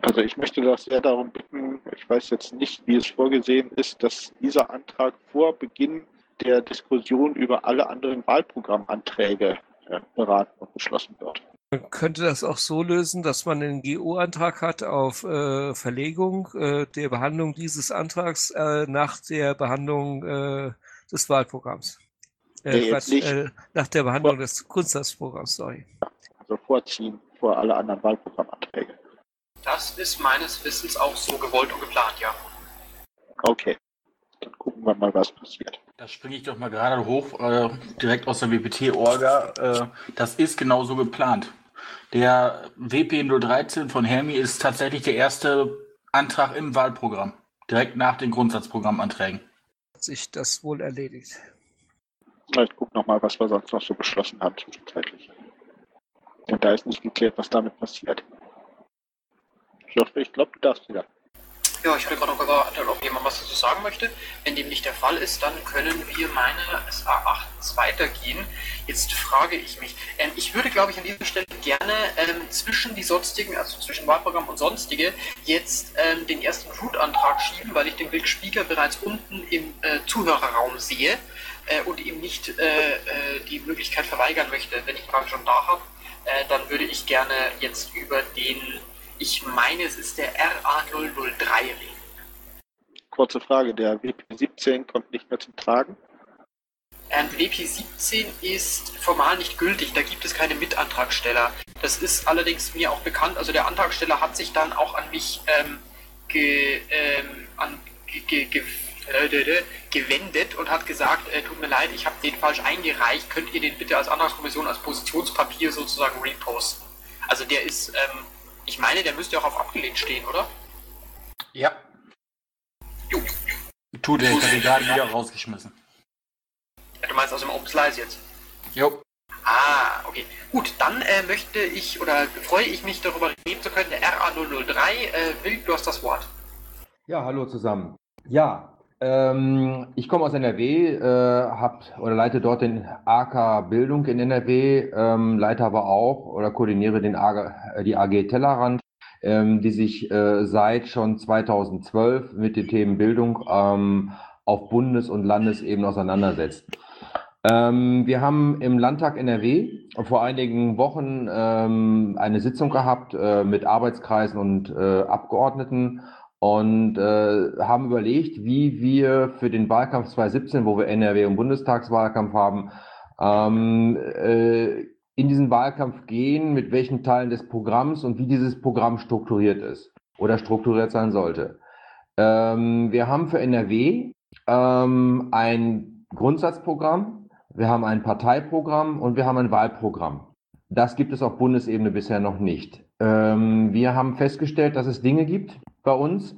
Also ich möchte doch sehr darum bitten, ich weiß jetzt nicht, wie es vorgesehen ist, dass dieser Antrag vor Beginn der Diskussion über alle anderen Wahlprogrammanträge äh, beraten und beschlossen wird. Man könnte das auch so lösen, dass man einen GO-Antrag hat auf äh, Verlegung äh, der Behandlung dieses Antrags äh, nach der Behandlung äh, des Wahlprogramms. Äh, Nee, Quatsch, äh, nach der Behandlung des Grundsatzprogramms, sorry. Also vorziehen vor alle anderen Wahlprogrammanträge. Das ist meines Wissens auch so gewollt und geplant, ja. Okay, dann gucken wir mal, was passiert. Da springe ich doch mal gerade hoch, äh, direkt aus der WPT-Orga. Äh, das ist genauso geplant. Der WP 013 von Helmi ist tatsächlich der erste Antrag im Wahlprogramm. Direkt nach den Grundsatzprogrammanträgen. Hat sich das wohl erledigt. Ich gucke nochmal, was wir sonst noch so beschlossen haben zwischenzeitlich. Denn da ist nicht geklärt, was damit passiert. Ich glaube, du darfst wieder. Ja, ich hatte gerade noch gewartet, ob jemand was dazu sagen möchte. Wenn dem nicht der Fall ist, dann können wir meine SA8 weitergehen. Jetzt frage ich mich, ähm, ich würde, glaube ich, an dieser Stelle gerne ähm, zwischen die sonstigen, also zwischen Wahlprogramm und sonstige, jetzt ähm, den ersten Root-Antrag schieben, weil ich den Big Speaker bereits unten im äh, Zuhörerraum sehe äh, und ihm nicht äh, äh, die Möglichkeit verweigern möchte, wenn ich ihn schon da habe. Äh, dann würde ich gerne jetzt über den ich meine, es ist der RA003 reden. Kurze Frage, der WP17 kommt nicht mehr zum Tragen. Ähm, WP17 ist formal nicht gültig, da gibt es keine Mitantragsteller. Das ist allerdings mir auch bekannt. Also der Antragsteller hat sich dann auch an mich ähm, ge, ähm, an, ge, ge, ge, äh, gewendet und hat gesagt, äh, tut mir leid, ich habe den falsch eingereicht, könnt ihr den bitte als Antragskommission als Positionspapier sozusagen reposten. Also der ist, ähm, ich meine, der müsste auch auf abgelehnt stehen, oder? Ja. Jo. Tut er, ich habe ihn gerade wieder rausgeschmissen. Ja, Du meinst aus dem Open Slice jetzt? Jo. Ah, okay. Gut, dann äh, möchte ich oder freue ich mich darüber reden zu können. Der RA003, äh, Will, du hast das Wort. Ja, hallo zusammen. Ja, ähm, ich komme aus NRW, äh, hab oder leite dort den AK Bildung in NRW, ähm, leite aber auch oder koordiniere den AG, äh, die AG Tellerrand, ähm, die sich äh, seit schon 2012 mit den Themen Bildung ähm, auf Bundes- und Landesebene auseinandersetzt. Ähm, wir haben im Landtag NRW vor einigen Wochen ähm, eine Sitzung gehabt äh, mit Arbeitskreisen und äh, Abgeordneten und äh, haben überlegt, wie wir für den Wahlkampf 2017, wo wir NRW und Bundestagswahlkampf haben, ähm, äh, in diesen Wahlkampf gehen, mit welchen Teilen des Programms und wie dieses Programm strukturiert ist oder strukturiert sein sollte. Ähm, wir haben für NRW ähm, ein Grundsatzprogramm, wir haben ein Parteiprogramm und wir haben ein Wahlprogramm. Das gibt es auf Bundesebene bisher noch nicht. Ähm, wir haben festgestellt, dass es Dinge gibt bei uns,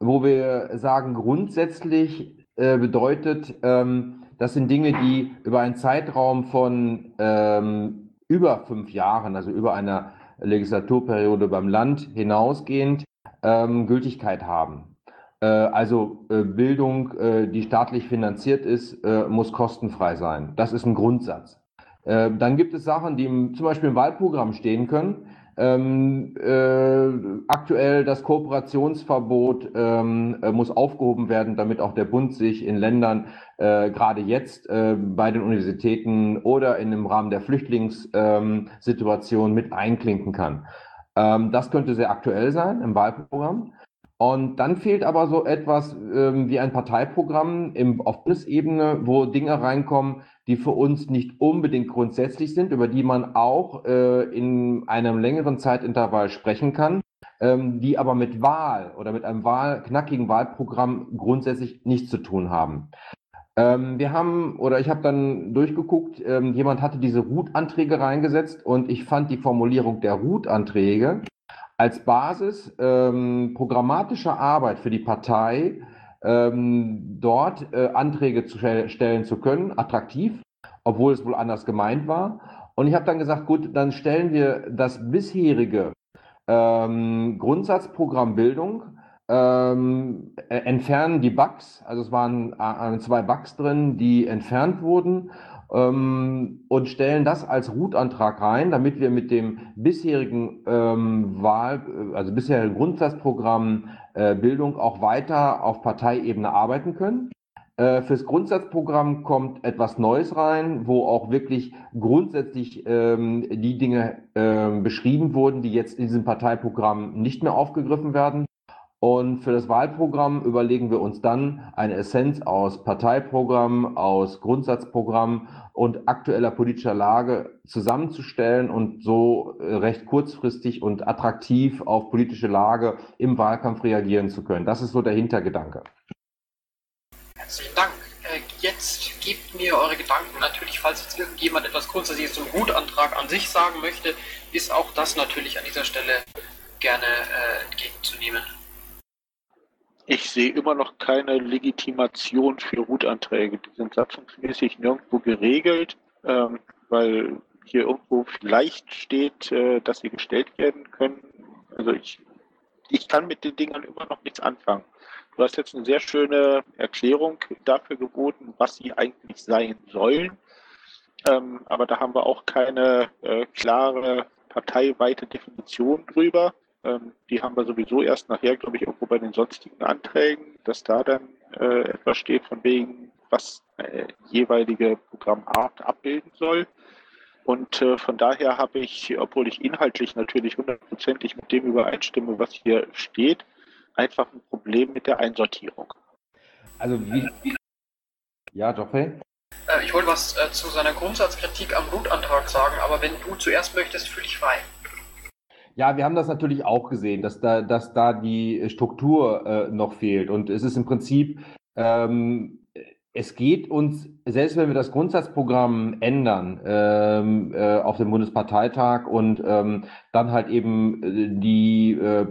wo wir sagen, grundsätzlich äh, bedeutet, ähm, das sind Dinge, die über einen Zeitraum von ähm, über fünf Jahren, also über einer Legislaturperiode beim Land hinausgehend, ähm, Gültigkeit haben. Äh, also äh, Bildung, äh, die staatlich finanziert ist, muss kostenfrei sein. Das ist ein Grundsatz. Dann gibt es Sachen, die zum Beispiel im Wahlprogramm stehen können. Ähm, äh, aktuell das Kooperationsverbot ähm, äh, muss aufgehoben werden, damit auch der Bund sich in Ländern, äh, gerade jetzt äh, bei den Universitäten oder in dem Rahmen der Flüchtlingssituation mit einklinken kann. Ähm, das könnte sehr aktuell sein im Wahlprogramm. Und dann fehlt aber so etwas ähm, wie ein Parteiprogramm im, auf Bundesebene, wo Dinge reinkommen, die für uns nicht unbedingt grundsätzlich sind, über die man auch äh, in einem längeren Zeitintervall sprechen kann, ähm, die aber mit Wahl oder mit einem Wahl, knackigen Wahlprogramm grundsätzlich nichts zu tun haben. Ähm, wir haben, oder ich habe dann durchgeguckt, ähm, jemand hatte diese Root-Anträge reingesetzt und ich fand die Formulierung der Root-Anträge als Basis ähm, programmatischer Arbeit für die Partei ähm, dort äh, Anträge zu stellen zu können, attraktiv, obwohl es wohl anders gemeint war. Und ich habe dann gesagt, gut, dann stellen wir das bisherige ähm, Grundsatzprogramm Bildung, ähm, äh, entfernen die Bugs, also es waren äh, zwei Bugs drin, die entfernt wurden ähm, und stellen das als Root-Antrag rein, damit wir mit dem bisherigen ähm, Wahl, also bisherigen Grundsatzprogramm äh, Bildung auch weiter auf Parteiebene arbeiten können. Äh, fürs Grundsatzprogramm kommt etwas Neues rein, wo auch wirklich grundsätzlich ähm, die Dinge äh, beschrieben wurden, die jetzt in diesem Parteiprogramm nicht mehr aufgegriffen werden. Und für das Wahlprogramm überlegen wir uns dann eine Essenz aus Parteiprogramm, aus Grundsatzprogramm und aktueller politischer Lage zusammenzustellen und so äh, recht kurzfristig und attraktiv auf politische Lage im Wahlkampf reagieren zu können. Das ist so der Hintergedanke. Herzlichen Dank. Äh, jetzt gebt mir eure Gedanken. Natürlich, falls jetzt irgendjemand etwas Grundsätzliches zum Gutantrag an sich sagen möchte, ist auch das natürlich an dieser Stelle gerne äh, entgegenzunehmen. Ich sehe immer noch keine Legitimation für Root-Anträge. Die sind satzungsmäßig nirgendwo geregelt, ähm, weil hier irgendwo vielleicht steht, äh, dass sie gestellt werden können. Also ich, ich kann mit den Dingern immer noch nichts anfangen. Du hast jetzt eine sehr schöne Erklärung dafür geboten, was sie eigentlich sein sollen. Ähm, aber da haben wir auch keine äh, klare parteiweite Definition drüber. Ähm, die haben wir sowieso erst nachher, glaube ich, irgendwo bei den sonstigen Anträgen, dass da dann äh, etwas steht von wegen, was äh, jeweilige Programmart abbilden soll. Und äh, von daher habe ich, obwohl ich inhaltlich natürlich hundertprozentig mit dem übereinstimme, was hier steht, einfach ein Problem mit der Einsortierung. Also wie. Ja, Joffrey? Äh, ich wollte was äh, zu seiner Grundsatzkritik am Blutantrag sagen, aber wenn du zuerst möchtest, fühle ich frei. Ja, wir haben das natürlich auch gesehen, dass da, dass da die Struktur äh, noch fehlt. Und es ist im Prinzip, ähm, es geht uns, selbst wenn wir das Grundsatzprogramm ändern ähm, äh, auf dem Bundesparteitag und ähm, dann halt eben äh, die, äh,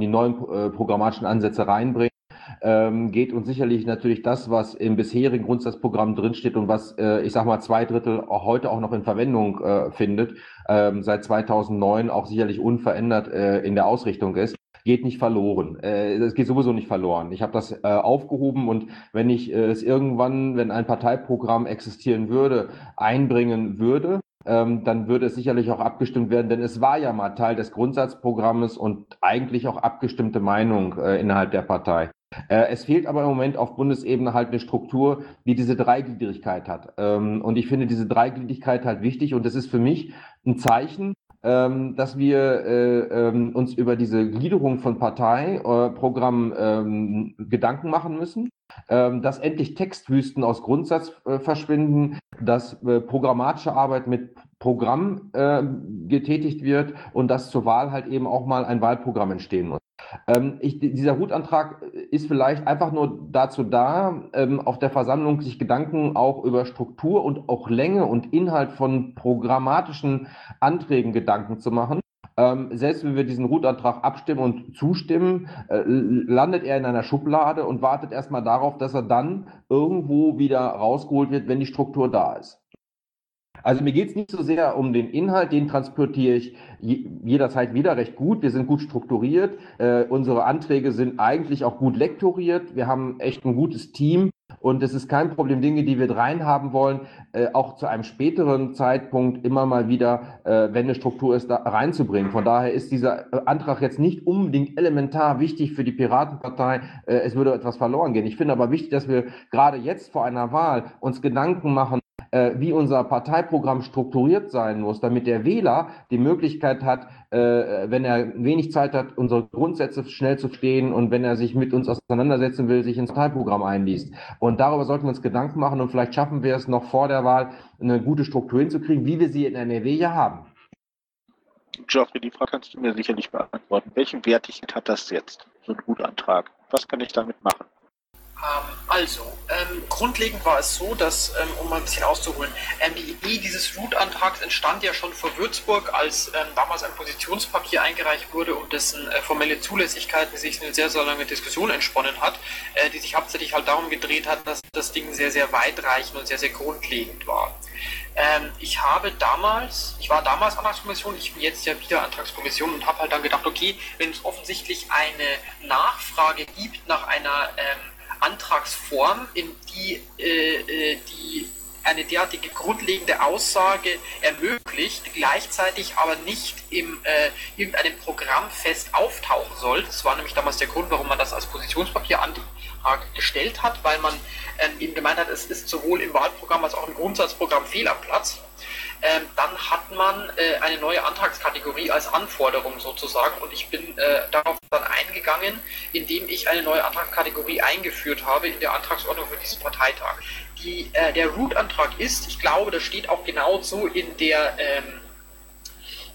die neuen äh, programmatischen Ansätze reinbringen, ähm, geht uns sicherlich natürlich das, was im bisherigen Grundsatzprogramm drinsteht und was, äh, ich sag mal, zwei Drittel heute auch noch in Verwendung äh, findet, ähm, seit 2009 auch sicherlich unverändert äh, in der Ausrichtung ist, geht nicht verloren. Äh, es geht sowieso nicht verloren. Ich habe das äh, aufgehoben und wenn ich äh, es irgendwann, wenn ein Parteiprogramm existieren würde, einbringen würde, ähm, dann würde es sicherlich auch abgestimmt werden, denn es war ja mal Teil des Grundsatzprogrammes und eigentlich auch abgestimmte Meinung äh, innerhalb der Partei. Äh, es fehlt aber im Moment auf Bundesebene halt eine Struktur, die diese Dreigliedrigkeit hat. Ähm, und ich finde diese Dreigliedrigkeit halt wichtig und das ist für mich ein Zeichen, ähm, dass wir äh, ähm, uns über diese Gliederung von Parteiprogrammen Gedanken machen müssen, dass endlich Textwüsten aus Grundsatz äh, verschwinden, dass programmatische Arbeit mit Programm getätigt wird und dass zur Wahl halt eben auch mal ein Wahlprogramm entstehen muss. Ähm, ich, dieser Hutantrag ist vielleicht einfach nur dazu da, ähm, auf der Versammlung sich Gedanken auch über Struktur und auch Länge und Inhalt von programmatischen Anträgen Gedanken zu machen. Ähm, selbst wenn wir diesen Rutantrag abstimmen und zustimmen, äh, landet er in einer Schublade und wartet erstmal darauf, dass er dann irgendwo wieder rausgeholt wird, wenn die Struktur da ist. Also mir geht es nicht so sehr um den Inhalt, den transportiere ich jederzeit wieder recht gut. Wir sind gut strukturiert, äh, unsere Anträge sind eigentlich auch gut lektoriert, wir haben echt ein gutes Team und es ist kein Problem, Dinge, die wir reinhaben wollen, äh, auch zu einem späteren Zeitpunkt immer mal wieder, äh, wenn eine Struktur ist, da reinzubringen. Von daher ist dieser äh, Antrag jetzt nicht unbedingt elementar wichtig für die Piratenpartei. Äh, es würde etwas verloren gehen. Ich finde aber wichtig, dass wir gerade jetzt vor einer Wahl uns Gedanken machen, wie unser Parteiprogramm strukturiert sein muss, damit der Wähler die Möglichkeit hat, äh, wenn er wenig Zeit hat, unsere Grundsätze schnell zu verstehen und wenn er sich mit uns auseinandersetzen will, sich ins Parteiprogramm einliest. Und darüber sollten wir uns Gedanken machen und vielleicht schaffen wir es noch vor der Wahl, eine gute Struktur hinzukriegen, wie wir sie in NRW ja haben. Geoffrey, die Frage kannst du mir sicherlich beantworten. Welchen Wertigkeit hat das jetzt, so ein Gutantrag? Was kann ich damit machen? Ähm, also, ähm, grundlegend war es so, dass, ähm, um mal ein bisschen auszuholen, ähm, die Idee dieses Root-Antrags entstand ja schon vor Würzburg, als ähm, damals ein Positionspapier eingereicht wurde und dessen äh, formelle Zulässigkeit sich eine sehr, sehr lange Diskussion entsponnen hat, äh, die sich hauptsächlich halt darum gedreht hat, dass das Ding sehr, sehr weitreichend und sehr, sehr grundlegend war. Ähm, ich habe damals, ich war damals Antragskommission, ich bin jetzt ja wieder Antragskommission und habe halt dann gedacht, okay, wenn es offensichtlich eine Nachfrage gibt nach einer Antragsform, in die, äh, äh die eine derartige grundlegende Aussage ermöglicht, gleichzeitig aber nicht in äh, irgendeinem Programm fest auftauchen soll. Das war nämlich damals der Grund, warum man das als Positionspapier gestellt hat, weil man ähm, eben gemeint hat, es ist sowohl im Wahlprogramm als auch im Grundsatzprogramm fehl am Platz. Ähm, dann hat man äh, eine neue Antragskategorie als Anforderung sozusagen und ich bin äh, darauf dann eingegangen, indem ich eine neue Antragskategorie eingeführt habe in der Antragsordnung für diesen Parteitag. Die, äh, der Root-Antrag ist, ich glaube, das steht auch genau so in der ähm,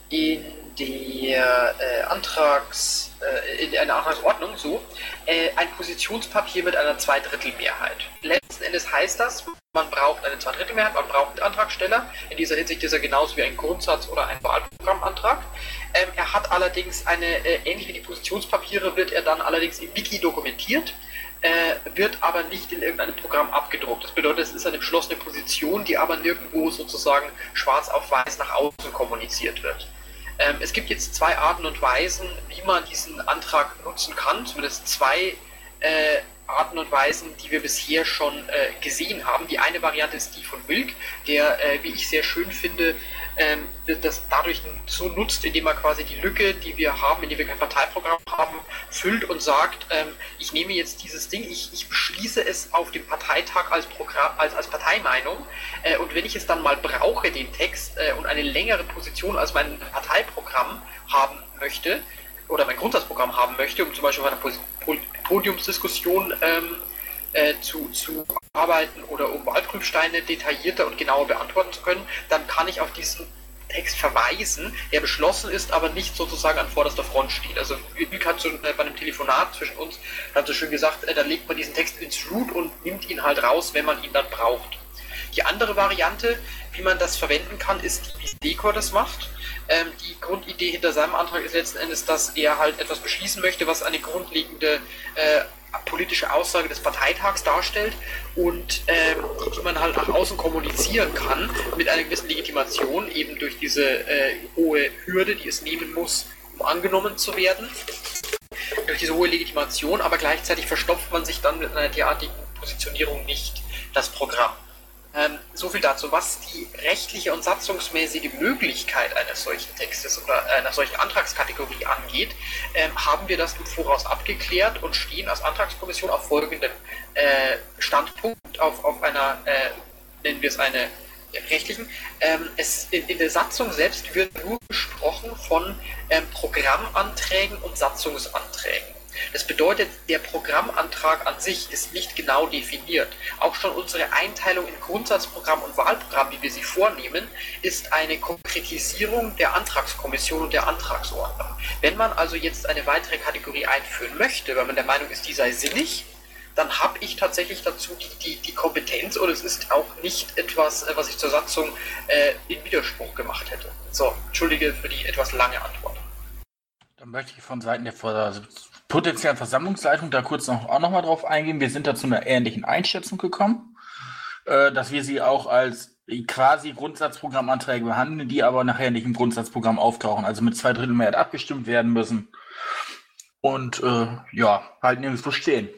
in der äh, Antrags, äh, in einer Antragsordnung so, äh, ein Positionspapier mit einer Zweidrittelmehrheit. Letzten Endes heißt das, man braucht eine Zweidrittelmehrheit, man braucht einen Antragsteller. In dieser Hinsicht ist er genauso wie ein Grundsatz oder ein Wahlprogrammantrag. Ähm, er hat allerdings eine, äh, ähnlich wie die Positionspapiere, wird er dann allerdings im Wiki dokumentiert. Äh, wird aber nicht in irgendeinem Programm abgedruckt. Das bedeutet, es ist eine beschlossene Position, die aber nirgendwo sozusagen schwarz auf weiß nach außen kommuniziert wird. Ähm, es gibt jetzt zwei Arten und Weisen, wie man diesen Antrag nutzen kann, zumindest zwei äh, Arten und Weisen, die wir bisher schon äh, gesehen haben. Die eine Variante ist die von Wilk, der, äh, wie ich sehr schön finde, ähm, das dadurch so nutzt, indem er quasi die Lücke, die wir haben, indem wir kein Parteiprogramm haben, füllt und sagt, ähm, ich nehme jetzt dieses Ding, ich, ich beschließe es auf dem Parteitag als, Programm, als, als Parteimeinung äh, und wenn ich es dann mal brauche, den Text äh, und eine längere Position als mein Parteiprogramm haben möchte, oder mein Grundsatzprogramm haben möchte, um zum Beispiel auf einer Podiumsdiskussion ähm, äh, zu, zu arbeiten oder um Wahlprüfsteine detaillierter und genauer beantworten zu können, dann kann ich auf diesen Text verweisen, der beschlossen ist, aber nicht sozusagen an vorderster Front steht. Also Übig hat so äh, bei einem Telefonat zwischen uns hat so schön gesagt, äh, da legt man diesen Text ins Root und nimmt ihn halt raus, wenn man ihn dann braucht. Die andere Variante, wie man das verwenden kann, ist, wie Dekor das macht. Ähm, die Grundidee hinter seinem Antrag ist letzten Endes, dass er halt etwas beschließen möchte, was eine grundlegende äh, politische Aussage des Parteitags darstellt und ähm, die man halt nach außen kommunizieren kann mit einer gewissen Legitimation, eben durch diese äh, hohe Hürde, die es nehmen muss, um angenommen zu werden. Durch diese hohe Legitimation, aber gleichzeitig verstopft man sich dann mit einer derartigen Positionierung nicht das Programm. Ähm, so viel dazu. Was die rechtliche und satzungsmäßige Möglichkeit eines solchen Textes oder einer solchen Antragskategorie angeht, ähm, haben wir das im Voraus abgeklärt und stehen als Antragskommission auf folgendem äh, Standpunkt, auf, auf einer, äh, nennen wir es eine rechtlichen. Ähm, es, in, in, der Satzung selbst wird nur gesprochen von ähm, Programmanträgen und Satzungsanträgen. Das bedeutet, der Programmantrag an sich ist nicht genau definiert. Auch schon unsere Einteilung in Grundsatzprogramm und Wahlprogramm, wie wir sie vornehmen, ist eine Konkretisierung der Antragskommission und der Antragsordnung. Wenn man also jetzt eine weitere Kategorie einführen möchte, weil man der Meinung ist, die sei sinnig, dann habe ich tatsächlich dazu die, die, die, Kompetenz und es ist auch nicht etwas, äh, was ich zur Satzung äh, in Widerspruch gemacht hätte. So, entschuldige für die etwas lange Antwort. Dann möchte ich von Seiten der potenziellen Versammlungsleitung da kurz noch, auch nochmal drauf eingehen. Wir sind da zu einer ähnlichen Einschätzung gekommen, äh, dass wir sie auch als quasi Grundsatzprogrammanträge behandeln, die aber nachher nicht im Grundsatzprogramm auftauchen, also mit zwei Drittel Mehrheit abgestimmt werden müssen. Und äh, ja, halt nirgendwo stehen.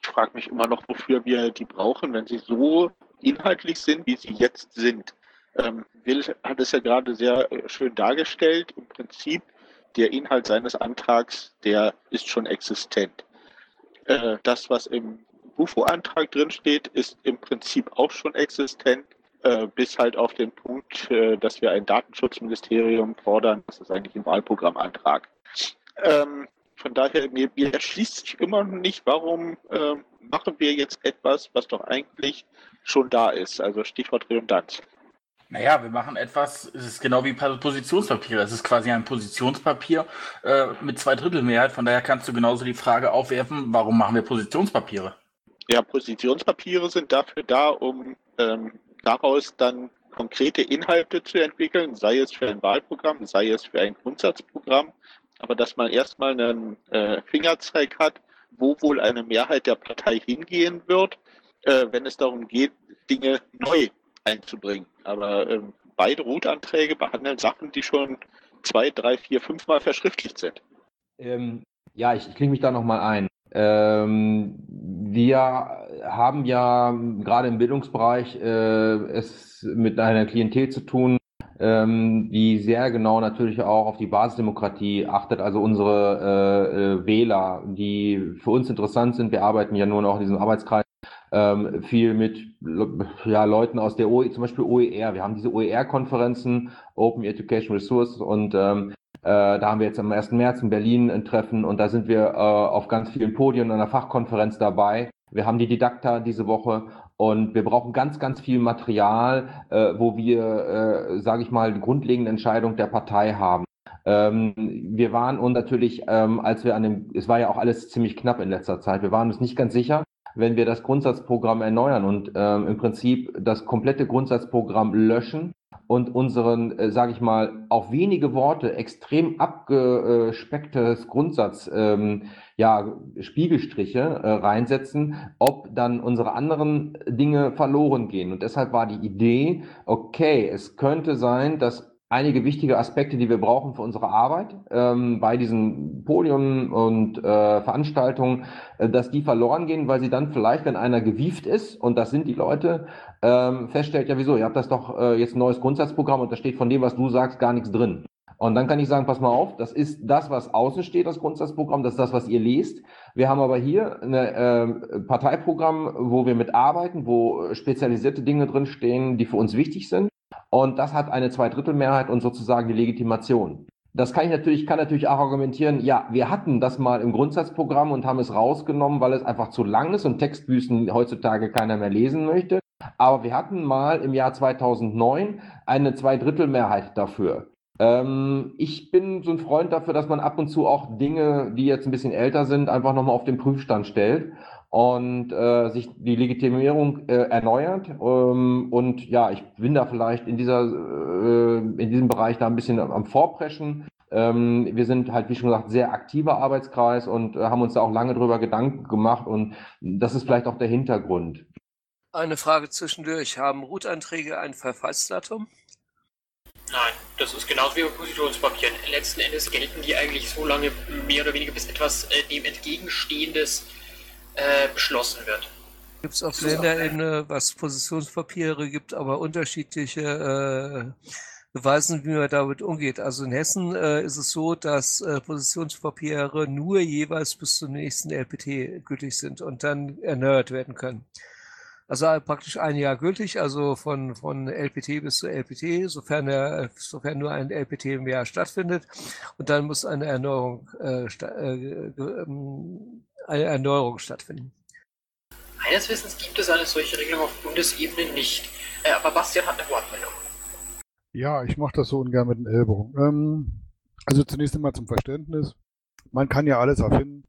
Ich frage mich immer noch, wofür wir die brauchen, wenn sie so inhaltlich sind, wie sie jetzt sind. Ähm, Will hat es ja gerade sehr äh, schön dargestellt. Im Prinzip der Inhalt seines Antrags, der ist schon existent. Äh, das, was im UFO-Antrag drinsteht, ist im Prinzip auch schon existent, äh, bis halt auf den Punkt, äh, dass wir ein Datenschutzministerium fordern. Das ist eigentlich ein Wahlprogrammantrag. Ähm, von daher, mir, mir erschließt sich immer noch nicht, warum äh, machen wir jetzt etwas, was doch eigentlich schon da ist. Also Stichwort Redundanz. Naja, wir machen etwas, es ist genau wie Positionspapiere. Es ist quasi ein Positionspapier äh, mit zwei Drittel Mehrheit. Von daher kannst du genauso die Frage aufwerfen, warum machen wir Positionspapiere? Ja, Positionspapiere sind dafür da, um ähm, daraus dann konkrete Inhalte zu entwickeln, sei es für ein Wahlprogramm, sei es für ein Grundsatzprogramm. Aber dass man erstmal einen äh, Fingerzeig hat, wo wohl eine Mehrheit der Partei hingehen wird, äh, wenn es darum geht, Dinge neu einzubringen. Aber ähm, beide Rotanträge behandeln Sachen, die schon zwei, drei, vier, fünf Mal verschriftlicht sind. Ähm, ja, ich, ich klinge mich da nochmal ein. Ähm, wir haben ja gerade im Bildungsbereich äh, es mit einer Klientel zu tun, ähm, die sehr genau natürlich auch auf die Basisdemokratie achtet, also unsere äh, äh, Wähler, die für uns interessant sind. Wir arbeiten ja nur noch in diesem Arbeitskreis ähm, viel mit ja, Leuten aus der OE, zum Beispiel OER. Wir haben diese OER-Konferenzen, Open Education Resources, und ähm, äh, da haben wir jetzt am 1. März in Berlin ein Treffen und da sind wir äh, auf ganz vielen Podien einer Fachkonferenz dabei. Wir haben die Didakta diese Woche und wir brauchen ganz, ganz viel Material, äh, wo wir, äh, sage ich mal, die grundlegende Entscheidung der Partei haben. Ähm, wir waren uns natürlich, ähm, als wir an dem, es war ja auch alles ziemlich knapp in letzter Zeit, wir waren uns nicht ganz sicher, wenn wir das Grundsatzprogramm erneuern und ähm, im Prinzip das komplette Grundsatzprogramm löschen und unseren, äh, sage ich mal, auf wenige Worte extrem abgespecktes Grundsatz, ähm, ja, Spiegelstriche äh, reinsetzen, ob dann unsere anderen Dinge verloren gehen. Und deshalb war die Idee, okay, es könnte sein, dass einige wichtige Aspekte, die wir brauchen für unsere Arbeit ähm, bei diesen Podien und äh, Veranstaltungen, äh, dass die verloren gehen, weil sie dann vielleicht, wenn einer gewieft ist, und das sind die Leute, ähm, feststellt, ja wieso, ihr habt das doch äh, jetzt ein neues Grundsatzprogramm und da steht von dem, was du sagst, gar nichts drin. Und dann kann ich sagen, pass mal auf, das ist das, was außen steht, das Grundsatzprogramm, das ist das, was ihr lest. Wir haben aber hier ein äh, Parteiprogramm, wo wir mitarbeiten, wo spezialisierte Dinge drinstehen, die für uns wichtig sind. Und das hat eine Zweidrittelmehrheit und sozusagen die Legitimation. Das kann ich natürlich, kann natürlich auch argumentieren, ja, wir hatten das mal im Grundsatzprogramm und haben es rausgenommen, weil es einfach zu lang ist und Textbüßen heutzutage keiner mehr lesen möchte. Aber wir hatten mal im Jahr 2009 eine Zweidrittelmehrheit dafür. Ähm, ich bin so ein Freund dafür, dass man ab und zu auch Dinge, die jetzt ein bisschen älter sind, einfach nochmal auf den Prüfstand stellt und äh, sich die Legitimierung äh, erneuert. Ähm, und ja, ich bin da vielleicht in dieser äh, in diesem Bereich da ein bisschen am Vorpreschen. Ähm, wir sind halt, wie schon gesagt, sehr aktiver Arbeitskreis und äh, haben uns da auch lange drüber Gedanken gemacht und das ist vielleicht auch der Hintergrund. Eine Frage zwischendurch. Haben Routanträge ein Verfallsdatum? Nein, das ist genauso wie bei Positionspapieren. Letzten Endes gelten die eigentlich so lange mehr oder weniger, bis etwas äh, dem entgegenstehendes äh, beschlossen wird. Gibt es auf Länderebene, was Positionspapiere gibt, aber unterschiedliche äh, Beweisen, wie man damit umgeht. Also in Hessen äh, ist es so, dass äh, Positionspapiere nur jeweils bis zum nächsten LPT gültig sind und dann erneuert werden können. Also praktisch ein Jahr gültig, also von, von LPT bis zu LPT, sofern, er, sofern nur ein LPT im Jahr stattfindet. Und dann muss eine Erneuerung äh, äh, ähm, eine Erneuerung stattfinden. Meines Wissens gibt es eine solche Regelung auf Bundesebene nicht. Äh, aber Bastian hat eine Wortmeldung. Ja, ich mache das so ungern mit den Ellbogen. Ähm, also zunächst einmal zum Verständnis. Man kann ja alles erfinden,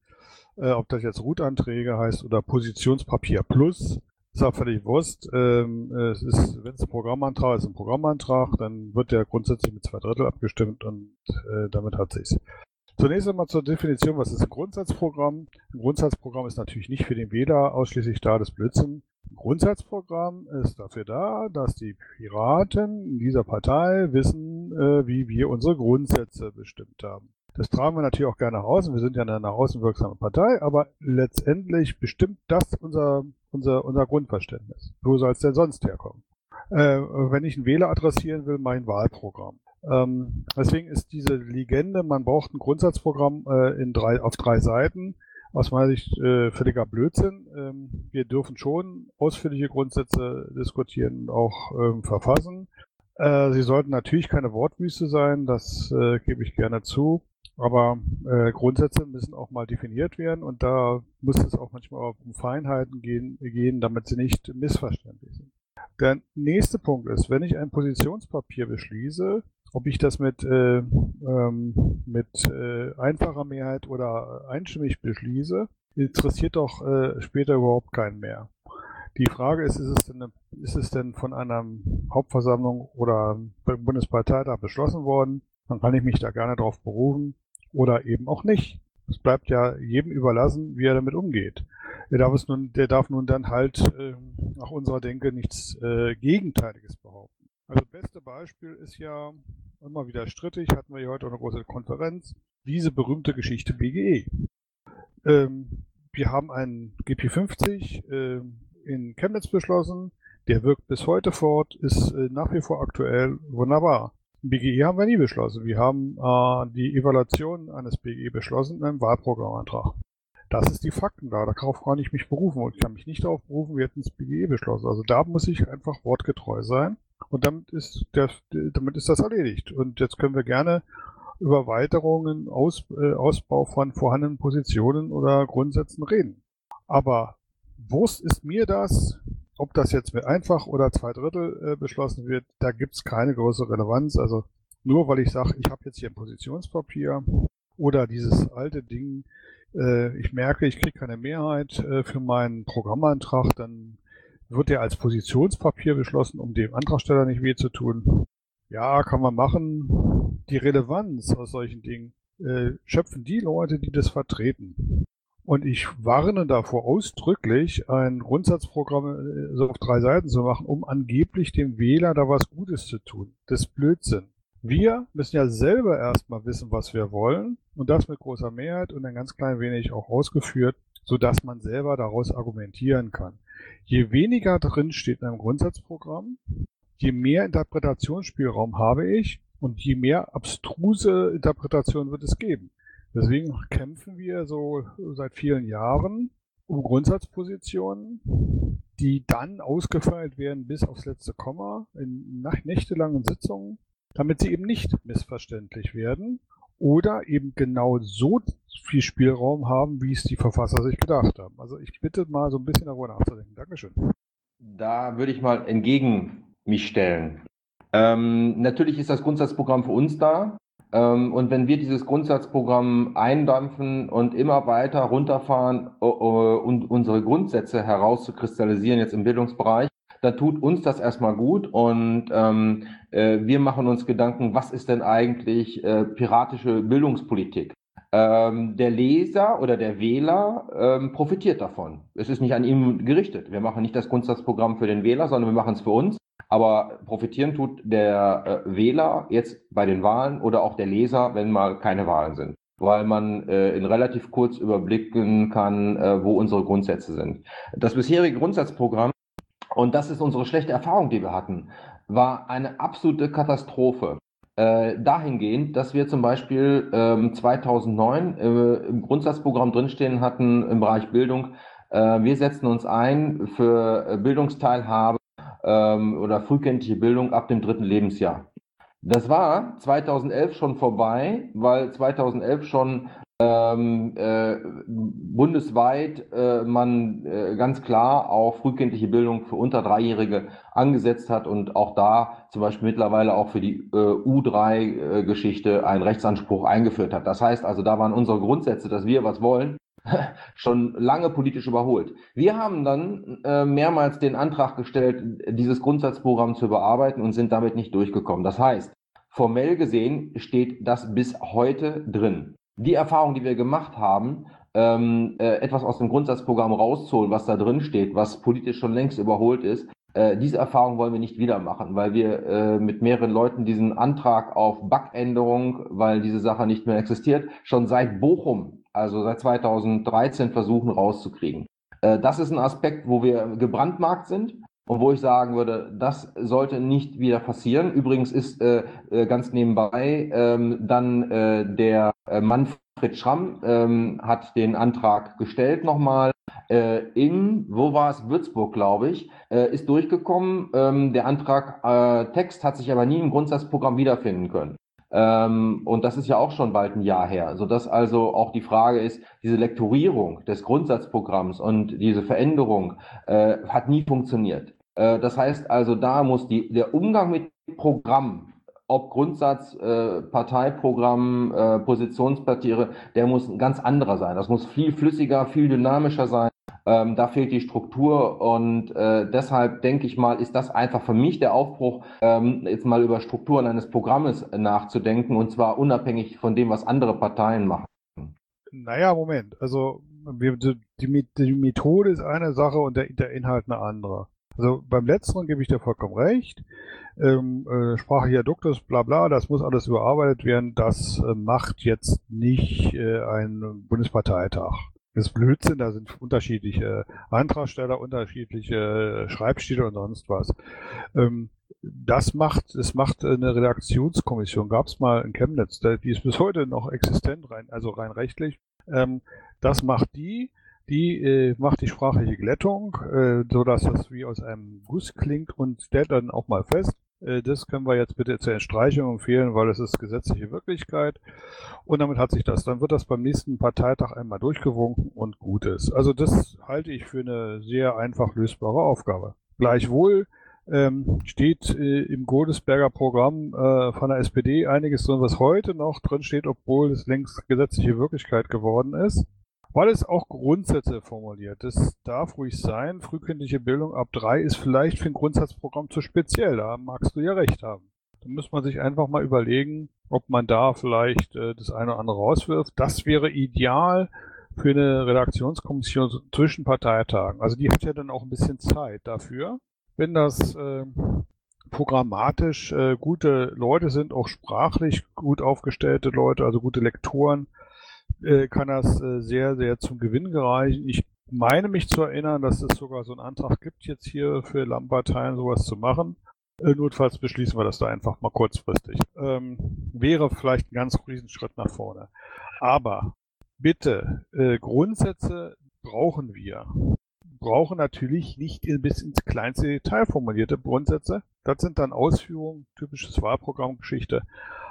äh, ob das jetzt Routanträge heißt oder Positionspapier Plus. Ist auch völlig Wurst. Ähm, es ist, wenn es ein Programmantrag ist, ein Programmantrag, dann wird der grundsätzlich mit zwei Drittel abgestimmt und äh, damit hat sich's. Zunächst einmal zur Definition, was ist ein Grundsatzprogramm? Ein Grundsatzprogramm ist natürlich nicht für den Wähler ausschließlich da, das Blödsinn. Ein Grundsatzprogramm ist dafür da, dass die Piraten in dieser Partei wissen, äh, wie wir unsere Grundsätze bestimmt haben. Das tragen wir natürlich auch gerne nach außen. Wir sind ja eine nach außen wirksame Partei, aber letztendlich bestimmt das unser, unser, unser Grundverständnis. Wo soll es denn sonst herkommen? Äh, wenn ich einen Wähler adressieren will, mein Wahlprogramm. Ähm, deswegen ist diese Legende, man braucht ein Grundsatzprogramm äh, in drei, auf drei Seiten, aus meiner Sicht äh, völliger Blödsinn. Ähm, wir dürfen schon ausführliche Grundsätze diskutieren und auch ähm, verfassen. Äh, sie sollten natürlich keine Wortwüste sein, das äh, gebe ich gerne zu. Aber äh, Grundsätze müssen auch mal definiert werden und da muss es auch manchmal um Feinheiten gehen, gehen, damit sie nicht missverständlich sind. Der nächste Punkt ist, wenn ich ein Positionspapier beschließe, ob ich das mit, äh, ähm, mit äh, einfacher Mehrheit oder einstimmig beschließe, interessiert doch äh, später überhaupt keinen mehr. Die Frage ist, ist es denn, ist es denn von einer Hauptversammlung oder Bundesparteitag beschlossen worden? Dann kann ich mich da gerne darauf berufen oder eben auch nicht. Es bleibt ja jedem überlassen, wie er damit umgeht. Der darf, es nun, der darf nun dann halt äh, nach unserer Denke nichts äh, Gegenteiliges behaupten. Also beste Beispiel ist ja immer wieder strittig, hatten wir hier heute eine große Konferenz, diese berühmte Geschichte BGE. Ähm, wir haben einen GP50 äh, in Chemnitz beschlossen, der wirkt bis heute fort, ist äh, nach wie vor aktuell, wunderbar. BGE haben wir nie beschlossen. Wir haben äh, die Evaluation eines BGE beschlossen in einem Wahlprogrammantrag. Das ist die Fakten da. Darauf kann ich mich berufen und ich kann mich nicht darauf berufen, wir hätten das BGE beschlossen. Also da muss ich einfach wortgetreu sein und damit ist, der, damit ist das erledigt. Und jetzt können wir gerne über Erweiterungen, Aus, äh, Ausbau von vorhandenen Positionen oder Grundsätzen reden. Aber Wurst ist mir das, ob das jetzt mit einfach oder zwei Drittel äh, beschlossen wird, da gibt's keine große Relevanz. Also nur weil ich sage, ich habe jetzt hier ein Positionspapier oder dieses alte Ding, ich merke, ich kriege keine Mehrheit äh, für meinen Programmantrag, dann wird der als Positionspapier beschlossen, um dem Antragsteller nicht weh zu tun. Ja, kann man machen. Die Relevanz aus solchen Dingen äh, schöpfen die Leute, die das vertreten. Und ich warne davor ausdrücklich, ein Grundsatzprogramm äh, so auf drei Seiten zu machen, um angeblich dem Wähler da was Gutes zu tun. Das ist Blödsinn. Wir müssen ja selber erstmal wissen, was wir wollen und das mit großer Mehrheit und ein ganz klein wenig auch ausgeführt, sodass man selber daraus argumentieren kann. Je weniger drin steht in einem Grundsatzprogramm, je mehr Interpretationsspielraum habe ich und je mehr abstruse Interpretation wird es geben. Deswegen kämpfen wir so seit vielen Jahren um Grundsatzpositionen, die dann ausgefeilt werden bis aufs letzte Komma in nächtelangen Sitzungen, damit sie eben nicht missverständlich werden oder eben genau so viel Spielraum haben, wie es die Verfasser sich gedacht haben. Also ich bitte mal so ein bisschen darüber nachzudenken. Dankeschön. Da würde ich mal entgegen mich stellen. Ähm, natürlich ist das Grundsatzprogramm für uns da. Ähm, und wenn wir dieses Grundsatzprogramm eindampfen und immer weiter runterfahren, uh, uh, und unsere Grundsätze herauszukristallisieren jetzt im Bildungsbereich, dann tut uns das erstmal gut und ähm, äh, wir machen uns Gedanken, was ist denn eigentlich äh, piratische Bildungspolitik? Ähm, der Leser oder der Wähler ähm, profitiert davon. Es ist nicht an ihm gerichtet. Wir machen nicht das Grundsatzprogramm für den Wähler, sondern wir machen es für uns. Aber profitieren tut der äh, Wähler jetzt bei den Wahlen oder auch der Leser, wenn mal keine Wahlen sind weil man äh, in relativ kurz überblicken kann, äh, wo unsere Grundsätze sind. Das bisherige Grundsatzprogramm, und das ist unsere schlechte Erfahrung, die wir hatten, war eine absolute Katastrophe. Äh, dahingehend, dass wir zum Beispiel ähm, 2009 äh, im Grundsatzprogramm drinstehen hatten im Bereich Bildung, äh, wir setzen uns ein für Bildungsteilhabe ähm, oder frühkindliche Bildung ab dem dritten Lebensjahr. Das war 2011 schon vorbei, weil 2011 schon ähm, äh, bundesweit äh, man äh, ganz klar auch frühkindliche Bildung für unter Dreijährige angesetzt hat und auch da zum Beispiel mittlerweile auch für die äh, U3-Geschichte einen Rechtsanspruch eingeführt hat. Das heißt also, da waren unsere Grundsätze, dass wir was wollen, schon lange politisch überholt. Wir haben dann äh, mehrmals den Antrag gestellt, dieses Grundsatzprogramm zu überarbeiten und sind damit nicht durchgekommen. Das heißt, formell gesehen steht das bis heute drin. Die Erfahrung, die wir gemacht haben, ähm, äh, etwas aus dem Grundsatzprogramm rauszuholen, was da drin steht, was politisch schon längst überholt ist, äh, diese Erfahrung wollen wir nicht wieder machen, weil wir äh, mit mehreren Leuten diesen Antrag auf Backänderung, weil diese Sache nicht mehr existiert, schon seit Bochum also seit 2013 versuchen rauszukriegen. Äh, das ist ein Aspekt, wo wir gebrandmarkt sind und wo ich sagen würde, das sollte nicht wieder passieren. Übrigens ist äh, äh ganz nebenbei ähm, dann äh, der äh, Manfred Schramm ähm, hat den Antrag gestellt nochmal äh, in, wo war es, Würzburg, glaube ich, äh, ist durchgekommen. Ähm, der Antrag Text hat sich aber nie im Grundsatzprogramm wiederfinden können. Ähm, und das ist ja auch schon bald ein Jahr her, sodass also auch die Frage ist, diese Lektorierung des Grundsatzprogramms und diese Veränderung äh, hat nie funktioniert. Äh, das heißt also, da muss die, der Umgang mit Programm, ob Grundsatz, äh, Parteiprogramm, äh, Positionspapiere, der muss ein ganz anderer sein. Das muss viel flüssiger, viel dynamischer sein. Ähm, da fehlt die Struktur und äh, deshalb denke ich mal, ist das einfach für mich der Aufbruch, ähm, jetzt mal über Strukturen eines Programmes nachzudenken und zwar unabhängig von dem, was andere Parteien machen. Naja, Moment. Also wir, die, die Methode ist eine Sache und der, der Inhalt eine andere. Also beim letzteren gebe ich dir vollkommen recht. Ähm, äh, sprachlicher Duktus, bla bla, das muss alles überarbeitet werden. Das äh, macht jetzt nicht äh, ein Bundesparteitag. Das ist Blödsinn, da sind unterschiedliche Antragsteller, unterschiedliche Schreibstile und sonst was. Ähm, das macht, es macht eine Redaktionskommission. Gab es mal in Chemnitz, die ist bis heute noch existent, rein, also rein rechtlich. Ähm, das macht die, die äh, macht die sprachliche Glättung, äh, so dass das wie aus einem Guss klingt und stellt dann auch mal fest, äh, das können wir jetzt bitte zur Entstreichung empfehlen, weil es ist gesetzliche Wirklichkeit. Und damit hat sich das. Dann wird das beim nächsten Parteitag einmal durchgewunken und gut ist. Also das halte ich für eine sehr einfach lösbare Aufgabe. Gleichwohl ähm, steht äh, im Godesberger Programm äh, von der SPD einiges drin, was heute noch drin steht, obwohl es längst gesetzliche Wirklichkeit geworden ist. Weil es auch Grundsätze formuliert. Das darf ruhig sein. Frühkindliche Bildung ab drei ist vielleicht für ein Grundsatzprogramm zu speziell. Da magst du ja recht haben. Da muss man sich einfach mal überlegen, ob man da vielleicht äh, das eine oder andere rauswirft. Das wäre ideal für eine Redaktionskommission zwischen Parteitagen. Also die hat ja dann auch ein bisschen Zeit dafür wenn das äh, programmatisch äh, gute Leute sind, auch sprachlich gut aufgestellte Leute, also gute Lektoren, äh, kann das äh, sehr, sehr zum Gewinn gereichen. Ich meine mich zu erinnern, dass es sogar so einen Antrag gibt, jetzt hier für Landparteien sowas zu machen. Äh, notfalls beschließen wir das da einfach mal kurzfristig. Ähm, wäre vielleicht ein ganz riesen Schritt nach vorne. Aber bitte, äh, Grundsätze brauchen wir brauchen natürlich nicht bis ins kleinste Detail formulierte Grundsätze. Das sind dann Ausführungen, typisches Wahlprogrammgeschichte.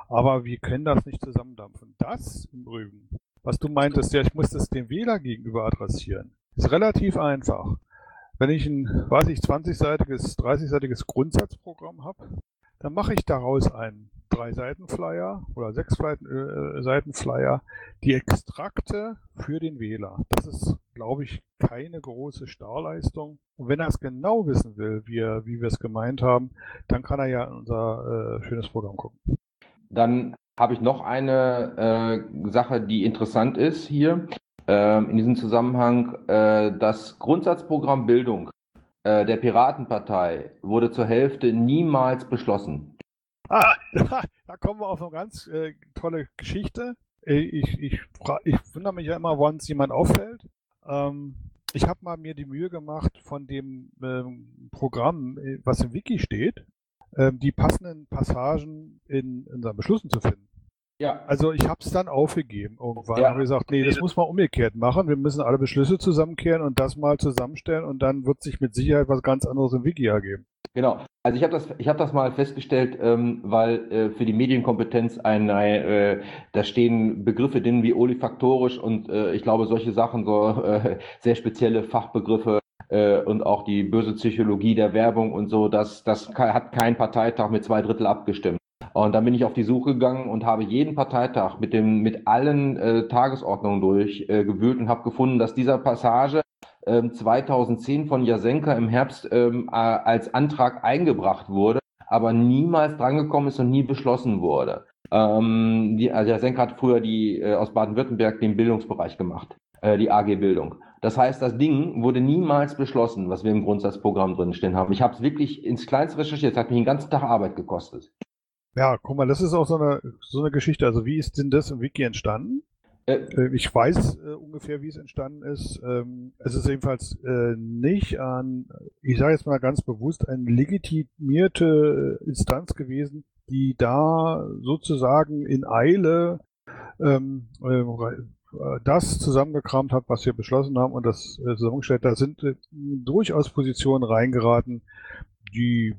Aber wir können das nicht zusammendampfen. Das im Übrigen, was du meintest, ja, ich muss das dem Wähler gegenüber adressieren, ist relativ einfach. Wenn ich ein, weiß ich, 20-seitiges, 30-seitiges Grundsatzprogramm habe, dann mache ich daraus einen drei Seiten Flyer oder sechs äh, die Extrakte für den Wähler. Das ist, glaube ich, keine große Starleistung. Und wenn er es genau wissen will, wie, wie wir es gemeint haben, dann kann er ja in unser äh, schönes Programm gucken. Dann habe ich noch eine äh, Sache, die interessant ist hier äh, in diesem Zusammenhang. Äh, das Grundsatzprogramm Bildung äh, der Piratenpartei wurde zur Hälfte niemals beschlossen. Ah, da kommen wir auf eine ganz äh, tolle Geschichte. Äh, ich, ich, ich wundere mich ja immer, wann es jemand auffällt. Ähm, ich habe mal mir die Mühe gemacht, von dem ähm, Programm, was im Wiki steht, ähm, die passenden Passagen in unseren Beschlüssen zu finden. Ja. Also ich habe es dann aufgegeben. Irgendwann ja. habe ich gesagt, nee, das muss man umgekehrt machen. Wir müssen alle Beschlüsse zusammenkehren und das mal zusammenstellen und dann wird sich mit Sicherheit was ganz anderes im Wiki ergeben. Genau. Also ich habe das, ich habe das mal festgestellt, ähm, weil äh, für die Medienkompetenz ein, äh, da stehen Begriffe drin wie olifaktorisch und äh, ich glaube solche Sachen, so äh, sehr spezielle Fachbegriffe äh, und auch die böse Psychologie der Werbung und so, das, das hat kein Parteitag mit zwei Drittel abgestimmt. Und dann bin ich auf die Suche gegangen und habe jeden Parteitag mit dem mit allen äh, Tagesordnungen durchgewühlt äh, und habe gefunden, dass dieser Passage 2010 ähm, von Jasenka im Herbst ähm, als Antrag eingebracht wurde, aber niemals drangekommen ist und nie beschlossen wurde. Ähm, die, also Jasenka hat früher die äh, aus Baden-Württemberg den Bildungsbereich gemacht, äh, die AG Bildung. Das heißt, das Ding wurde niemals beschlossen, was wir im Grundsatzprogramm drinstehen haben. Ich habe es wirklich ins Kleinste recherchiert, es hat mich den ganzen Tag Arbeit gekostet. Ja, guck mal, das ist auch so eine, so eine Geschichte. Also wie ist denn das im Wiki entstanden? Äh, äh, ich weiß äh, ungefähr, wie es entstanden ist. Ähm, es ist jedenfalls äh, nicht an, ich sage jetzt mal ganz bewusst, eine legitimierte Instanz gewesen, die da sozusagen in Eile ähm, äh, das zusammengekramt hat, was wir beschlossen haben und das äh, zusammengestellt. Da sind durchaus Positionen reingeraten, die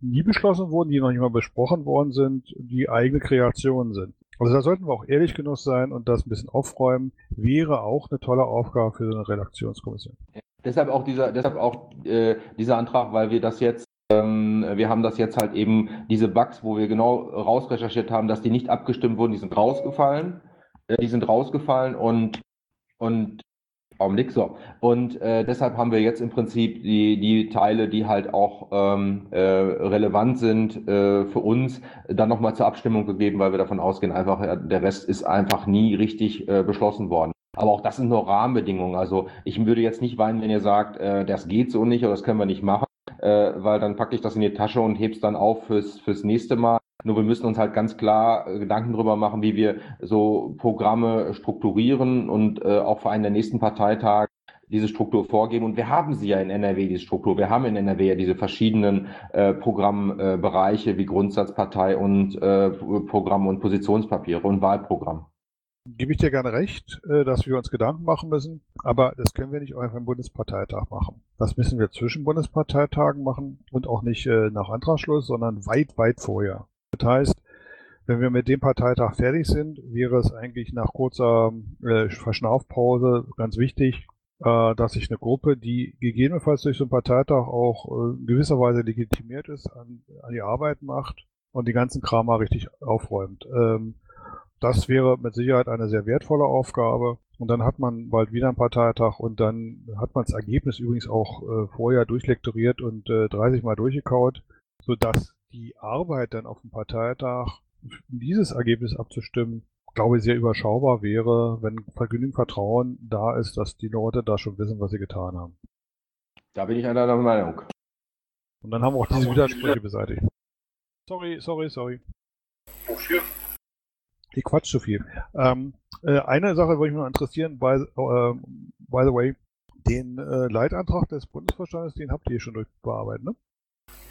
nie beschlossen wurden, die noch nicht mal besprochen worden sind, die eigene Kreationen sind. Also da sollten wir auch ehrlich genug sein und das ein bisschen aufräumen, wäre auch eine tolle Aufgabe für so eine Redaktionskommission. Deshalb auch dieser, deshalb auch äh, dieser Antrag, weil wir das jetzt ähm, wir haben das jetzt halt eben, diese Bugs, wo wir genau rausrecherchiert haben, dass die nicht abgestimmt wurden, die sind rausgefallen. Äh, die sind rausgefallen und, und Augenblick, so. Und äh, deshalb haben wir jetzt im Prinzip die, die Teile, die halt auch ähm, äh, relevant sind äh, für uns, dann nochmal zur Abstimmung gegeben, weil wir davon ausgehen, einfach, der Rest ist einfach nie richtig äh, beschlossen worden. Aber auch das sind nur Rahmenbedingungen. Also ich würde jetzt nicht weinen, wenn ihr sagt, äh, das geht so nicht oder das können wir nicht machen, äh, weil dann packe ich das in die Tasche und heb's dann auf fürs, fürs nächste Mal. Nur wir müssen uns halt ganz klar äh, Gedanken darüber machen, wie wir so Programme strukturieren und äh, auch für einen der nächsten Parteitage diese Struktur vorgeben. Und wir haben sie ja in NRW, diese Struktur. Wir haben in NRW ja diese verschiedenen äh, Programmbereiche äh, wie Grundsatzpartei und äh, Programm- und Positionspapiere und Wahlprogramm. Gebe ich dir gerne recht, äh, dass wir uns Gedanken machen müssen, aber das können wir nicht einfach im Bundesparteitag machen. Das müssen wir zwischen Bundesparteitagen machen und auch nicht äh, nach Antragsschluss, sondern weit, weit vorher. Das heißt, wenn wir mit dem Parteitag fertig sind, wäre es eigentlich nach kurzer äh, Verschnaufpause ganz wichtig, äh, dass sich eine Gruppe, die gegebenenfalls durch so einen Parteitag auch äh, in gewisser Weise legitimiert ist, an, an die Arbeit macht und die ganzen Kram mal richtig aufräumt. Ähm, das wäre mit Sicherheit eine sehr wertvolle Aufgabe. Und dann hat man bald wieder einen Parteitag und dann hat man das Ergebnis übrigens auch äh, vorher durchlektoriert und äh, 30 Mal durchgekaut, sodass die Arbeit dann auf dem Parteitag, dieses Ergebnis abzustimmen, glaube ich, sehr überschaubar wäre, wenn genügend Vertrauen da ist, dass die Leute da schon wissen, was sie getan haben. Da bin ich einer der Meinung. Und dann haben wir auch diese Widersprüche beseitigt. Sorry, sorry, sorry. Wofür? Ich quatsch zu viel. Ähm, äh, eine Sache würde mich noch interessieren, by, äh, by the way, den äh, Leitantrag des Bundesvorstandes, den habt ihr schon durchbearbeitet, ne?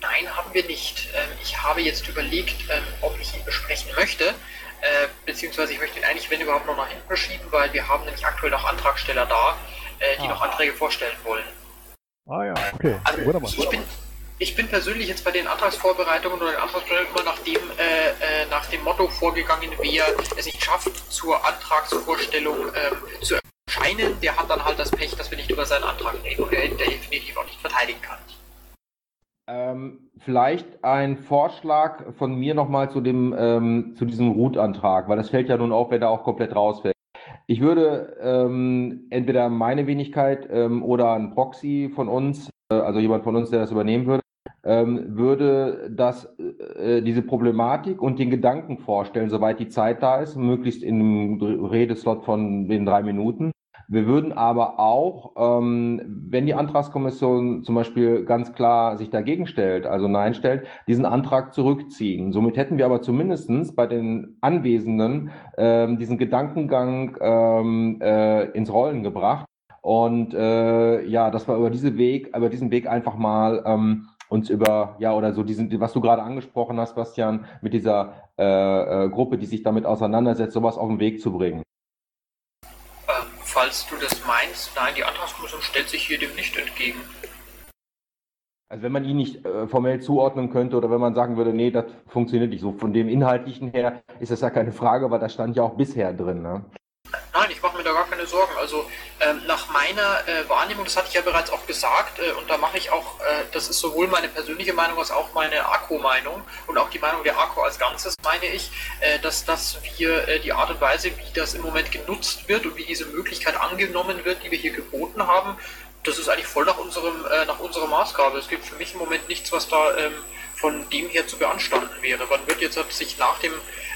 Nein, haben wir nicht. Ähm, ich habe jetzt überlegt, ähm, ob ich ihn besprechen möchte, äh, beziehungsweise ich möchte ihn eigentlich, wenn überhaupt, noch nach hinten verschieben, weil wir haben nämlich aktuell noch Antragsteller da, äh, die ah. noch Anträge vorstellen wollen. Ah ja, okay. Also, Wunderbar. Ich bin, ich bin persönlich jetzt bei den Antragsvorbereitungen oder den Antragsstellen immer nach dem, äh, äh, nach dem Motto vorgegangen, wer es nicht schafft, zur Antragsvorstellung ähm, zu erscheinen, der hat dann halt das Pech, dass wir nicht über seinen Antrag reden und er definitiv auch nicht verteidigen kann. Ähm, vielleicht ein Vorschlag von mir nochmal zu ähm, zu diesem Root-Antrag, weil das fällt ja nun auf, wer da auch komplett rausfällt. Ich würde ähm, entweder meine Wenigkeit ähm, oder ein Proxy von uns, äh, also jemand von uns, der das übernehmen würde, ähm, würde das, äh, diese Problematik und den Gedanken vorstellen, soweit die Zeit da ist, möglichst in einem Redeslot von den drei Minuten. Wir würden aber auch, ähm, wenn die Antragskommission zum Beispiel ganz klar sich dagegen stellt, also Nein stellt, diesen Antrag zurückziehen. Somit hätten wir aber zumindestens bei den Anwesenden ähm, diesen Gedankengang ähm, äh, ins Rollen gebracht. Und äh, ja, dass wir über diesen Weg, über diesen Weg einfach mal ähm, uns über, ja, oder so diesen, was du gerade angesprochen hast, Bastian, mit dieser äh, äh, Gruppe, die sich damit auseinandersetzt, sowas auf den Weg zu bringen. Falls du das meinst, nein, die Antragskommission stellt sich hier dem nicht entgegen. Also wenn man ihn nicht äh, formell zuordnen könnte oder wenn man sagen würde, nee, das funktioniert nicht so. Von dem Inhaltlichen her ist das ja keine Frage, weil das stand ja auch bisher drin. Ne? Nein, ich mache mir da gar keine Sorgen. Also ähm, nach meiner äh, Wahrnehmung, das hatte ich ja bereits auch gesagt, äh, und da mache ich auch, äh, das ist sowohl meine persönliche Meinung als auch meine ACO-Meinung und auch die Meinung der ACO als Ganzes, meine ich, äh, dass, dass wir äh, die Art und Weise, wie das im Moment genutzt wird und wie diese Möglichkeit angenommen wird, die wir hier geboten haben, das ist eigentlich voll nach unserem äh, nach unserer Maßgabe. Es gibt für mich im Moment nichts, was da ähm, von dem her zu beanstanden wäre. Man wird jetzt sich nach dem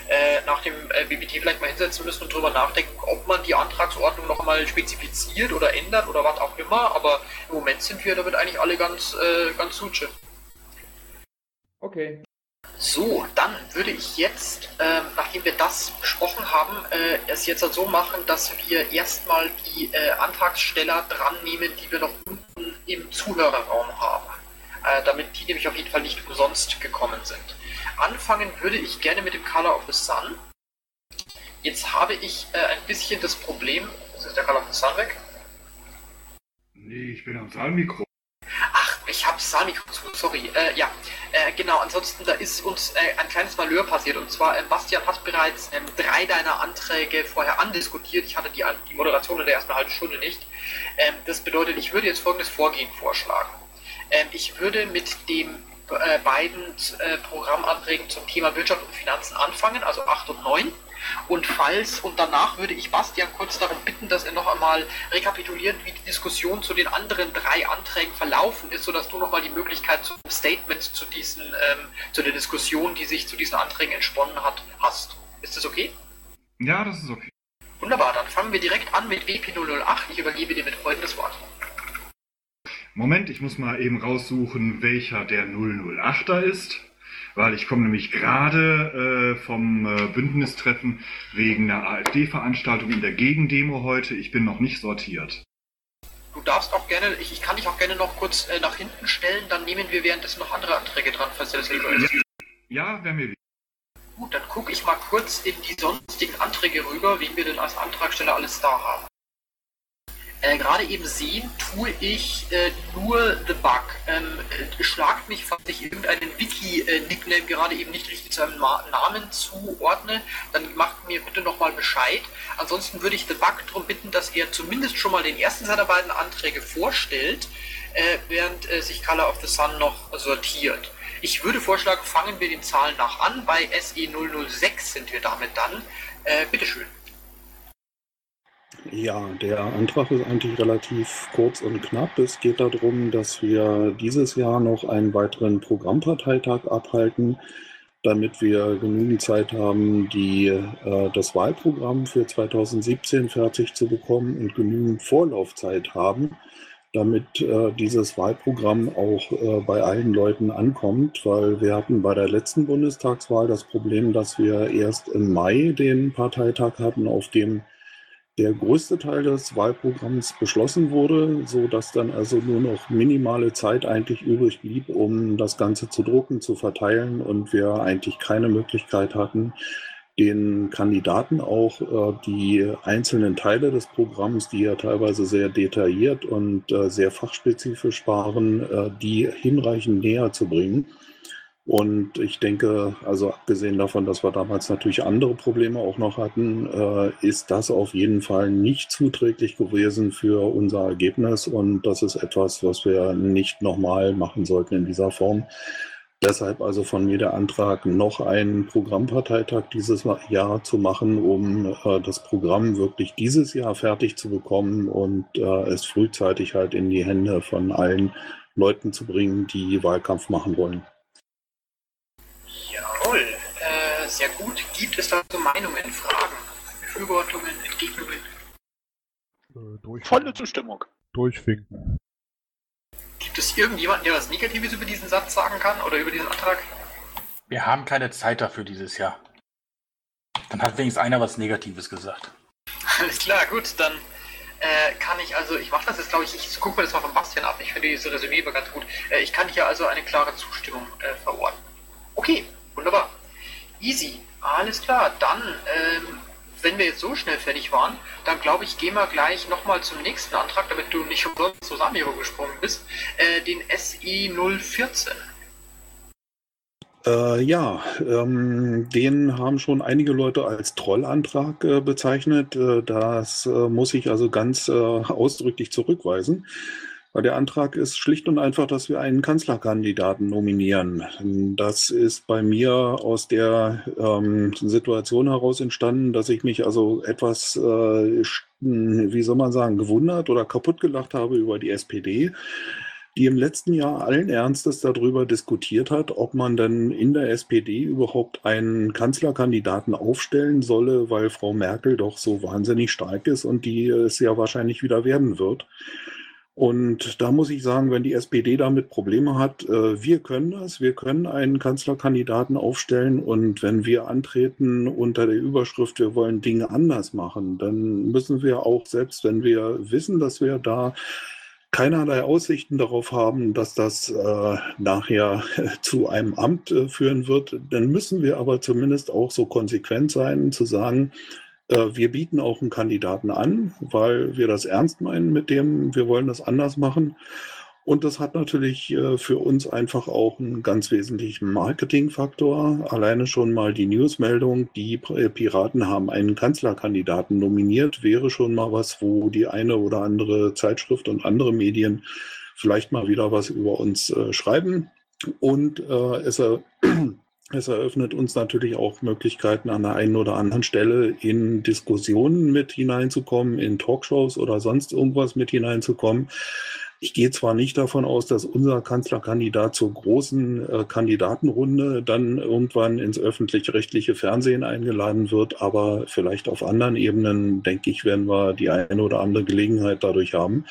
äh, nach dem äh, BBT vielleicht mal hinsetzen müssen und drüber nachdenken, ob man die Antragsordnung noch mal spezifiziert oder ändert oder was auch immer. Aber im Moment sind wir damit eigentlich alle ganz, äh, ganz suche. Okay. So, dann würde ich jetzt, äh, nachdem wir das besprochen haben, äh, es jetzt halt so machen, dass wir erstmal die äh, Antragsteller dran nehmen, die wir noch unten im Zuhörerraum haben. Äh, damit die nämlich auf jeden Fall nicht umsonst gekommen sind. Anfangen würde ich gerne mit dem Color of the Sun. Jetzt habe ich äh, ein bisschen das Problem. Ist der Color of the Sun weg? Nee, ich bin am Saalmikro. Ach, ich habe zu, sorry. Äh, ja, äh, genau, ansonsten, da ist uns äh, ein kleines Malheur passiert. Und zwar, ähm, Bastian hat bereits ähm, drei deiner Anträge vorher andiskutiert. Ich hatte die, die Moderation in der ersten halben Stunde nicht. Ähm, das bedeutet, ich würde jetzt folgendes Vorgehen vorschlagen. Ähm, ich würde mit dem äh, beiden äh, Programmanträgen zum Thema Wirtschaft und Finanzen anfangen, also 8 und 9. Und falls, und danach würde ich Bastian kurz darum bitten, dass er noch einmal rekapituliert, wie die Diskussion zu den anderen drei Anträgen verlaufen ist, sodass du nochmal die Möglichkeit zum Statement zu diesen, ähm, zu der Diskussion, die sich zu diesen Anträgen entsponnen hat, hast. Ist das okay? Ja, das ist okay. Wunderbar, dann fangen wir direkt an mit WP008. Ich übergebe dir mit Freuden das Wort. Moment, ich muss mal eben raussuchen, welcher der 008er ist, weil ich komme nämlich gerade äh, vom äh, Bündnistreffen wegen einer AfD-Veranstaltung in der Gegendemo heute. Ich bin noch nicht sortiert. Du darfst auch gerne, ich, ich kann dich auch gerne noch kurz äh, nach hinten stellen, dann nehmen wir währenddessen noch andere Anträge dran, falls dir das lieber ist. Ja, wäre mir Gut, dann gucke ich mal kurz in die sonstigen Anträge rüber, wen wir denn als Antragsteller alles da haben. Äh, Gerade eben sehen tue ich äh, nur The Bug. Ähm, äh, schlagt mich, falls ich irgendeinen Wiki-Nickname gerade eben nicht richtig zu einem Ma Namen zuordne, dann macht mir bitte nochmal Bescheid. Ansonsten würde ich The Bug darum bitten, dass er zumindest schon mal den ersten seiner beiden Anträge vorstellt, äh, während äh, sich Color of the Sun noch sortiert. Ich würde vorschlagen, fangen wir den Zahlen nach an. Bei SE006 sind wir damit dann. Äh, bitteschön. Ja, der Antrag ist eigentlich relativ kurz und knapp. Es geht darum, dass wir dieses Jahr noch einen weiteren Programmparteitag abhalten, damit wir genügend Zeit haben, die, äh, das Wahlprogramm für 2017 fertig zu bekommen und genügend Vorlaufzeit haben, damit äh, dieses Wahlprogramm auch äh, bei allen Leuten ankommt, weil wir hatten bei der letzten Bundestagswahl das Problem, dass wir erst im Mai den Parteitag hatten, auf dem der größte Teil des Wahlprogramms beschlossen wurde, so dass dann also nur noch minimale Zeit eigentlich übrig blieb, um das Ganze zu drucken, zu verteilen und wir eigentlich keine Möglichkeit hatten, den Kandidaten auch äh, die einzelnen Teile des Programms, die ja teilweise sehr detailliert und äh, sehr fachspezifisch waren, äh, die hinreichend näher zu bringen. Und ich denke, also abgesehen davon, dass wir damals natürlich andere Probleme auch noch hatten, äh, ist das auf jeden Fall nicht zuträglich gewesen für unser Ergebnis. Und das ist etwas, was wir nicht nochmal machen sollten in dieser Form. Deshalb also von mir der Antrag, noch einen Programmparteitag dieses Jahr zu machen, um äh, das Programm wirklich dieses Jahr fertig zu bekommen und äh, es frühzeitig halt in die Hände von allen Leuten zu bringen, die Wahlkampf machen wollen. Jawohl, äh, sehr gut. Gibt es dazu Meinungen, Fragen, Befürwortungen, Entgegnungen? Äh, Volle Zustimmung. Durchwinken. Gibt es irgendjemanden, der was Negatives über diesen Satz sagen kann oder über diesen Antrag? Wir haben keine Zeit dafür dieses Jahr. Dann hat wenigstens einer was Negatives gesagt. Alles klar, gut, dann äh, kann ich also, ich mache das jetzt, glaube ich, ich gucke mir das mal von Bastian ab, ich finde dieses Resümee immer ganz gut. Äh, ich kann hier also eine klare Zustimmung äh, verorten. Okay, wunderbar. Easy, alles klar, dann, ähm, wenn wir jetzt so schnell fertig waren, dann glaube ich, gehen wir gleich nochmal zum nächsten Antrag, damit du nicht umsonst zu Samiro gesprungen bist, äh, den SE 014. Äh, ja, ähm, den haben schon einige Leute als Trollantrag äh, bezeichnet. Äh, das äh, muss ich also ganz äh, ausdrücklich zurückweisen. Der Antrag ist schlicht und einfach, dass wir einen Kanzlerkandidaten nominieren. Das ist bei mir aus der ähm, Situation heraus entstanden, dass ich mich also etwas, äh, wie soll man sagen, gewundert oder kaputt gelacht habe über die SPD die im letzten Jahr allen Ernstes darüber diskutiert hat, ob man denn in der SPD überhaupt einen Kanzlerkandidaten aufstellen solle, weil Frau Merkel doch so wahnsinnig stark ist und die es ja wahrscheinlich wieder werden wird. Und da muss ich sagen, wenn die SPD damit Probleme hat, äh, wir können das, wir können einen Kanzlerkandidaten aufstellen. Und wenn wir antreten unter der Überschrift, wir wollen Dinge anders machen, dann müssen wir auch, selbst wenn wir wissen, dass wir da keinerlei Aussichten darauf haben, dass das äh, nachher zu einem Amt äh, führen wird, dann müssen wir aber zumindest auch so konsequent sein, zu sagen, wir bieten auch einen Kandidaten an, weil wir das ernst meinen mit dem, wir wollen das anders machen. Und das hat natürlich äh, für uns einfach auch einen ganz wesentlichen Marketingfaktor. Alleine schon mal die Newsmeldung, die äh, Piraten haben einen Kanzlerkandidaten nominiert, wäre schon mal was, wo die eine oder andere Zeitschrift und andere Medien vielleicht mal wieder was über uns äh, schreiben. Und äh, es, er, es eröffnet uns natürlich auch Möglichkeiten an der einen oder anderen Stelle in Diskussionen mit hineinzukommen, in Talkshows oder sonst irgendwas mit hineinzukommen ich gehe zwar nicht davon aus, dass unser Kanzlerkandidat zur großen äh, Kandidatenrunde dann irgendwann ins öffentlich-rechtliche Fernsehen eingeladen wird, aber vielleicht auf anderen Ebenen, denke ich, werden wir die eine oder andere Gelegenheit dadurch haben.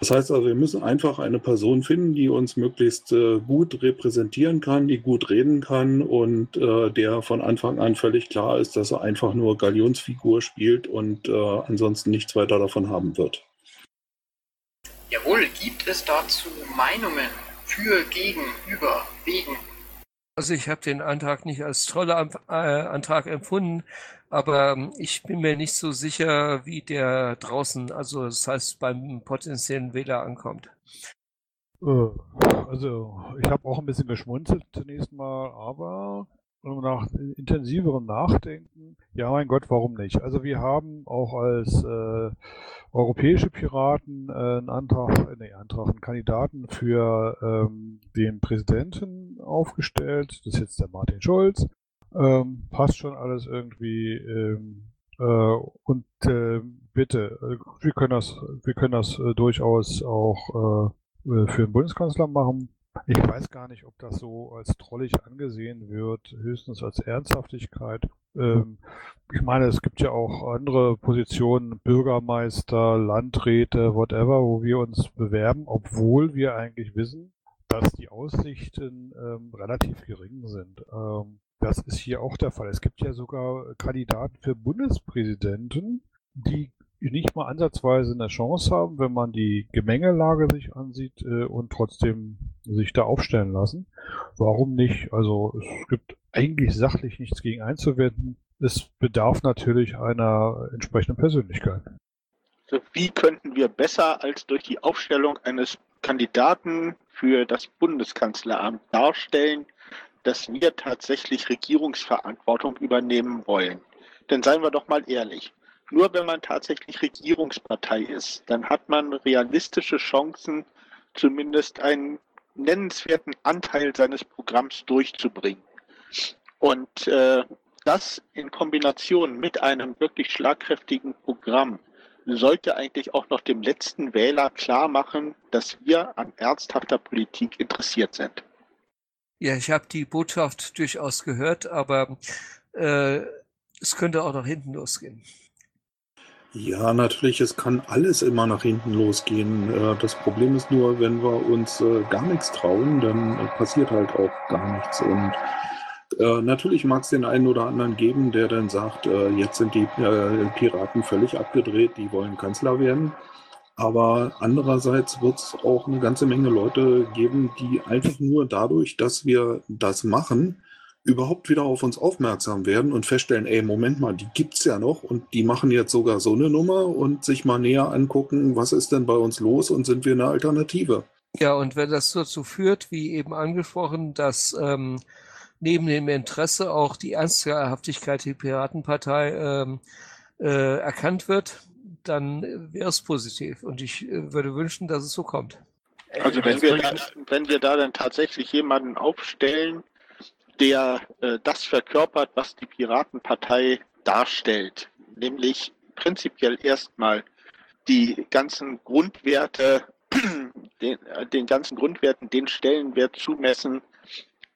Das heißt also, wir müssen einfach eine Person finden, die uns möglichst äh, gut repräsentieren kann, die gut reden kann und äh, der von Anfang an völlig klar ist, dass er einfach nur Galionsfigur spielt und äh, ansonsten nichts weiter davon haben wird. Jawohl, gibt es dazu Meinungen für, gegen, über, wegen? Also ich habe den Antrag nicht als toller äh, Antrag empfunden, aber ähm, ich bin mir nicht so sicher, wie der draußen, also das heißt beim potenziellen Wähler ankommt. Äh, also ich habe auch ein bisschen geschmunzelt zunächst mal, aber nach intensiverem Nachdenken, ja mein Gott, warum nicht? Also wir haben auch als äh, europäische Piraten äh, einen Antrag, äh, nee, Antrag, einen Kandidaten für ähm, den Präsidenten aufgestellt. Das ist jetzt der Martin Schulz. Ähm, passt schon alles irgendwie. Ähm, äh, und äh, bitte, wir können das, wir können das äh, durchaus auch äh, äh für den Bundeskanzler machen. Ich weiß gar nicht, ob das so als trollig angesehen wird, höchstens als Ernsthaftigkeit. Ähm, ich meine, es gibt ja auch andere Positionen, Bürgermeister, Landräte, whatever, wo wir uns bewerben, obwohl wir eigentlich wissen, dass die Aussichten ähm, relativ gering sind. Ähm, das ist hier auch der Fall. Es gibt ja sogar Kandidaten für Bundespräsidenten, die nicht mal ansatzweise eine Chance haben, wenn man die Gemengelage sich ansieht äh, und trotzdem sich da aufstellen lassen. Warum nicht? Also es gibt eigentlich sachlich nichts gegen einzuwenden. Es bedarf natürlich einer entsprechenden Persönlichkeit. Also wie könnten wir besser als durch die Aufstellung eines Kandidaten für das Bundeskanzleramt darstellen, dass wir tatsächlich Regierungsverantwortung übernehmen wollen? Denn seien wir doch mal ehrlich, nur wenn man tatsächlich Regierungspartei ist, dann hat man realistische Chancen, zumindest einen nennenswerten Anteil seines Programms durchzubringen. Und äh, das in Kombination mit einem wirklich schlagkräftigen Programm sollte eigentlich auch noch dem letzten Wähler klar machen, dass wir an ernsthafter Politik interessiert sind. Ja, ich habe die Botschaft durchaus gehört, aber äh, es könnte auch nach hinten losgehen. Ja, natürlich, es kann alles immer nach hinten losgehen. Äh, das Problem ist nur, wenn wir uns äh, gar nichts trauen, dann äh, passiert halt auch gar nichts. Und natürlich mag es den einen oder anderen geben, der dann sagt, jetzt sind die Piraten völlig abgedreht, die wollen Kanzler werden. Aber andererseits wird es auch eine ganze Menge Leute geben, die einfach nur dadurch, dass wir das machen, überhaupt wieder auf uns aufmerksam werden und feststellen, ey, Moment mal, die gibt's ja noch und die machen jetzt sogar so eine Nummer und sich mal näher angucken, was ist denn bei uns los und sind wir eine Alternative? Ja, und wenn das dazu führt, wie eben angesprochen, dass ähm, neben dem Interesse auch die Ernsthaftigkeit der Piratenpartei ähm, äh, erkannt wird, dann wäre es positiv. Und ich äh, würde wünschen, dass es so kommt. Also wenn wir, da, wenn wir da dann tatsächlich jemanden aufstellen, der äh, das verkörpert, was die Piratenpartei darstellt, nämlich prinzipiell erstmal die ganzen Grundwerte, den, äh, den ganzen Grundwerten den Stellenwert zumessen,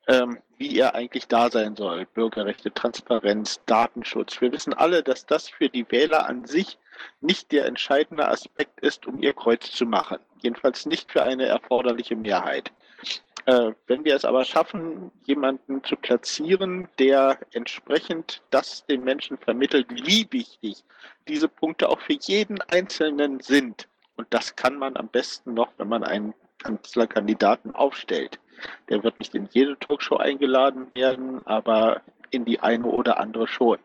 ähm, wie er eigentlich da sein soll. Bürgerrechte, Transparenz, Datenschutz. Wir wissen alle, dass das für die Wähler an sich nicht der entscheidende Aspekt ist, um ihr Kreuz zu machen. Jedenfalls nicht für eine erforderliche Mehrheit. Äh, wenn wir es aber schaffen, jemanden zu platzieren, der entsprechend das den Menschen vermittelt, wie wichtig diese Punkte auch für jeden Einzelnen sind, und das kann man am besten noch, wenn man einen Kanzlerkandidaten aufstellt. Der wird nicht in jede Talkshow eingeladen werden, aber in die eine oder andere schon.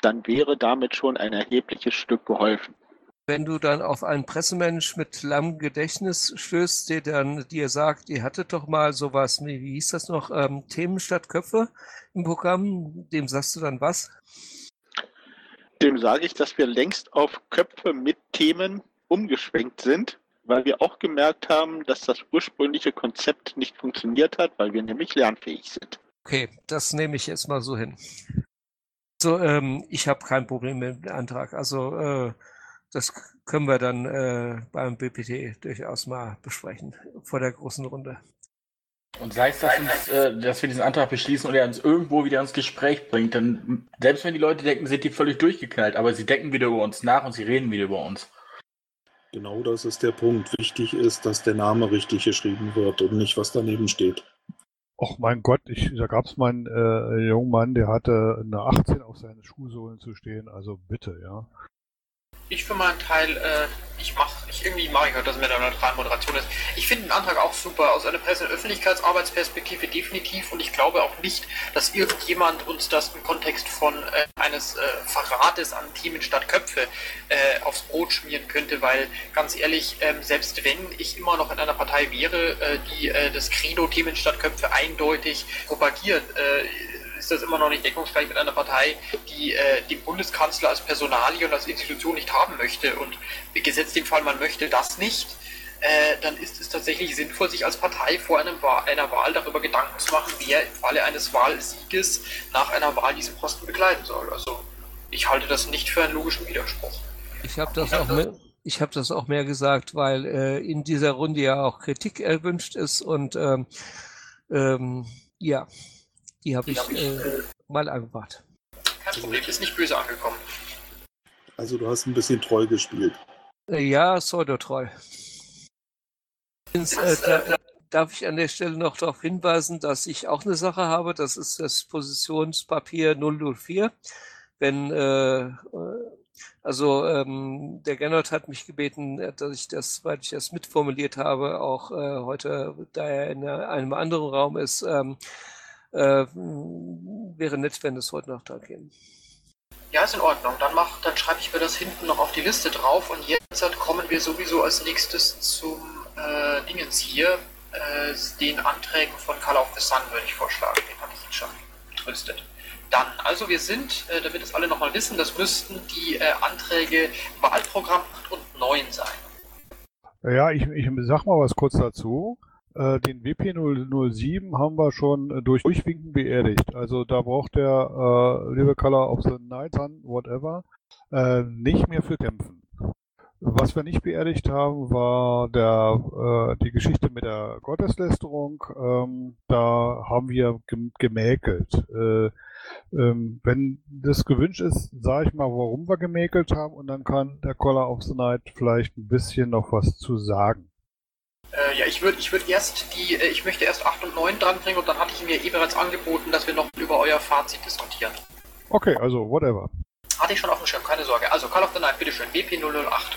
Dann wäre damit schon ein erhebliches Stück geholfen wenn du dann auf einen Pressemensch mit langem Gedächtnis stößt, der dann dir sagt, ihr hattet doch mal sowas, wie hieß das noch, ähm, Themen statt Köpfe im Programm, dem sagst du dann was? Dem sage ich, dass wir längst auf Köpfe mit Themen umgeschwenkt sind, weil wir auch gemerkt haben, dass das ursprüngliche Konzept nicht funktioniert hat, weil wir nämlich lernfähig sind. Okay, das nehme ich jetzt mal so hin. So, ähm, ich habe kein Problem mit dem Antrag. Also äh, das können wir dann äh, beim BPT durchaus mal besprechen vor der großen Runde. Und sei es, dass, uns, äh, dass wir diesen Antrag beschließen und er uns irgendwo wieder ins Gespräch bringt, dann, selbst wenn die Leute denken, sind die völlig durchgeknallt, aber sie denken wieder über uns nach und sie reden wieder über uns. Genau das ist der Punkt. Wichtig ist, dass der Name richtig geschrieben wird und nicht, was daneben steht. Och mein Gott, ich, da gab es mal einen äh, jungen Mann, der hatte eine 18 auf seinen Schuhsohlen zu stehen, also bitte, ja. Ich für meinen Teil, äh, ich mache, ich irgendwie mache ich halt, dass mit einer neutralen Moderation ist. Ich finde den Antrag auch super, aus einer Presse- und Öffentlichkeitsarbeitsperspektive definitiv und ich glaube auch nicht, dass irgendjemand uns das im Kontext von äh, eines äh, Verrates an Themen statt Köpfe äh, aufs Brot schmieren könnte, weil ganz ehrlich, ähm, selbst wenn ich immer noch in einer Partei wäre, äh, die äh, das Credo Themen statt Köpfe eindeutig propagiert, äh, ist das immer noch nicht deckungsgleich mit einer Partei, die äh, den Bundeskanzler als Personalie und als Institution nicht haben möchte. Und gesetzt den Fall, man möchte das nicht, äh, dann ist es tatsächlich sinnvoll, sich als Partei vor einem einer Wahl darüber Gedanken zu machen, wer im Falle eines Wahlsieges nach einer Wahl diesen Posten begleiten soll. Also ich halte das nicht für einen logischen Widerspruch. Ich habe das auch mehr, ich habe das auch mehr gesagt, weil äh, in dieser Runde ja auch Kritik erwünscht ist und ähm, ähm, ja, die habe ich äh, mal angebracht. Kein Problem, ist nicht böse angekommen. Also du hast ein bisschen treu gespielt. Äh, ja, pseudotreu. Äh, da, darf ich an der Stelle noch darauf hinweisen, dass ich auch eine Sache habe. Das ist das Positionspapier 004. Wenn äh, also ähm, der Gernot hat mich gebeten, äh, dass ich das, weil ich das mitformuliert habe, auch äh, heute, da er in einem anderen Raum ist, ähm, äh, wäre nett, wenn es heute noch da käme. Ja, ist in Ordnung. Dann, mach, dann schreibe ich mir das hinten noch auf die Liste drauf und jetzt kommen wir sowieso als nächstes zum äh, Dingens hier, äh, den Anträgen von Call of the Sun würde ich vorschlagen. Den hatte ich Ihnen schon getröstet. Dann, also wir sind, äh, damit es alle nochmal wissen, das müssten die äh, Anträge Wahlprogramm 8 und 9 sein. Ja, ich, ich sag mal was kurz dazu. Äh, den WP007 haben wir schon äh, durch Durchwinken beerdigt. Also da braucht der äh, liebe Color of the Night Sun, whatever, äh, nicht mehr für kämpfen. Was wir nicht beerdigt haben, war der, äh, die Geschichte mit der Gotteslästerung. Ähm, da haben wir gemäkelt. Äh, ähm, wenn das gewünscht ist, sage ich mal, warum wir gemäkelt haben und dann kann der Color of the Night vielleicht ein bisschen noch was zu sagen. Äh, ja, ich würde ich würd erst die, äh, ich möchte erst 8 und 9 dranbringen und dann hatte ich mir eh bereits angeboten, dass wir noch über euer Fazit diskutieren. Okay, also whatever. Hatte ich schon auf dem Schirm, keine Sorge. Also Call of the Night, bitteschön, WP008.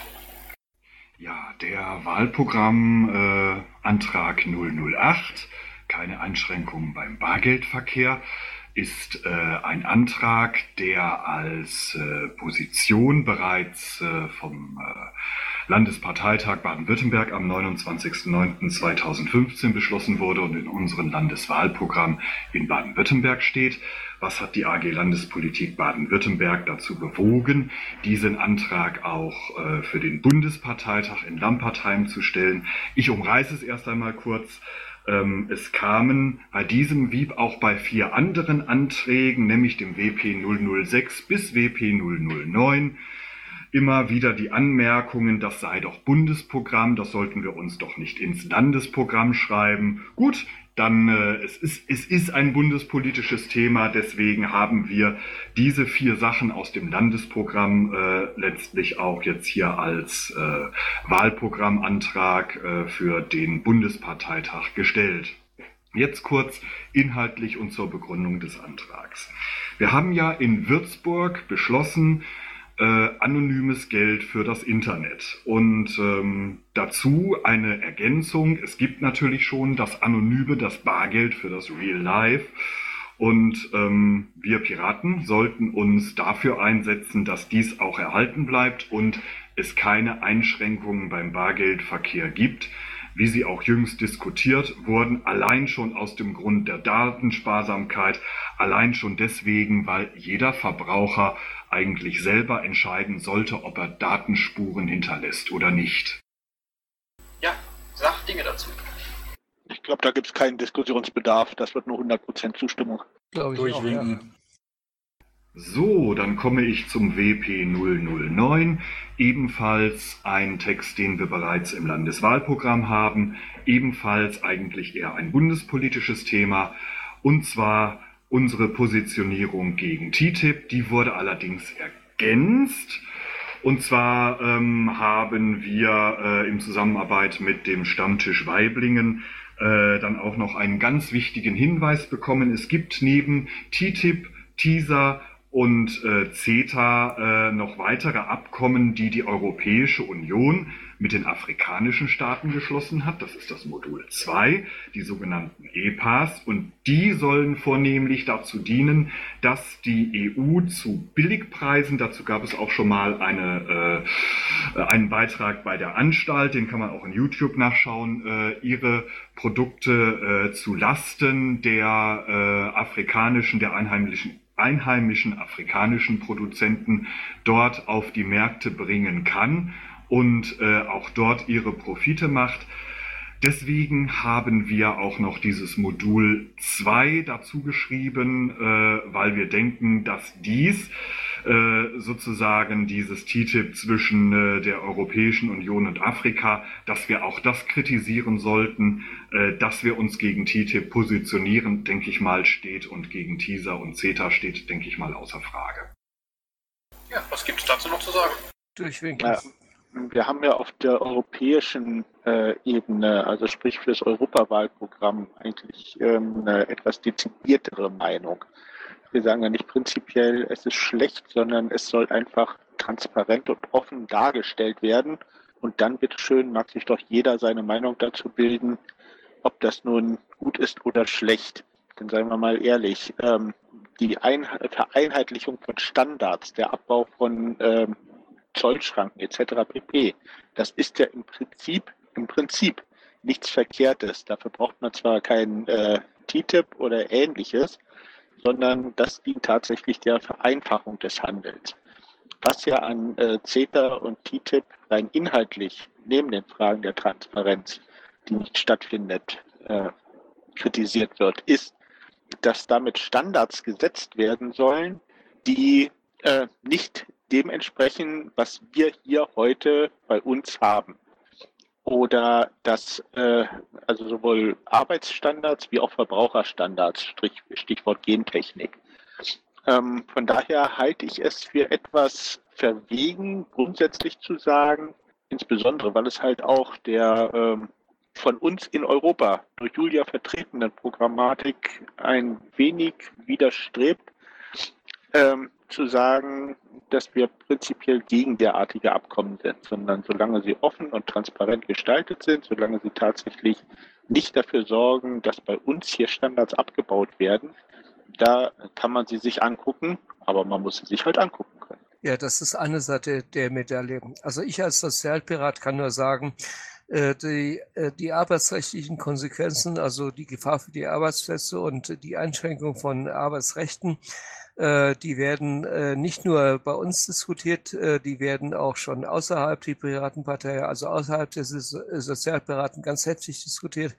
Ja, der Wahlprogrammantrag äh, 008, keine Einschränkungen beim Bargeldverkehr, ist äh, ein Antrag, der als äh, Position bereits äh, vom äh, Landesparteitag Baden-Württemberg am 29.09.2015 beschlossen wurde und in unserem Landeswahlprogramm in Baden-Württemberg steht. Was hat die AG Landespolitik Baden-Württemberg dazu bewogen, diesen Antrag auch äh, für den Bundesparteitag in Lampertheim zu stellen? Ich umreiße es erst einmal kurz. Ähm, es kamen bei diesem wie auch bei vier anderen Anträgen, nämlich dem WP 006 bis WP 009, immer wieder die Anmerkungen, das sei doch Bundesprogramm, das sollten wir uns doch nicht ins Landesprogramm schreiben. Gut, dann äh, es, ist, es ist ein bundespolitisches Thema, deswegen haben wir diese vier Sachen aus dem Landesprogramm äh, letztlich auch jetzt hier als äh, Wahlprogrammantrag äh, für den Bundesparteitag gestellt. Jetzt kurz inhaltlich und zur Begründung des Antrags. Wir haben ja in Würzburg beschlossen, äh, anonymes Geld für das Internet. Und ähm, dazu eine Ergänzung. Es gibt natürlich schon das Anonyme, das Bargeld für das Real Life. Und ähm, wir Piraten sollten uns dafür einsetzen, dass dies auch erhalten bleibt und es keine Einschränkungen beim Bargeldverkehr gibt, wie sie auch jüngst diskutiert wurden, allein schon aus dem Grund der Datensparsamkeit, allein schon deswegen, weil jeder Verbraucher eigentlich selber entscheiden sollte, ob er Datenspuren hinterlässt oder nicht. Ja, sag Dinge dazu. Ich glaube, da gibt es keinen Diskussionsbedarf. Das wird nur 100% Zustimmung. Glaube ich Durchwinken. Auch, ja. So, dann komme ich zum WP 009. Ebenfalls ein Text, den wir bereits im Landeswahlprogramm haben. Ebenfalls eigentlich eher ein bundespolitisches Thema. Und zwar unsere Positionierung gegen TTIP. Die wurde allerdings ergänzt. Und zwar ähm, haben wir äh, in Zusammenarbeit mit dem Stammtisch Weiblingen äh, dann auch noch einen ganz wichtigen Hinweis bekommen. Es gibt neben TTIP, TISA und äh, CETA äh, noch weitere Abkommen, die die Europäische Union mit den afrikanischen Staaten geschlossen hat. Das ist das Modul 2, die sogenannten EPAs. Und die sollen vornehmlich dazu dienen, dass die EU zu Billigpreisen, dazu gab es auch schon mal eine, äh, einen Beitrag bei der Anstalt, den kann man auch in YouTube nachschauen, äh, ihre Produkte äh, zu Lasten der äh, afrikanischen, der einheimischen einheimischen afrikanischen Produzenten dort auf die Märkte bringen kann und äh, auch dort ihre Profite macht. Deswegen haben wir auch noch dieses Modul 2 dazu geschrieben, äh, weil wir denken, dass dies sozusagen dieses TTIP zwischen äh, der Europäischen Union und Afrika, dass wir auch das kritisieren sollten, äh, dass wir uns gegen TTIP positionieren, denke ich mal, steht und gegen TISA und CETA steht, denke ich mal, außer Frage. Ja, was gibt es dazu noch zu sagen? Durchwinken. Ja wir haben ja auf der europäischen äh, Ebene, also sprich für das Europawahlprogramm, eigentlich ähm, eine etwas dezidiertere Meinung. Wir sagen ja nicht prinzipiell, es ist schlecht, sondern es soll einfach transparent und offen dargestellt werden. Und dann bitteschön mag sich doch jeder seine Meinung dazu bilden, ob das nun gut ist oder schlecht. Denn seien wir mal ehrlich, ähm, die Ein Vereinheitlichung von Standards, der Abbau von ähm, Zollschranken etc. pp. Das ist ja im Prinzip, im Prinzip nichts Verkehrtes. Dafür braucht man zwar kein äh, TTIP oder ähnliches, sondern das dient tatsächlich der Vereinfachung des Handels. Was ja an äh, CETA und TTIP rein inhaltlich neben den Fragen der Transparenz, die nicht stattfindet, äh, kritisiert wird, ist, dass damit Standards gesetzt werden sollen, die äh, nicht dementsprechend, was wir hier heute bei uns haben. Oder dass äh, also sowohl Arbeitsstandards wie auch Verbraucherstandards, Stichwort Gentechnik. Ähm, von daher halte ich es für etwas verwegen, grundsätzlich zu sagen, insbesondere weil es halt auch der ähm, von uns in Europa durch Julia vertretenen Programmatik ein wenig widerstrebt, ähm, zu sagen, dass wir prinzipiell gegen derartige Abkommen sind, sondern solange sie offen und transparent gestaltet sind, solange sie tatsächlich nicht dafür sorgen, dass bei uns hier Standards abgebaut werden, da kann man sie sich angucken, aber man muss sie sich halt angucken können. Ja, das ist eine Seite der Medaille. Also ich als Sozialpirat kann nur sagen, äh, die, äh, die arbeitsrechtlichen Konsequenzen, also die Gefahr für die Arbeitsplätze und die Einschränkung von Arbeitsrechten, die werden äh, nicht nur bei uns diskutiert, äh, die werden auch schon außerhalb der Piratenpartei, also außerhalb des Sozialpiraten ganz heftig diskutiert.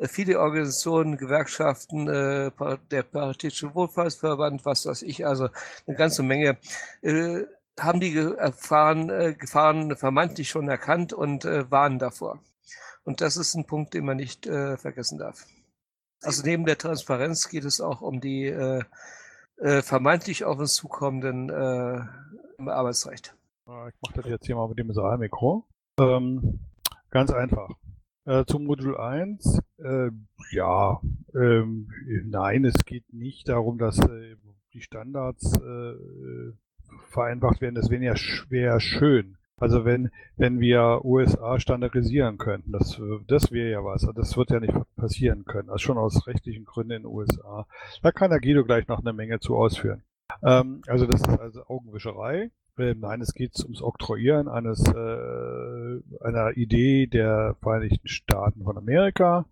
Viele Organisationen, Gewerkschaften, der Paritätische Wohlfahrtsverband, was weiß ich, also eine ganze Menge haben die Gefahren, Gefahren vermeintlich schon erkannt und warnen davor. Und das ist ein Punkt, den man nicht vergessen darf. Also neben der Transparenz geht es auch um die äh, vermeintlich auf uns zukommenden äh, Arbeitsrecht. Ich mache das jetzt hier mal mit dem Saalmikro. Ähm, ganz einfach. Äh, zum Modul 1, äh, ja, ähm, nein, es geht nicht darum, dass äh, die Standards äh, vereinfacht werden. Das wäre ja schwer schön. Also wenn, wenn wir USA standardisieren könnten, das, das wäre ja was. Das wird ja nicht passieren können. Also schon aus rechtlichen Gründen in den USA. Da kann der Guido gleich noch eine Menge zu ausführen. Ähm, also das ist also Augenwischerei. Ähm, nein, es geht ums Oktroyieren eines äh, einer Idee der Vereinigten Staaten von Amerika.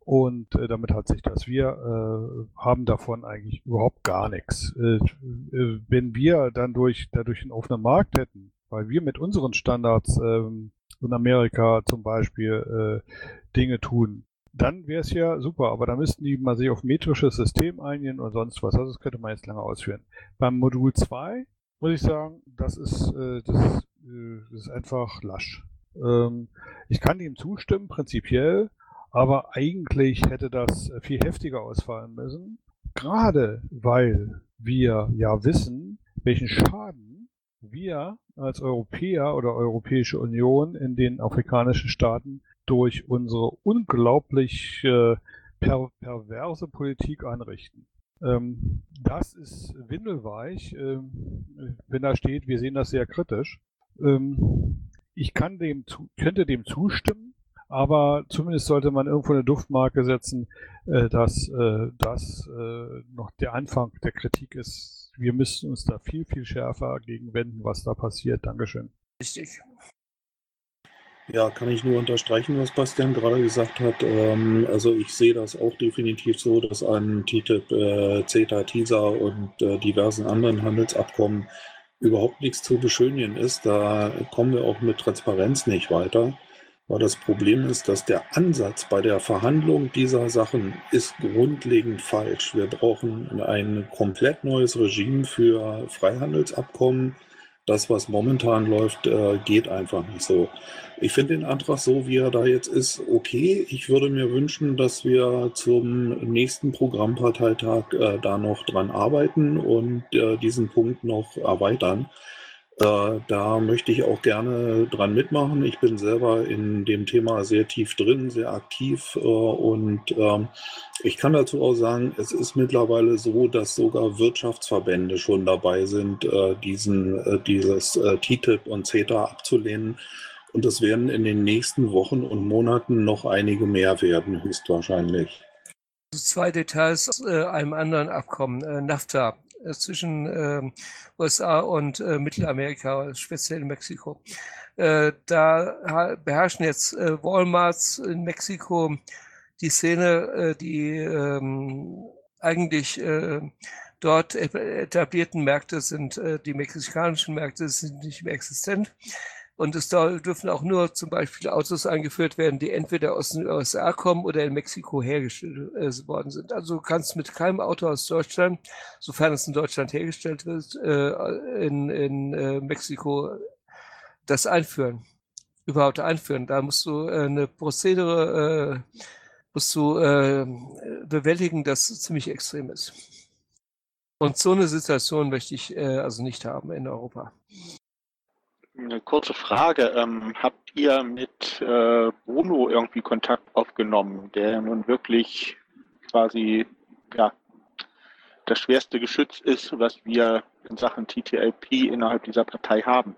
Und äh, damit hat sich das. Wir äh, haben davon eigentlich überhaupt gar nichts. Äh, äh wenn wir dann durch dadurch einen offenen Markt hätten, weil wir mit unseren Standards ähm, in Amerika zum Beispiel äh, Dinge tun, dann wäre es ja super, aber da müssten die mal sich auf metrisches System einigen und sonst was. Also das könnte man jetzt lange ausführen. Beim Modul 2 muss ich sagen, das ist, äh, das, äh, das ist einfach lasch. Ähm, ich kann ihm zustimmen, prinzipiell, aber eigentlich hätte das viel heftiger ausfallen müssen. Gerade weil wir ja wissen, welchen Schaden wir als Europäer oder Europäische Union in den afrikanischen Staaten durch unsere unglaublich äh, per perverse Politik anrichten. Ähm, das ist windelweich, ähm, wenn da steht, wir sehen das sehr kritisch. Ähm, ich kann dem zu, könnte dem zustimmen, aber zumindest sollte man irgendwo eine Duftmarke setzen, äh, dass äh, das äh, noch der Anfang der Kritik ist. Wir müssen uns da viel, viel schärfer gegen wenden, was da passiert. Dankeschön. Richtig. Ja, kann ich nur unterstreichen, was Bastian gerade gesagt hat. Ähm, also ich sehe das auch definitiv so, dass an TTIP, äh, CETA, TISA und äh, diversen anderen Handelsabkommen überhaupt nichts zu beschönigen ist. Da kommen wir auch mit Transparenz nicht weiter. Aber das Problem ist, dass der Ansatz bei der Verhandlung dieser Sachen ist grundlegend falsch. Wir brauchen ein komplett neues Regime für Freihandelsabkommen das, was momentan läuft, äh, geht einfach nicht so. Ich finde den Antrag so, wie er da jetzt ist, okay. Ich würde mir wünschen, dass wir zum nächsten Programmparteitag äh, da noch dran arbeiten und äh, diesen Punkt noch erweitern. Da möchte ich auch gerne dran mitmachen. Ich bin selber in dem Thema sehr tief drin, sehr aktiv äh, und ähm, ich kann dazu auch sagen, es ist mittlerweile so, dass sogar Wirtschaftsverbände schon dabei sind, äh, diesen, äh, dieses TTIP und CETA abzulehnen. Und es werden in den nächsten Wochen und Monaten noch einige mehr werden, höchstwahrscheinlich. Zwei Details äh, einem anderen Abkommen, NAFTA. Äh, zwischen äh, USA und äh, Mittelamerika, speziell Mexiko. Äh, da beherrschen jetzt äh, Walmarts in Mexiko die Szene, äh, die ähm, eigentlich dort etablierten Märkte sind, die mexikanischen Märkte sind nicht mehr existent. Und es dürfen auch nur zum Beispiel Autos eingeführt werden, die entweder aus den USA kommen oder in Mexiko hergestellt äh, worden sind. Also du kannst mit keinem Auto aus Deutschland, sofern es in Deutschland hergestellt wird, äh, in, in äh, Mexiko das einführen. Überhaupt einführen. Da musst du äh, eine Prozedere, äh, musst du äh, bewältigen, das ziemlich extrem ist. Und so eine Situation möchte ich also nicht haben in Europa. Eine kurze Frage. Ähm, habt ihr mit äh, Bruno irgendwie Kontakt aufgenommen, der nun wirklich quasi ja, das schwerste Geschütz ist, was wir in Sachen TTIP innerhalb dieser Partei haben?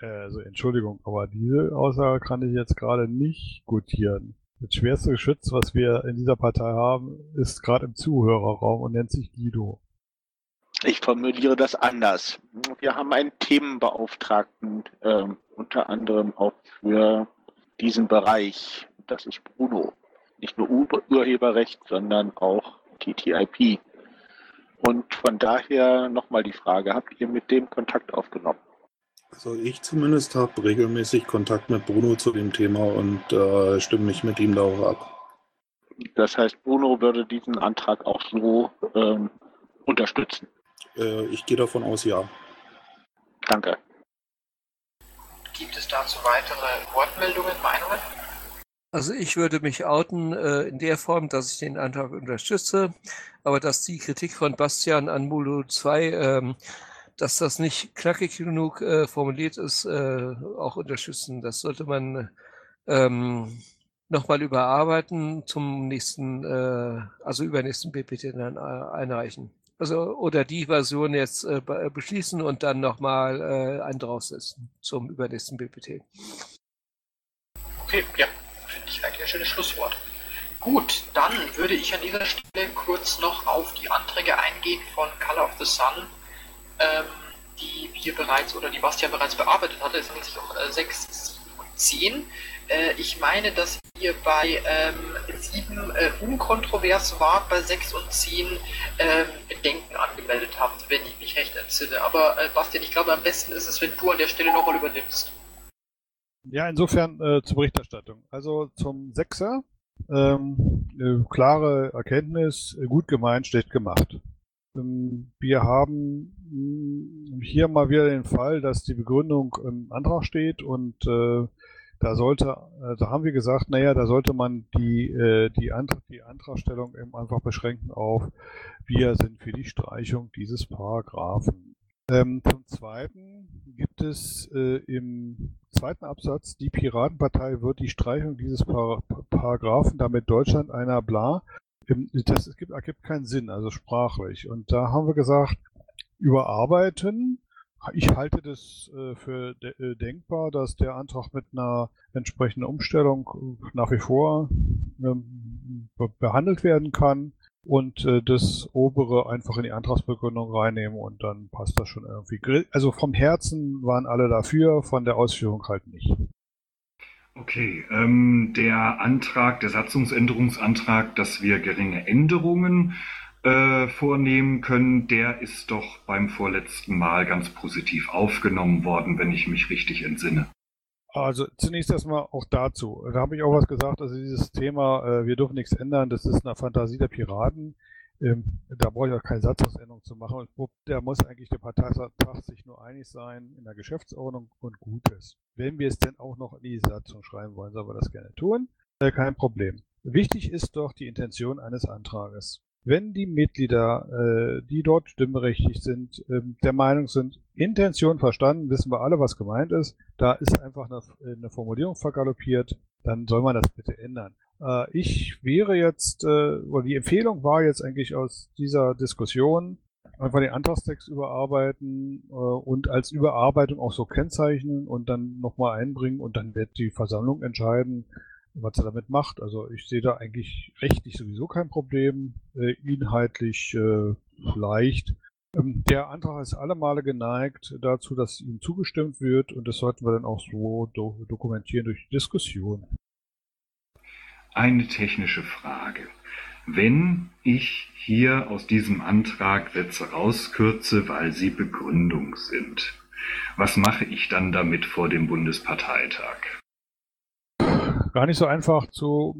Also Entschuldigung, aber diese Aussage kann ich jetzt gerade nicht gutieren. Das schwerste Geschütz, was wir in dieser Partei haben, ist gerade im Zuhörerraum und nennt sich Guido. Ich formuliere das anders. Wir haben einen Themenbeauftragten, äh, unter anderem auch für diesen Bereich. Das ist Bruno. Nicht nur Ur Urheberrecht, sondern auch TTIP. Und von daher nochmal die Frage, habt ihr mit dem Kontakt aufgenommen? Also ich zumindest habe regelmäßig Kontakt mit Bruno zu dem Thema und äh, stimme mich mit ihm da auch ab. Das heißt, Bruno würde diesen Antrag auch so ähm, unterstützen. Äh, ich gehe davon aus, ja. Danke. Gibt es dazu weitere Wortmeldungen, Meinungen? Also ich würde mich outen äh, in der Form, dass ich den Antrag unterstütze, aber dass die Kritik von Bastian an Mulu 2, ähm, dass das nicht knackig genug äh, formuliert ist, äh, auch unterstützen. Das sollte man ähm, nochmal überarbeiten zum nächsten, äh, also übernächsten BPT dann äh, einreichen. Also oder die Version jetzt äh, äh beschließen und dann nochmal äh, einen draufsetzen zum übernächsten BPT. Okay, ja, finde ich eigentlich ein schönes Schlusswort. Gut, dann würde ich an dieser Stelle kurz noch auf die Anträge eingehen von Color of the Sun, ähm, die wir bereits oder die Bastian bereits bearbeitet hatte. Es handelt sich um äh, 6, 7 und 10. Äh, ich meine, dass ihr bei ähm, 7 äh, unkontrovers wart, bei 6 und 10 ähm, Bedenken angemeldet habt, wenn ich mich recht entsinne. Aber äh, Bastian, ich glaube, am besten ist es, wenn du an der Stelle nochmal übernimmst. Ja, insofern äh, zur Berichterstattung. Also zum Sechser Ähm, äh, klare Erkenntnis, äh, gut gemeint, schlecht gemacht. Ähm, wir haben mh, hm, hier mal wieder den Fall, dass die Begründung im Antrag steht und äh, da sollte, da haben wir gesagt, naja, da sollte man die, äh, die, Antrag, die Antragstellung eben einfach beschränken auf, wir sind für die Streichung dieses Paragraphen. Ähm, zum Zweiten gibt es äh, im zweiten Absatz, die Piratenpartei wird die Streichung dieses Par Paragraphen, damit Deutschland einer bla, das ergibt keinen Sinn, also sprachlich. Und da haben wir gesagt, überarbeiten. Ich halte das äh, für äh, denkbar, dass der Antrag mit einer entsprechenden Umstellung nach wie vor ähm, behandelt werden kann und äh, das obere einfach in die Antragsbegründung reinnehmen und dann passt das schon irgendwie. Also vom Herzen waren alle dafür, von der Ausführung halt nicht. Okay, ähm, der Antrag, der Satzungsänderungsantrag, dass wir geringe Änderungen äh, vornehmen können, der ist doch beim vorletzten Mal ganz positiv aufgenommen worden, wenn ich mich richtig entsinne. Also zunächst erstmal auch dazu. Da habe ich auch was gesagt, also dieses Thema, äh, wir dürfen nichts ändern, das ist eine Fantasie der Piraten. Ähm, da brauche ich auch keine Satzungsänderung zu machen. Da muss eigentlich der Parteitag sich nur einig sein in der Geschäftsordnung und gut ist. Wenn wir es denn auch noch in die Satzung schreiben wollen, sollen wir das gerne tun. Äh, kein Problem. Wichtig ist doch die Intention eines Antrages. Wenn die Mitglieder, äh, die dort stimmberechtigt sind, äh, der Meinung sind, Intention verstanden, wissen wir alle, was gemeint ist, da ist einfach eine, eine Formulierung vergaloppiert, dann soll man das bitte ändern. Äh, ich wäre jetzt, äh, oder die Empfehlung war jetzt eigentlich aus dieser Diskussion, einfach den Antragstext überarbeiten äh, und als Überarbeitung auch so kennzeichnen und dann nochmal einbringen und dann wird die Versammlung entscheiden, was er damit macht. Also ich sehe da eigentlich rechtlich sowieso kein Problem, äh, inhaltlich äh, leicht. Ähm, der Antrag ist alle Male geneigt dazu, dass ihm zugestimmt wird und das sollten wir dann auch so do dokumentieren durch die Diskussion. Eine technische Frage. Wenn ich hier aus diesem Antrag Sätze rauskürze, weil sie Begründung sind, was mache ich dann damit vor dem Bundesparteitag? Gar nicht so einfach zu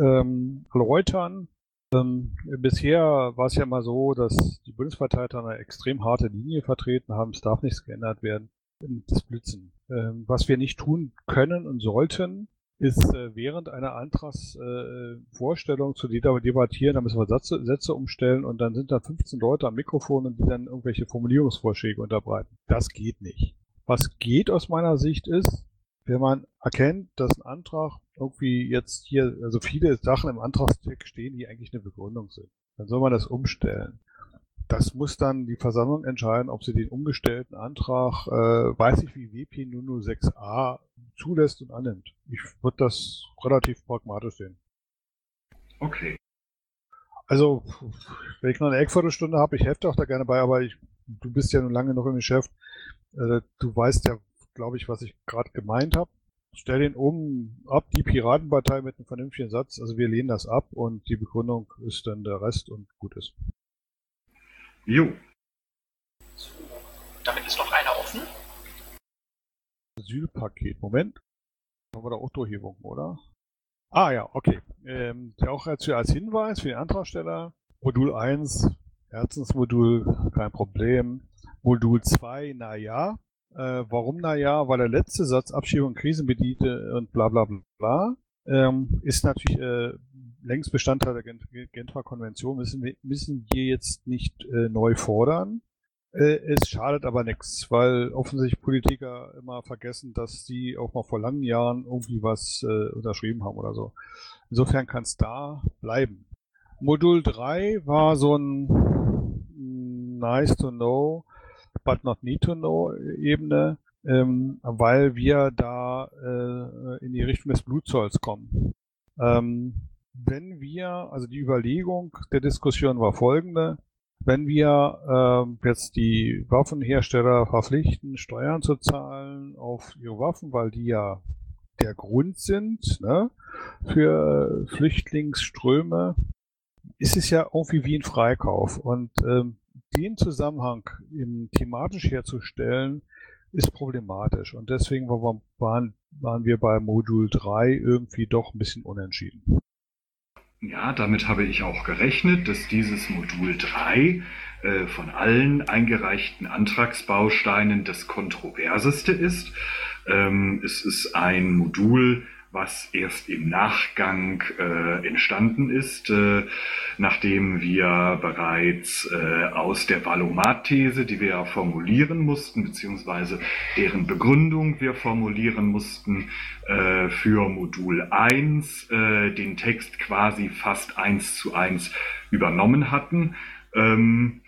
ähm, erläutern. Ähm, bisher war es ja mal so, dass die Bundesparteiter eine extrem harte Linie vertreten haben. Es darf nichts geändert werden. Das Blitzen. Ähm, was wir nicht tun können und sollten, ist äh, während einer Antragsvorstellung äh, zu debattieren, da müssen wir Sätze, Sätze umstellen und dann sind da 15 Leute am Mikrofon und die dann irgendwelche Formulierungsvorschläge unterbreiten. Das geht nicht. Was geht aus meiner Sicht ist, wenn man erkennt, dass ein Antrag irgendwie jetzt hier, also viele Sachen im Antragstext stehen, die eigentlich eine Begründung sind, dann soll man das umstellen. Das muss dann die Versammlung entscheiden, ob sie den umgestellten Antrag, äh, weiß ich wie WP 006a zulässt und annimmt. Ich würde das relativ pragmatisch sehen. Okay. Also, wenn ich noch eine Eckviertelstunde habe, ich helfe auch da gerne bei, aber ich, du bist ja nun lange noch im Geschäft. Äh, du weißt ja, glaube ich, was ich gerade gemeint habe. Stell den um ab, die Piratenpartei mit einem vernünftigen Satz. Also wir lehnen das ab und die Begründung ist dann der Rest und gut ist. Jo. So, damit ist noch einer offen. Asylpaket. Moment. Haben wir da auch Durchhebungen, oder? Ah ja, okay. Ähm, auch als, als Hinweis für den Antragsteller. Modul 1, Herzensmodul, kein Problem. Modul 2, na ja. Äh, warum? Naja, weil der letzte Satz Abschiebung Krisenbediente und bla bla bla ähm, ist natürlich äh, längst Bestandteil der Genfer Konvention, müssen wir, müssen wir jetzt nicht äh, neu fordern. Äh, es schadet aber nichts, weil offensichtlich Politiker immer vergessen, dass sie auch mal vor langen Jahren irgendwie was äh, unterschrieben haben oder so. Insofern kann es da bleiben. Modul 3 war so ein mm, nice to know but not need to know Ebene, ähm, weil wir da äh, in die Richtung des Blutzolls kommen. Ähm, wenn wir, also die Überlegung der Diskussion war folgende, wenn wir äh, jetzt die Waffenhersteller verpflichten, Steuern zu zahlen auf ihre Waffen, weil die ja der Grund sind ne, für Flüchtlingsströme, ist es ja irgendwie wie ein Freikauf. Und ähm, den Zusammenhang im thematisch herzustellen, ist problematisch. Und deswegen waren, waren wir bei Modul 3 irgendwie doch ein bisschen unentschieden. Ja, damit habe ich auch gerechnet, dass dieses Modul 3 äh, von allen eingereichten Antragsbausteinen das kontroverseste ist. Ähm, es ist ein Modul, was erst im Nachgang äh, entstanden ist, äh, nachdem wir bereits äh, aus der Valomat-These, die wir ja formulieren mussten, beziehungsweise deren Begründung wir formulieren mussten, äh, für Modul 1 äh, den Text quasi fast eins zu eins übernommen hatten. Ähm,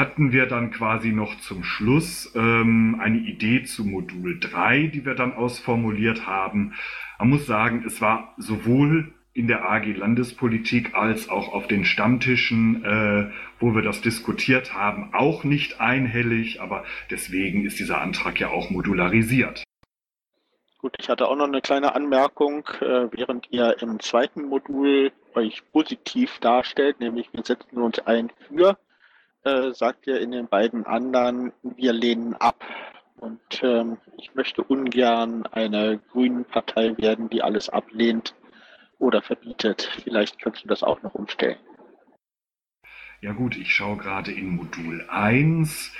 hatten wir dann quasi noch zum Schluss ähm, eine Idee zu Modul 3, die wir dann ausformuliert haben. Man muss sagen, es war sowohl in der AG Landespolitik als auch auf den Stammtischen, äh, wo wir das diskutiert haben, auch nicht einhellig, aber deswegen ist dieser Antrag ja auch modularisiert. Gut, ich hatte auch noch eine kleine Anmerkung, äh, während ihr im zweiten Modul euch positiv darstellt, nämlich wir setzen uns ein für äh, sagt ihr in den beiden anderen, wir lehnen ab. Und ähm, ich möchte ungern eine grünen Partei werden, die alles ablehnt oder verbietet. Vielleicht kannst du das auch noch umstellen. Ja gut, ich schaue gerade in Modul 1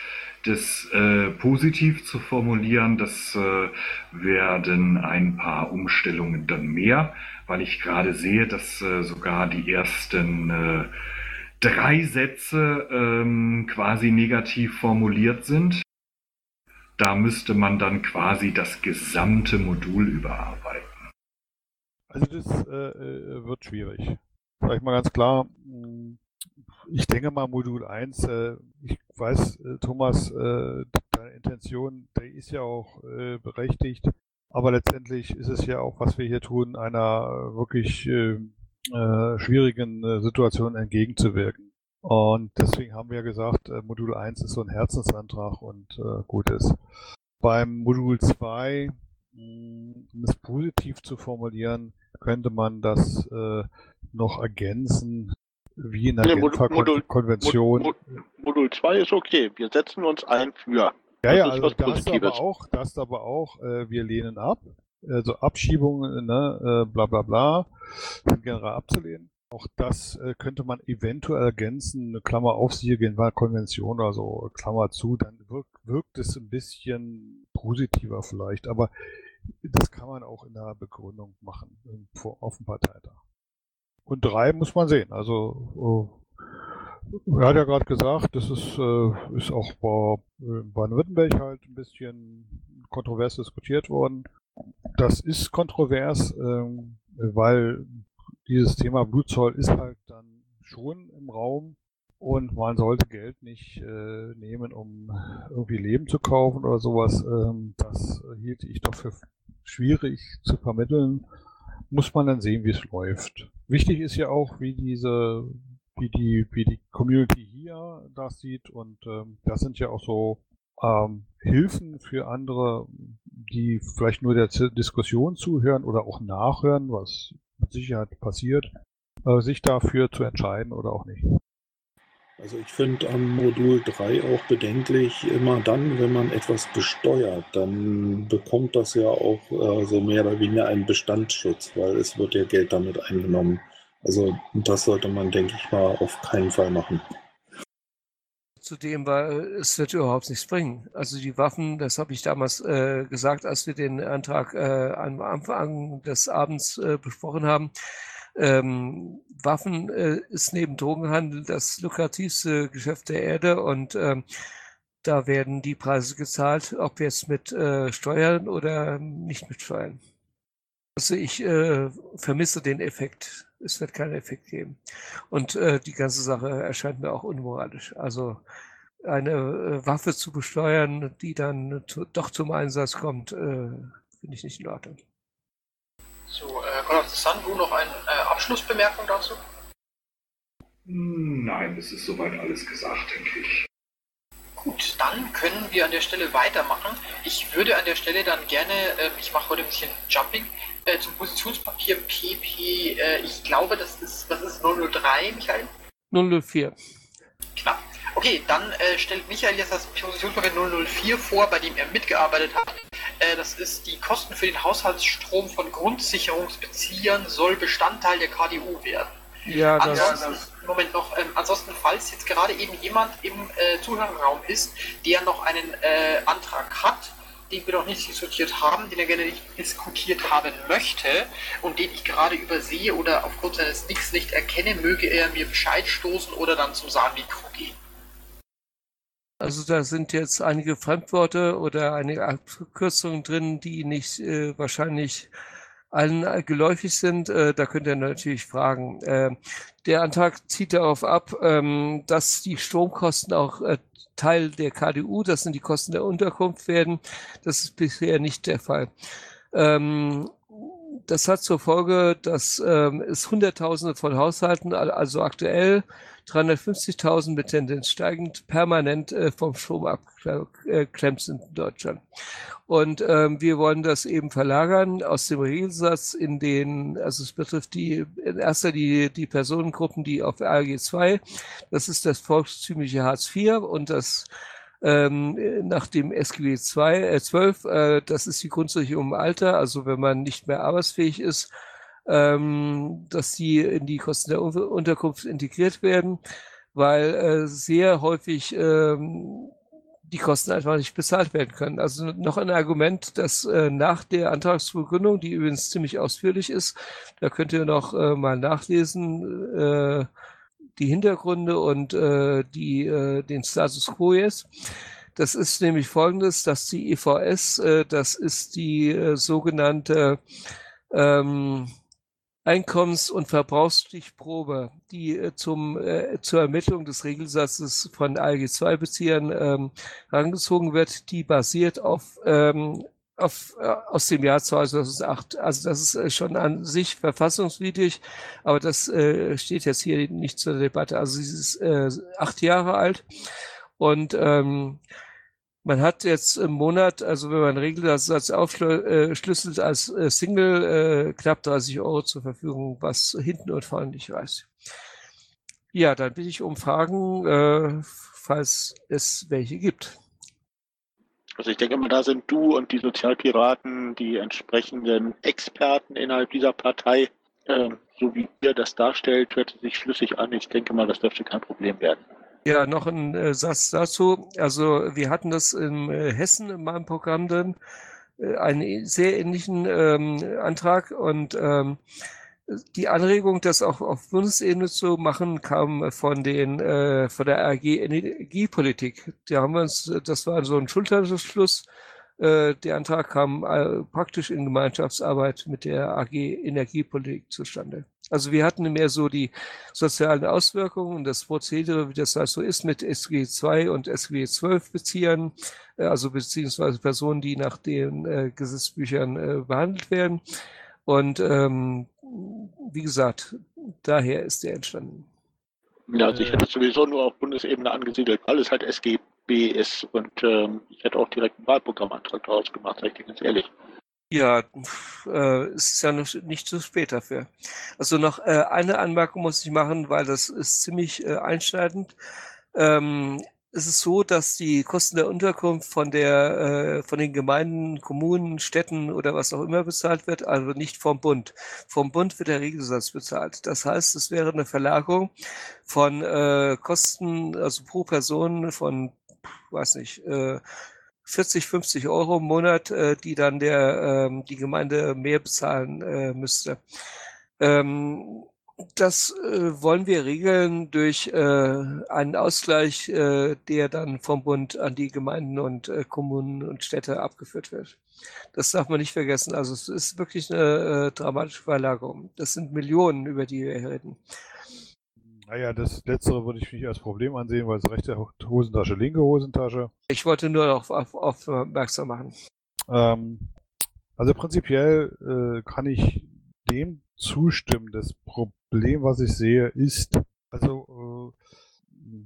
das äh, positiv zu formulieren, das äh, werden ein paar Umstellungen dann mehr, weil ich gerade sehe, dass äh, sogar die ersten äh, drei Sätze ähm, quasi negativ formuliert sind. Da müsste man dann quasi das gesamte Modul überarbeiten. Also das äh, äh wird schwierig. Sag ich mal ganz klar, hm, ich denke mal Modul 1, äh, ich weiß, äh, Thomas, äh, deine Intention, der ist ja auch äh, berechtigt, aber letztendlich ist es ja auch, was wir hier tun, einer wirklich äh, schwierigen äh, Situationen entgegenzuwirken. Und deswegen haben wir gesagt, äh, Modul 1 ist so ein Herzensantrag und äh, gut ist. Beim Modul 2, hm, um es positiv zu formulieren, könnte man das äh, noch ergänzen, wie in der nee, Genfer Modul, Konvention. Modul, Modul 2 ist okay, wir setzen uns ein für. Ja, ja, also das aber auch, das aber auch, äh, wir lehnen ab also Abschiebungen, ne, äh, bla bla bla, sind generell abzulehnen. Auch das äh, könnte man eventuell ergänzen, eine Klammer auf, siehe Genfer-Konvention oder so, Klammer zu, dann wirkt, wirkt es ein bisschen positiver vielleicht, aber das kann man auch in der Begründung machen, vor, auf dem Parteitag. Und drei muss man sehen, also äh, er hat ja gerade gesagt, das ist, äh, ist auch bei Baden-Württemberg halt ein bisschen kontrovers diskutiert worden. Das ist kontrovers, ähm, weil dieses Thema Blutzoll ist halt dann schon im Raum und man sollte Geld nicht äh, nehmen, um irgendwie Leben zu kaufen oder sowas. Ähm, das hielt ich doch für schwierig zu vermitteln. Muss man dann sehen, wie es läuft. Wichtig ist ja auch, wie diese, wie die, wie die Community hier das sieht und ähm, das sind ja auch so ähm, Hilfen für andere, die vielleicht nur der Diskussion zuhören oder auch nachhören, was mit Sicherheit passiert, äh, sich dafür zu entscheiden oder auch nicht. Also ich finde am Modul 3 auch bedenklich, immer dann, wenn man etwas besteuert, dann bekommt das ja auch äh, so mehr oder weniger einen Bestandsschutz, weil es wird ja Geld damit eingenommen. Also das sollte man, denke ich mal, auf keinen Fall machen zudem war, es wird überhaupt nichts bringen. Also die Waffen, das habe ich damals äh, gesagt, als wir den Antrag äh, am Anfang des Abends äh, besprochen haben. Ähm, Waffen äh, ist neben Drogenhandel das lukrativste Geschäft der Erde und ähm, da werden die Preise gezahlt, ob jetzt mit äh, Steuern oder nicht mit Steuern. Also ich äh, vermisse den Effekt. Es wird keinen Effekt geben. Und äh, die ganze Sache erscheint mir auch unmoralisch. Also eine äh, Waffe zu besteuern, die dann doch zum Einsatz kommt, äh, finde ich nicht in Ordnung. So, äh, Call of the Sun, du noch eine äh, Abschlussbemerkung dazu? Nein, es ist soweit alles gesagt, denke ich. Gut, dann können wir an der Stelle weitermachen. Ich würde an der Stelle dann gerne, äh, ich mache heute ein bisschen Jumping, äh, zum Positionspapier PP, äh, ich glaube, das ist, was ist 003, Michael? 004. Knapp. Okay, dann äh, stellt Michael jetzt das Positionspapier 004 vor, bei dem er mitgearbeitet hat. Äh, das ist die Kosten für den Haushaltsstrom von Grundsicherungsbeziehern soll Bestandteil der KDU werden. Ja, das, Ansonsten, Moment noch, ähm, ansonsten, falls jetzt gerade eben jemand im äh, Zuhörerraum ist, der noch einen äh, Antrag hat, den wir noch nicht diskutiert haben, den er gerne nicht diskutiert haben möchte und den ich gerade übersehe oder aufgrund seines Nicks nicht erkenne, möge er mir Bescheid stoßen oder dann zum Saalmikro gehen. Also da sind jetzt einige Fremdworte oder einige Abkürzungen drin, die nicht äh, wahrscheinlich allen geläufig sind. Äh, da könnt ihr natürlich fragen. Äh, der Antrag zieht darauf ab, ähm, dass die Stromkosten auch äh, Teil der KDU, das sind die Kosten der Unterkunft werden. Das ist bisher nicht der Fall. Ähm, das hat zur Folge, dass ähm, es Hunderttausende von Haushalten, also aktuell 350.000 mit Tendenz steigend, permanent äh, vom Strom abgeklemmt sind in Deutschland. Und ähm, wir wollen das eben verlagern aus dem Regelsatz in den, also es betrifft die, in erster die, die Personengruppen, die auf ALG 2, das ist das volkstümliche Hartz IV und das ähm, nach dem SGB 2, äh, 12, äh, das ist die Grundsicherung im Alter, also wenn man nicht mehr arbeitsfähig ist, ähm, dass sie in die Kosten der Unterkunft integriert werden, weil äh, sehr häufig ähm, die Kosten einfach nicht bezahlt werden können. Also noch ein Argument, dass äh, nach der Antragsbegründung, die übrigens ziemlich ausführlich ist, da könnt ihr noch äh, mal nachlesen, äh, die Hintergründe und äh, die, äh, den Status quo jetzt. Das ist nämlich folgendes, dass die EVS, äh, das ist die äh, sogenannte ähm, Einkommens- und Verbrauchsstichprobe, die äh, zum, äh, zur Ermittlung des Regelsatzes von ALG-2-Beziehern ähm, herangezogen wird, die basiert auf, ähm, auf, äh, aus dem Jahr 2008. Also das ist äh, schon an sich verfassungswidrig, aber das äh, steht jetzt hier nicht zur Debatte. Also sie ist äh, acht Jahre alt und ähm, man hat jetzt im Monat, also wenn man Regelsatz aufschlüsselt, äh, als äh, Single äh, knapp 30 Euro zur Verfügung, was hinten und vorne nicht weiß. Ja, dann bitte ich um Fragen, falls es welche gibt. Also ich denke mal, da sind du und die Sozialpiraten die entsprechenden Experten innerhalb dieser Partei. So wie ihr das darstellt, hört sich schlüssig an. Ich denke mal, das dürfte kein Problem werden. Ja, noch ein äh, Satz dazu. Also wir hatten das in äh, Hessen in meinem Programm drin, äh, einen sehr ähnlichen ähm, Antrag und ähm, die Anregung, das auch auf Bundesebene zu machen, kam von den äh, von der AG Energiepolitik. Da haben wir uns, das war so ein Schulterschluss. Äh, der Antrag kam äh, praktisch in Gemeinschaftsarbeit mit der AG Energiepolitik zustande. Also wir hatten mehr so die sozialen Auswirkungen und das Prozedere, wie das halt so ist mit SG 2 und SG 12 Beziehern, äh, also beziehungsweise Personen, die nach den äh, Gesetzbüchern äh, behandelt werden. Und ähm, wie gesagt, daher ist der entstanden. Ja, also ich hätte es sowieso nur auf Bundesebene angesiedelt, weil es halt SGB ist und ähm, ich hätte auch direkt einen Wahlprogrammantrag daraus gemacht, sage ich dir ganz ehrlich. Ja, äh, es ist ja noch nicht zu spät dafür. Also noch äh, eine Anmerkung muss ich machen, weil das ist ziemlich äh, einschneidend. Ähm, es ist so, dass die Kosten der Unterkunft von der äh, von den Gemeinden, Kommunen, Städten oder was auch immer bezahlt wird, also nicht vom Bund. Vom Bund wird der Regelsatz bezahlt. Das heißt, es wäre eine Verlagerung von äh, Kosten, also pro Person von, weiß nicht, äh, 40, 50 Euro im Monat, äh, die dann der, ähm, die Gemeinde mehr bezahlen äh, müsste. Ähm, das äh, wollen wir regeln durch äh, einen Ausgleich, äh, der dann vom Bund an die Gemeinden und äh, Kommunen und Städte abgeführt wird. Das darf man nicht vergessen. Also es ist wirklich eine äh, dramatische Verlagerung. Das sind Millionen, über die wir reden. Naja, das Letztere würde ich nicht als Problem ansehen, weil es rechte Hosentasche, linke Hosentasche. Ich wollte nur auf, auf, aufmerksam machen. Ähm, also prinzipiell äh, kann ich dem zustimmen. Das Problem, was ich sehe, ist, also äh,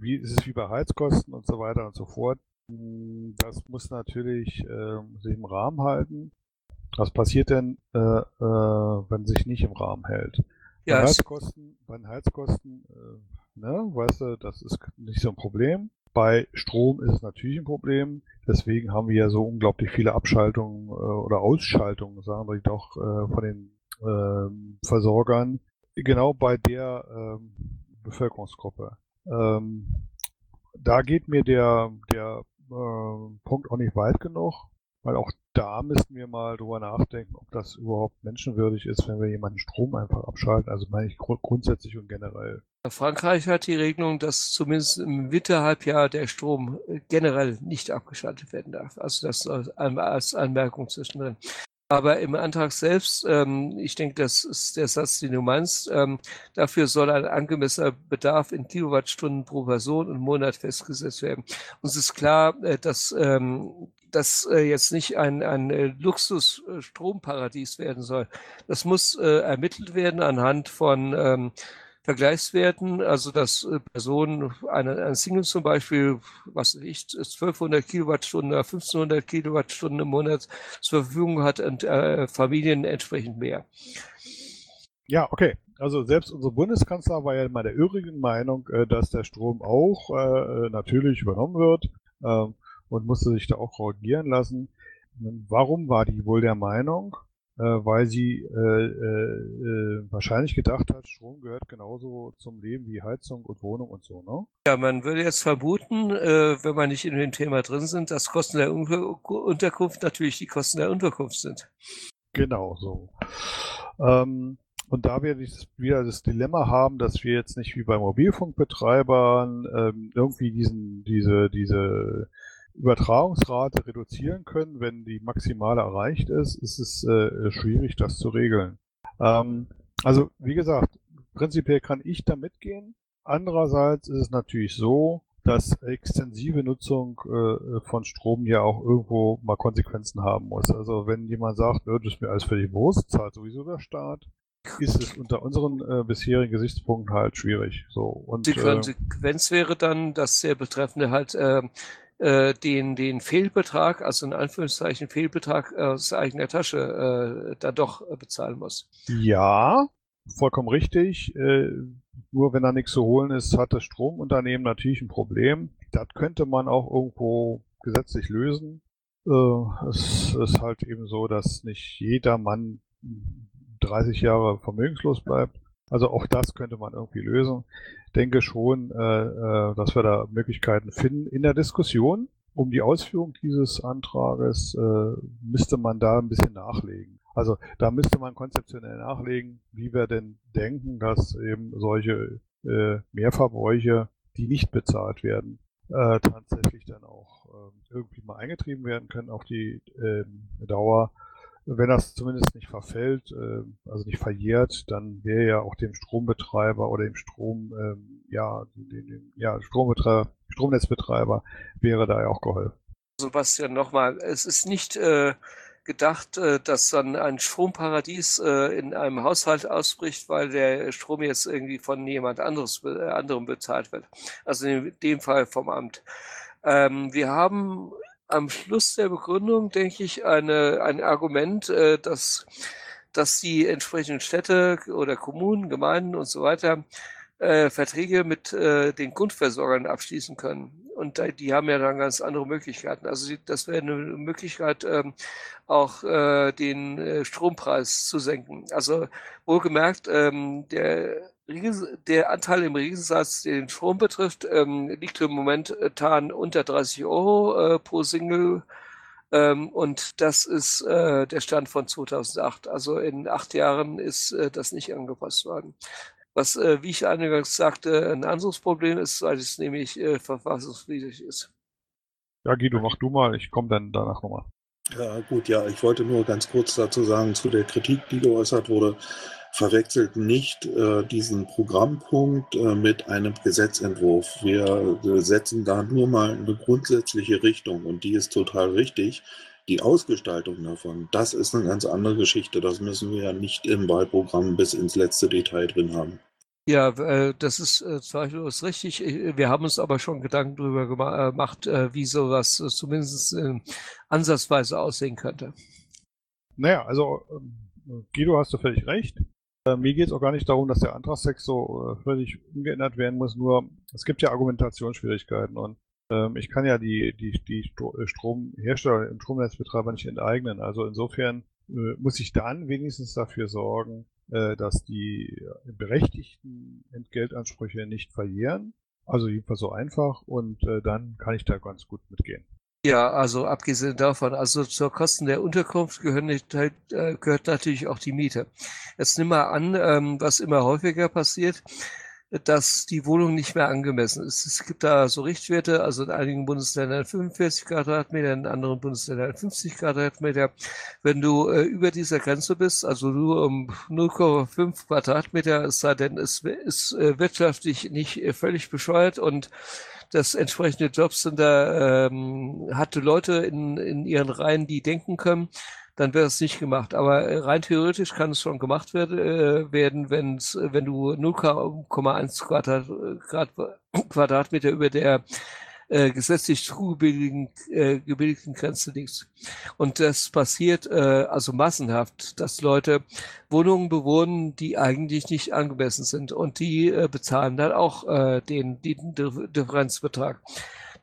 wie ist es wie bei Heizkosten und so weiter und so fort. Das muss natürlich äh, sich im Rahmen halten. Was passiert denn, äh, äh, wenn sich nicht im Rahmen hält? Ja, bei Heizkosten, bei Heizkosten äh, Ne? Weißt du, das ist nicht so ein Problem. Bei Strom ist es natürlich ein Problem. Deswegen haben wir ja so unglaublich viele Abschaltungen äh, oder Ausschaltungen, sagen wir doch, äh, von den ähm, Versorgern. Genau bei der ähm, Bevölkerungsgruppe. Ähm, da geht mir der, der äh, Punkt auch nicht weit genug, weil auch da müssten wir mal drüber nachdenken, ob das überhaupt menschenwürdig ist, wenn wir jemanden Strom einfach abschalten. Also meine ich gru grundsätzlich und generell. Frankreich hat die Regelung, dass zumindest im Winterhalbjahr der Strom generell nicht abgeschaltet werden darf. Also das als Anmerkung zwischendrin. Aber im Antrag selbst, ähm, ich denke, das ist der Satz, den du meinst, ähm, dafür soll ein angemessener Bedarf in Kilowattstunden pro Person und Monat festgesetzt werden. Uns ist klar, äh, dass ähm, das äh, jetzt nicht ein, ein äh, Luxus-Stromparadies werden soll. Das muss äh, ermittelt werden anhand von ähm, Vergleichswerten, also dass äh, Personen, eine, ein Single zum Beispiel, was ich, 1200 Kilowattstunden oder 1500 Kilowattstunden im Monat zur Verfügung hat und äh, Familien entsprechend mehr. Ja, okay. Also selbst unser Bundeskanzler war ja mal der übrigen Meinung, äh, dass der Strom auch äh, natürlich übernommen wird äh, und musste sich da auch korrigieren lassen. Warum war die wohl der Meinung? äh, weil sie äh, äh, äh, wahrscheinlich gedacht hat, Strom gehört genauso zum Leben wie Heizung und Wohnung und so, ne? Ja, man würde jetzt vermuten, äh, wenn man nicht in dem Thema drin sind, dass Kosten der Un Unterkunft natürlich die Kosten der Unterkunft sind. Genau so. Ähm, und da wir wieder das Dilemma haben, dass wir jetzt nicht wie bei Mobilfunkbetreibern ähm, irgendwie diesen, diese, diese Übertragungsrate reduzieren können, wenn die maximale erreicht ist, ist es äh, schwierig, das zu regeln. Ähm, also wie gesagt, prinzipiell kann ich da mitgehen. Andererseits ist es natürlich so, dass extensive Nutzung äh, von Strom ja auch irgendwo mal Konsequenzen haben muss. Also wenn jemand sagt, das ist mir alles völlig bewusst, zahlt sowieso der Staat, ist es unter unseren äh, bisherigen Gesichtspunkten halt schwierig. So und die Konsequenz äh, wäre dann, dass der Betreffende halt äh, äh, den, den Fehlbetrag, also in Anführungszeichen Fehlbetrag aus eigener Tasche äh, da doch bezahlen muss. Ja, vollkommen richtig. Äh, nur wenn da nichts zu holen ist, hat das Stromunternehmen natürlich ein Problem. Das könnte man auch irgendwo gesetzlich lösen. Äh, es ist halt eben so, dass nicht jeder Mann 30 Jahre vermögenslos bleibt. Also auch das könnte man irgendwie lösen denke schon, äh, äh, dass wir da Möglichkeiten finden. In der Diskussion um die Ausführung dieses Antrages äh, müsste man da ein bisschen nachlegen. Also da müsste man konzeptionell nachlegen, wie wir denn denken, dass eben solche Mehrverbräuche, die nicht bezahlt werden, tatsächlich dann auch äh, irgendwie mal eingetrieben werden können auf die äh, Dauer wenn das zumindest nicht verfällt, äh, also nicht verjährt, dann wäre ja auch dem Strombetreiber oder dem Strom, ähm, ja, dem, dem, ja, Strombetreiber, Stromnetzbetreiber wäre da ja auch geholfen. Sebastian, nochmal, es ist nicht äh, gedacht, äh, dass dann ein Stromparadies äh, in einem Haushalt ausbricht, weil der Strom jetzt irgendwie von jemand anderes, äh, anderem bezahlt wird. Also in dem Fall vom Amt. Ähm, wir haben am Schluss der Begründung, denke ich, eine, ein Argument, äh, dass, dass die entsprechenden Städte oder Kommunen, Gemeinden und so weiter äh, Verträge mit äh, den Grundversorgern abschließen können. Und die haben ja dann ganz andere Möglichkeiten. Also das wäre eine Möglichkeit, ähm, auch äh, den äh, Strompreis zu senken. Also wohlgemerkt, ähm, der der Anteil im Riesensatz, den Strom betrifft, ähm, liegt im Moment momentan unter 30 Euro äh, pro Single. Ähm, und das ist äh, der Stand von 2008. Also in acht Jahren ist äh, das nicht angepasst worden. Was, äh, wie ich eingangs sagte, ein anderes Problem ist, weil es nämlich äh, verfassungswidrig ist. Ja, Guido, mach du mal. Ich komme dann danach nochmal. Ja, gut, ja, ich wollte nur ganz kurz dazu sagen, zu der Kritik, die geäußert wurde verwechselt nicht äh, diesen Programmpunkt äh, mit einem Gesetzentwurf. Wir äh, setzen da nur mal eine grundsätzliche Richtung und die ist total richtig. Die Ausgestaltung davon, das ist eine ganz andere Geschichte. Das müssen wir ja nicht im Wahlprogramm bis ins letzte Detail drin haben. Ja, äh, das ist äh, zweifellos richtig. Äh, wir haben uns aber schon Gedanken darüber gemacht, wie sowas zumindest ansatzweise aussehen könnte. Naja, also ähm, Guido hast du völlig recht. Äh, mir geht es auch gar nicht darum, dass der Antragstext so äh, völlig umgeändert werden muss, nur es gibt ja Argumentationsschwierigkeiten und ähm, ich kann ja die, die, die äh, Stromhersteller und Stromnetzbetreiber nicht enteignen. Also insofern äh, muss ich dann wenigstens dafür sorgen, äh, dass die berechtigten Entgeltansprüche nicht verlieren. Also jedenfalls so einfach und äh, dann kann ich da ganz gut mitgehen. Ja, also abgesehen davon, also zur Kosten der Unterkunft gehören nicht, halt, äh, gehört natürlich auch die Miete. Jetzt nimm mal an, ähm, was immer häufiger passiert, dass die Wohnung nicht mehr angemessen ist. Es gibt da so Richtwerte, also in einigen Bundesländern 45 Quadratmeter, in anderen Bundesländern 50 Quadratmeter. Wenn du äh, über dieser Grenze bist, also nur um 0,5 Quadratmeter, es sei denn, es ist äh, wirtschaftlich nicht äh, völlig bescheuert und das entsprechende Jobcenter ähm, hatte Leute in, in ihren Reihen, die denken können, dann wäre es nicht gemacht. Aber äh, rein theoretisch kann es schon gemacht werden, äh, werden wenn's, wenn du 0,1 Quadrat, Grad, Quadratmeter über der äh, gesetzlich zugebildeten äh, gebildeten Grenze liegst. Und das passiert äh, also massenhaft, dass Leute Wohnungen bewohnen, die eigentlich nicht angemessen sind und die äh, bezahlen dann auch äh, den, den Differenzbetrag.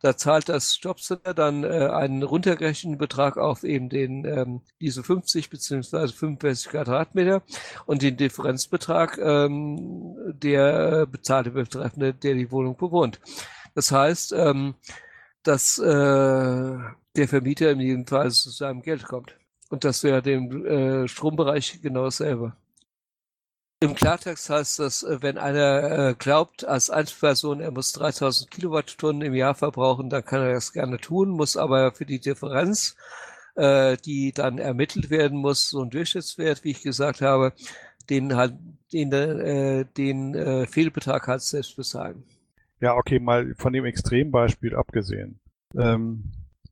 Da zahlt das Jobcenter dann äh, einen runtergerechneten Betrag auf eben den ähm, diese 50 beziehungsweise 45 Quadratmeter und den Differenzbetrag ähm, der bezahlte Betreffende, der die Wohnung bewohnt. Das heißt, ähm, dass äh, der Vermieter in jedem Fall zu seinem Geld kommt. Und das wäre dem äh, Strombereich genau dasselbe. Im Klartext heißt das, äh, wenn einer äh, glaubt, als Einzelperson, er muss 3000 Kilowattstunden im Jahr verbrauchen, dann kann er das gerne tun, muss aber für die Differenz, äh, die dann ermittelt werden muss, so ein Durchschnittswert, wie ich gesagt habe, den, halt, den, den Fehlbetrag halt selbst bezahlen. Ja, okay, mal von dem Extrembeispiel abgesehen. Ähm,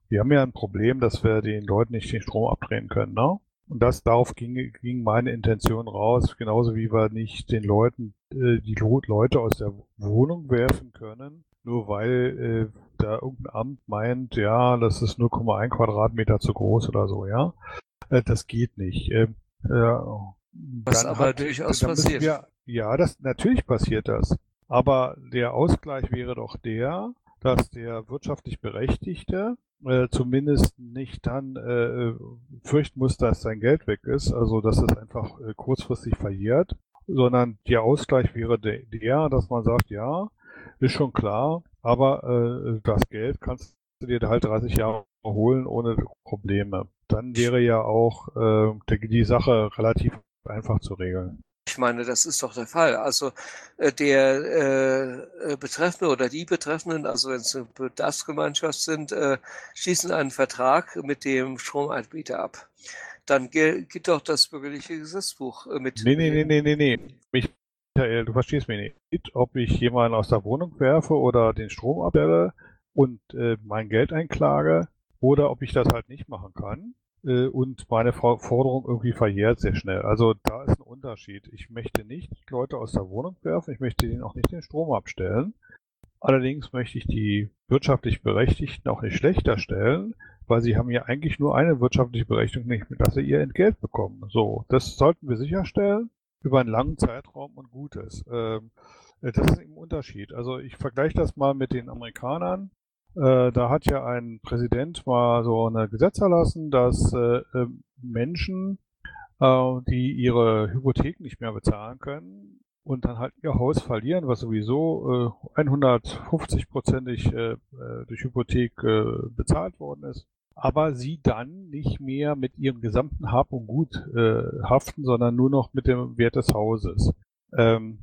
wir haben ja ein Problem, dass wir den Leuten nicht den Strom abdrehen können, ne? Und das darauf ging, ging meine Intention raus, genauso wie wir nicht den Leuten äh, die Leute aus der Wohnung werfen können, nur weil äh, da irgendein Amt meint, ja, das ist 0,1 Quadratmeter zu groß oder so, ja. Äh, das geht nicht. Ähm, äh, Was aber hat, durchaus passiert. Wir, ja, das natürlich passiert das. Aber der Ausgleich wäre doch der, dass der wirtschaftlich Berechtigte äh, zumindest nicht dann äh, fürchten muss, dass sein Geld weg ist, also dass es einfach äh, kurzfristig verjährt, sondern der Ausgleich wäre der, der, dass man sagt, ja, ist schon klar, aber äh, das Geld kannst du dir halt 30 Jahre holen ohne Probleme. Dann wäre ja auch äh, die Sache relativ einfach zu regeln. Ich meine, das ist doch der Fall. Also äh, der äh, äh, Betreffende oder die Betreffenden, also wenn es eine Bedarfsgemeinschaft sind, äh, schließen einen Vertrag mit dem Stromanbieter ab. Dann gilt doch das bürgerliche Gesetzbuch äh, mit. Nee, nee, nee, nee, nee, nee. Mich, Michael, du verstehst mich nicht. Ob ich jemanden aus der Wohnung werfe oder den Strom abwerte und äh, mein Geld einklage oder ob ich das halt nicht machen kann äh, und meine Forderung irgendwie verjährt sehr schnell. Also da ist ein Unterschied. Ich möchte nicht Leute aus der Wohnung werfen, ich möchte ihnen auch nicht den Strom abstellen. Allerdings möchte ich die wirtschaftlich Berechtigten auch nicht schlechter stellen, weil sie haben ja eigentlich nur eine wirtschaftliche Berechtigung, nicht, dass sie ihr Entgelt bekommen. So, das sollten wir sicherstellen über einen langen Zeitraum und Gutes. Ähm, das ist eben ein Unterschied. Also ich vergleiche das mal mit den Amerikanern. Äh, da hat ja ein Präsident mal so eine Gesetz erlassen, dass äh, ähm, Menschen, äh, die ihre Hypothek nicht mehr bezahlen können und dann halt ihr Haus verlieren, was sowieso äh, 150-prozentig äh, äh, durch Hypothek äh, bezahlt worden ist, aber sie dann nicht mehr mit ihrem gesamten Hab und Gut äh, haften, sondern nur noch mit dem Wert des Hauses. Ähm,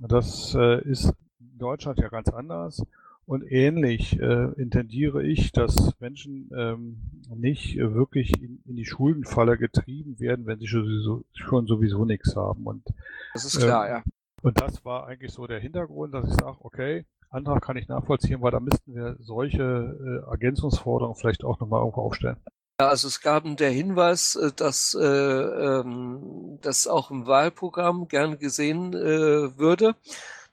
das äh, ist in Deutschland ja ganz anders. Und ähnlich äh, intendiere ich, dass Menschen ähm, nicht äh, wirklich in, in, die Schuldenfalle getrieben werden, wenn sie sowieso, schon sowieso nichts haben. Und, das ist klar, ähm, ja. Und das war eigentlich so der Hintergrund, dass ich sage, okay, Antrag kann ich nachvollziehen, weil da müssten wir solche äh, Ergänzungsforderungen vielleicht auch nochmal irgendwo aufstellen. Ja, also es gab der Hinweis, äh, dass äh, ähm, das auch im Wahlprogramm gern gesehen äh, würde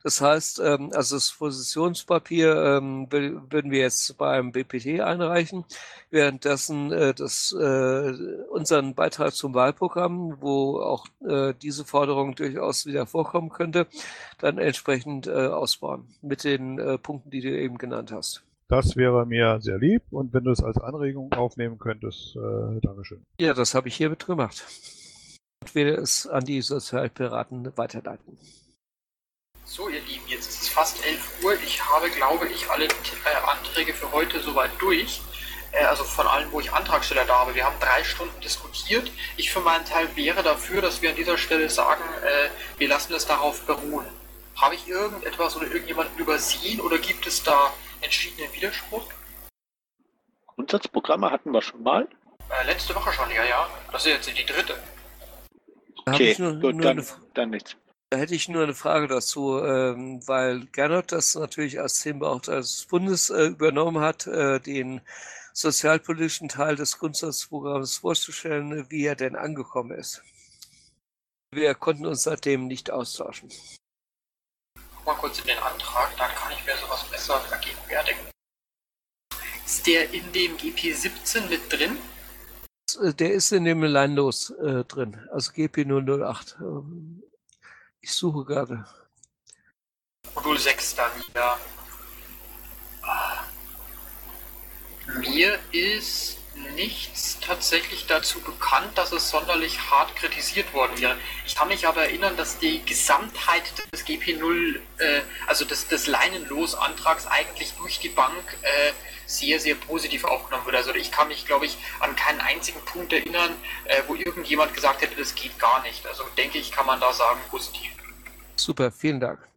Das heißt, ähm, also das Positionspapier ähm, würden wir jetzt beim BPT einreichen, währenddessen äh, das, äh, unseren Beitrag zum Wahlprogramm, wo auch äh, diese Forderung durchaus wieder vorkommen könnte, dann entsprechend äh, ausbauen mit den äh, Punkten, die du eben genannt hast. Das wäre mir sehr lieb und wenn du es als Anregung aufnehmen könntest, äh, Dankeschön. Ja, das habe ich hiermit gemacht. Ich werde es an die Sozialpiraten weiterleiten. So, ihr Lieben, jetzt ist es fast 11 Uhr. Ich habe, glaube ich, alle äh, Anträge für heute soweit durch. Äh, also von allen, wo ich Antragsteller da habe. Wir haben drei Stunden diskutiert. Ich für meinen Teil wäre dafür, dass wir an dieser Stelle sagen, äh, wir lassen es darauf beruhen. Habe ich irgendetwas oder irgendjemanden übersehen oder gibt es da entschiedenen Widerspruch? Grundsatzprogramme hatten wir schon mal. Äh, letzte Woche schon, ja, ja. Das ist jetzt die dritte. Okay, nur, gut, nur dann, dann nichts. Da hätte ich nur eine Frage dazu, ähm, weil Gernot das natürlich als Themenbeauftragter des Bundes äh, übernommen hat, äh, den sozialpolitischen Teil des Grundsatzprogramms vorzustellen, wie er denn angekommen ist. Wir konnten uns seitdem nicht austauschen mal kurz in den Antrag, dann kann ich mir sowas besser vergegenwärtigen. Ist der in dem GP17 mit drin? Äh, der ist in dem Line-Los äh, drin, also GP008. Ähm, ich suche gerade. Modul 6 dann, ja. Ah. Mir ist nichts tatsächlich dazu bekannt, dass es sonderlich hart kritisiert worden wäre. Ich kann mich aber erinnern, dass die Gesamtheit des GP0, äh, also des, des Leinenlos-Antrags eigentlich durch die Bank äh, sehr, sehr positiv aufgenommen wurde. Also ich kann mich, glaube ich, an keinen einzigen Punkt erinnern, äh, wo irgendjemand gesagt hätte, das geht gar nicht. Also denke ich, kann man da sagen, positiv. Super, vielen Dank.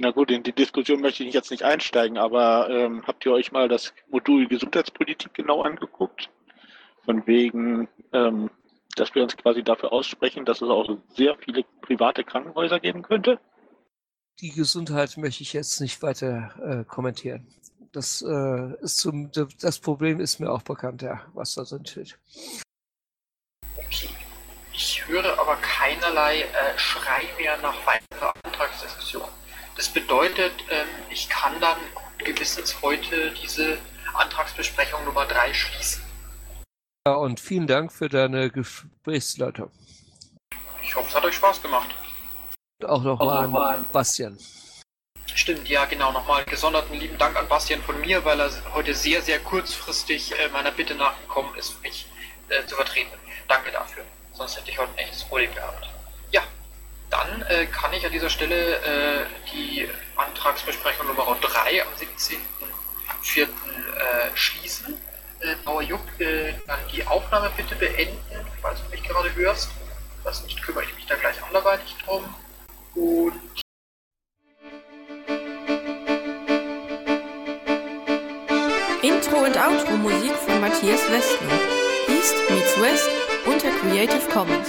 Na gut, in die Diskussion möchte ich jetzt nicht einsteigen, aber ähm, habt ihr euch mal das Modul Gesundheitspolitik genau angeguckt? Von wegen, ähm, dass wir uns quasi dafür aussprechen, dass es auch sehr viele private Krankenhäuser geben könnte? Die Gesundheit möchte ich jetzt nicht weiter äh, kommentieren. Das, äh, ist zum, das Problem ist mir auch bekannt, ja, was da drin steht. Okay. Ich höre aber keinerlei äh, Schrei mehr nach weiterer Antragsdiskussion. Das bedeutet, ähm, ich kann dann gewissens heute diese Antragsbesprechung Nummer 3 schließen. Ja, und vielen Dank für deine Gesprächsleitung. Ich hoffe, es hat euch Spaß gemacht. Auch nochmal noch an Bastian. Stimmt, ja, genau. Nochmal gesonderten lieben Dank an Bastian von mir, weil er heute sehr, sehr kurzfristig äh, meiner Bitte nachgekommen ist, mich äh, zu vertreten. Danke dafür. Sonst hätte ich heute ein echtes Problem gehabt. Dann äh, kann ich an dieser Stelle äh, die Antragsbesprechung Nummer 3 am 17.04. Äh, schließen. Äh, Bauer Juck, äh, dann die Aufnahme bitte beenden, falls du mich gerade hörst. Das nicht kümmere ich mich da gleich anderweitig drum. Und Intro und Outro Musik von Matthias Westner. East meets West unter Creative Commons.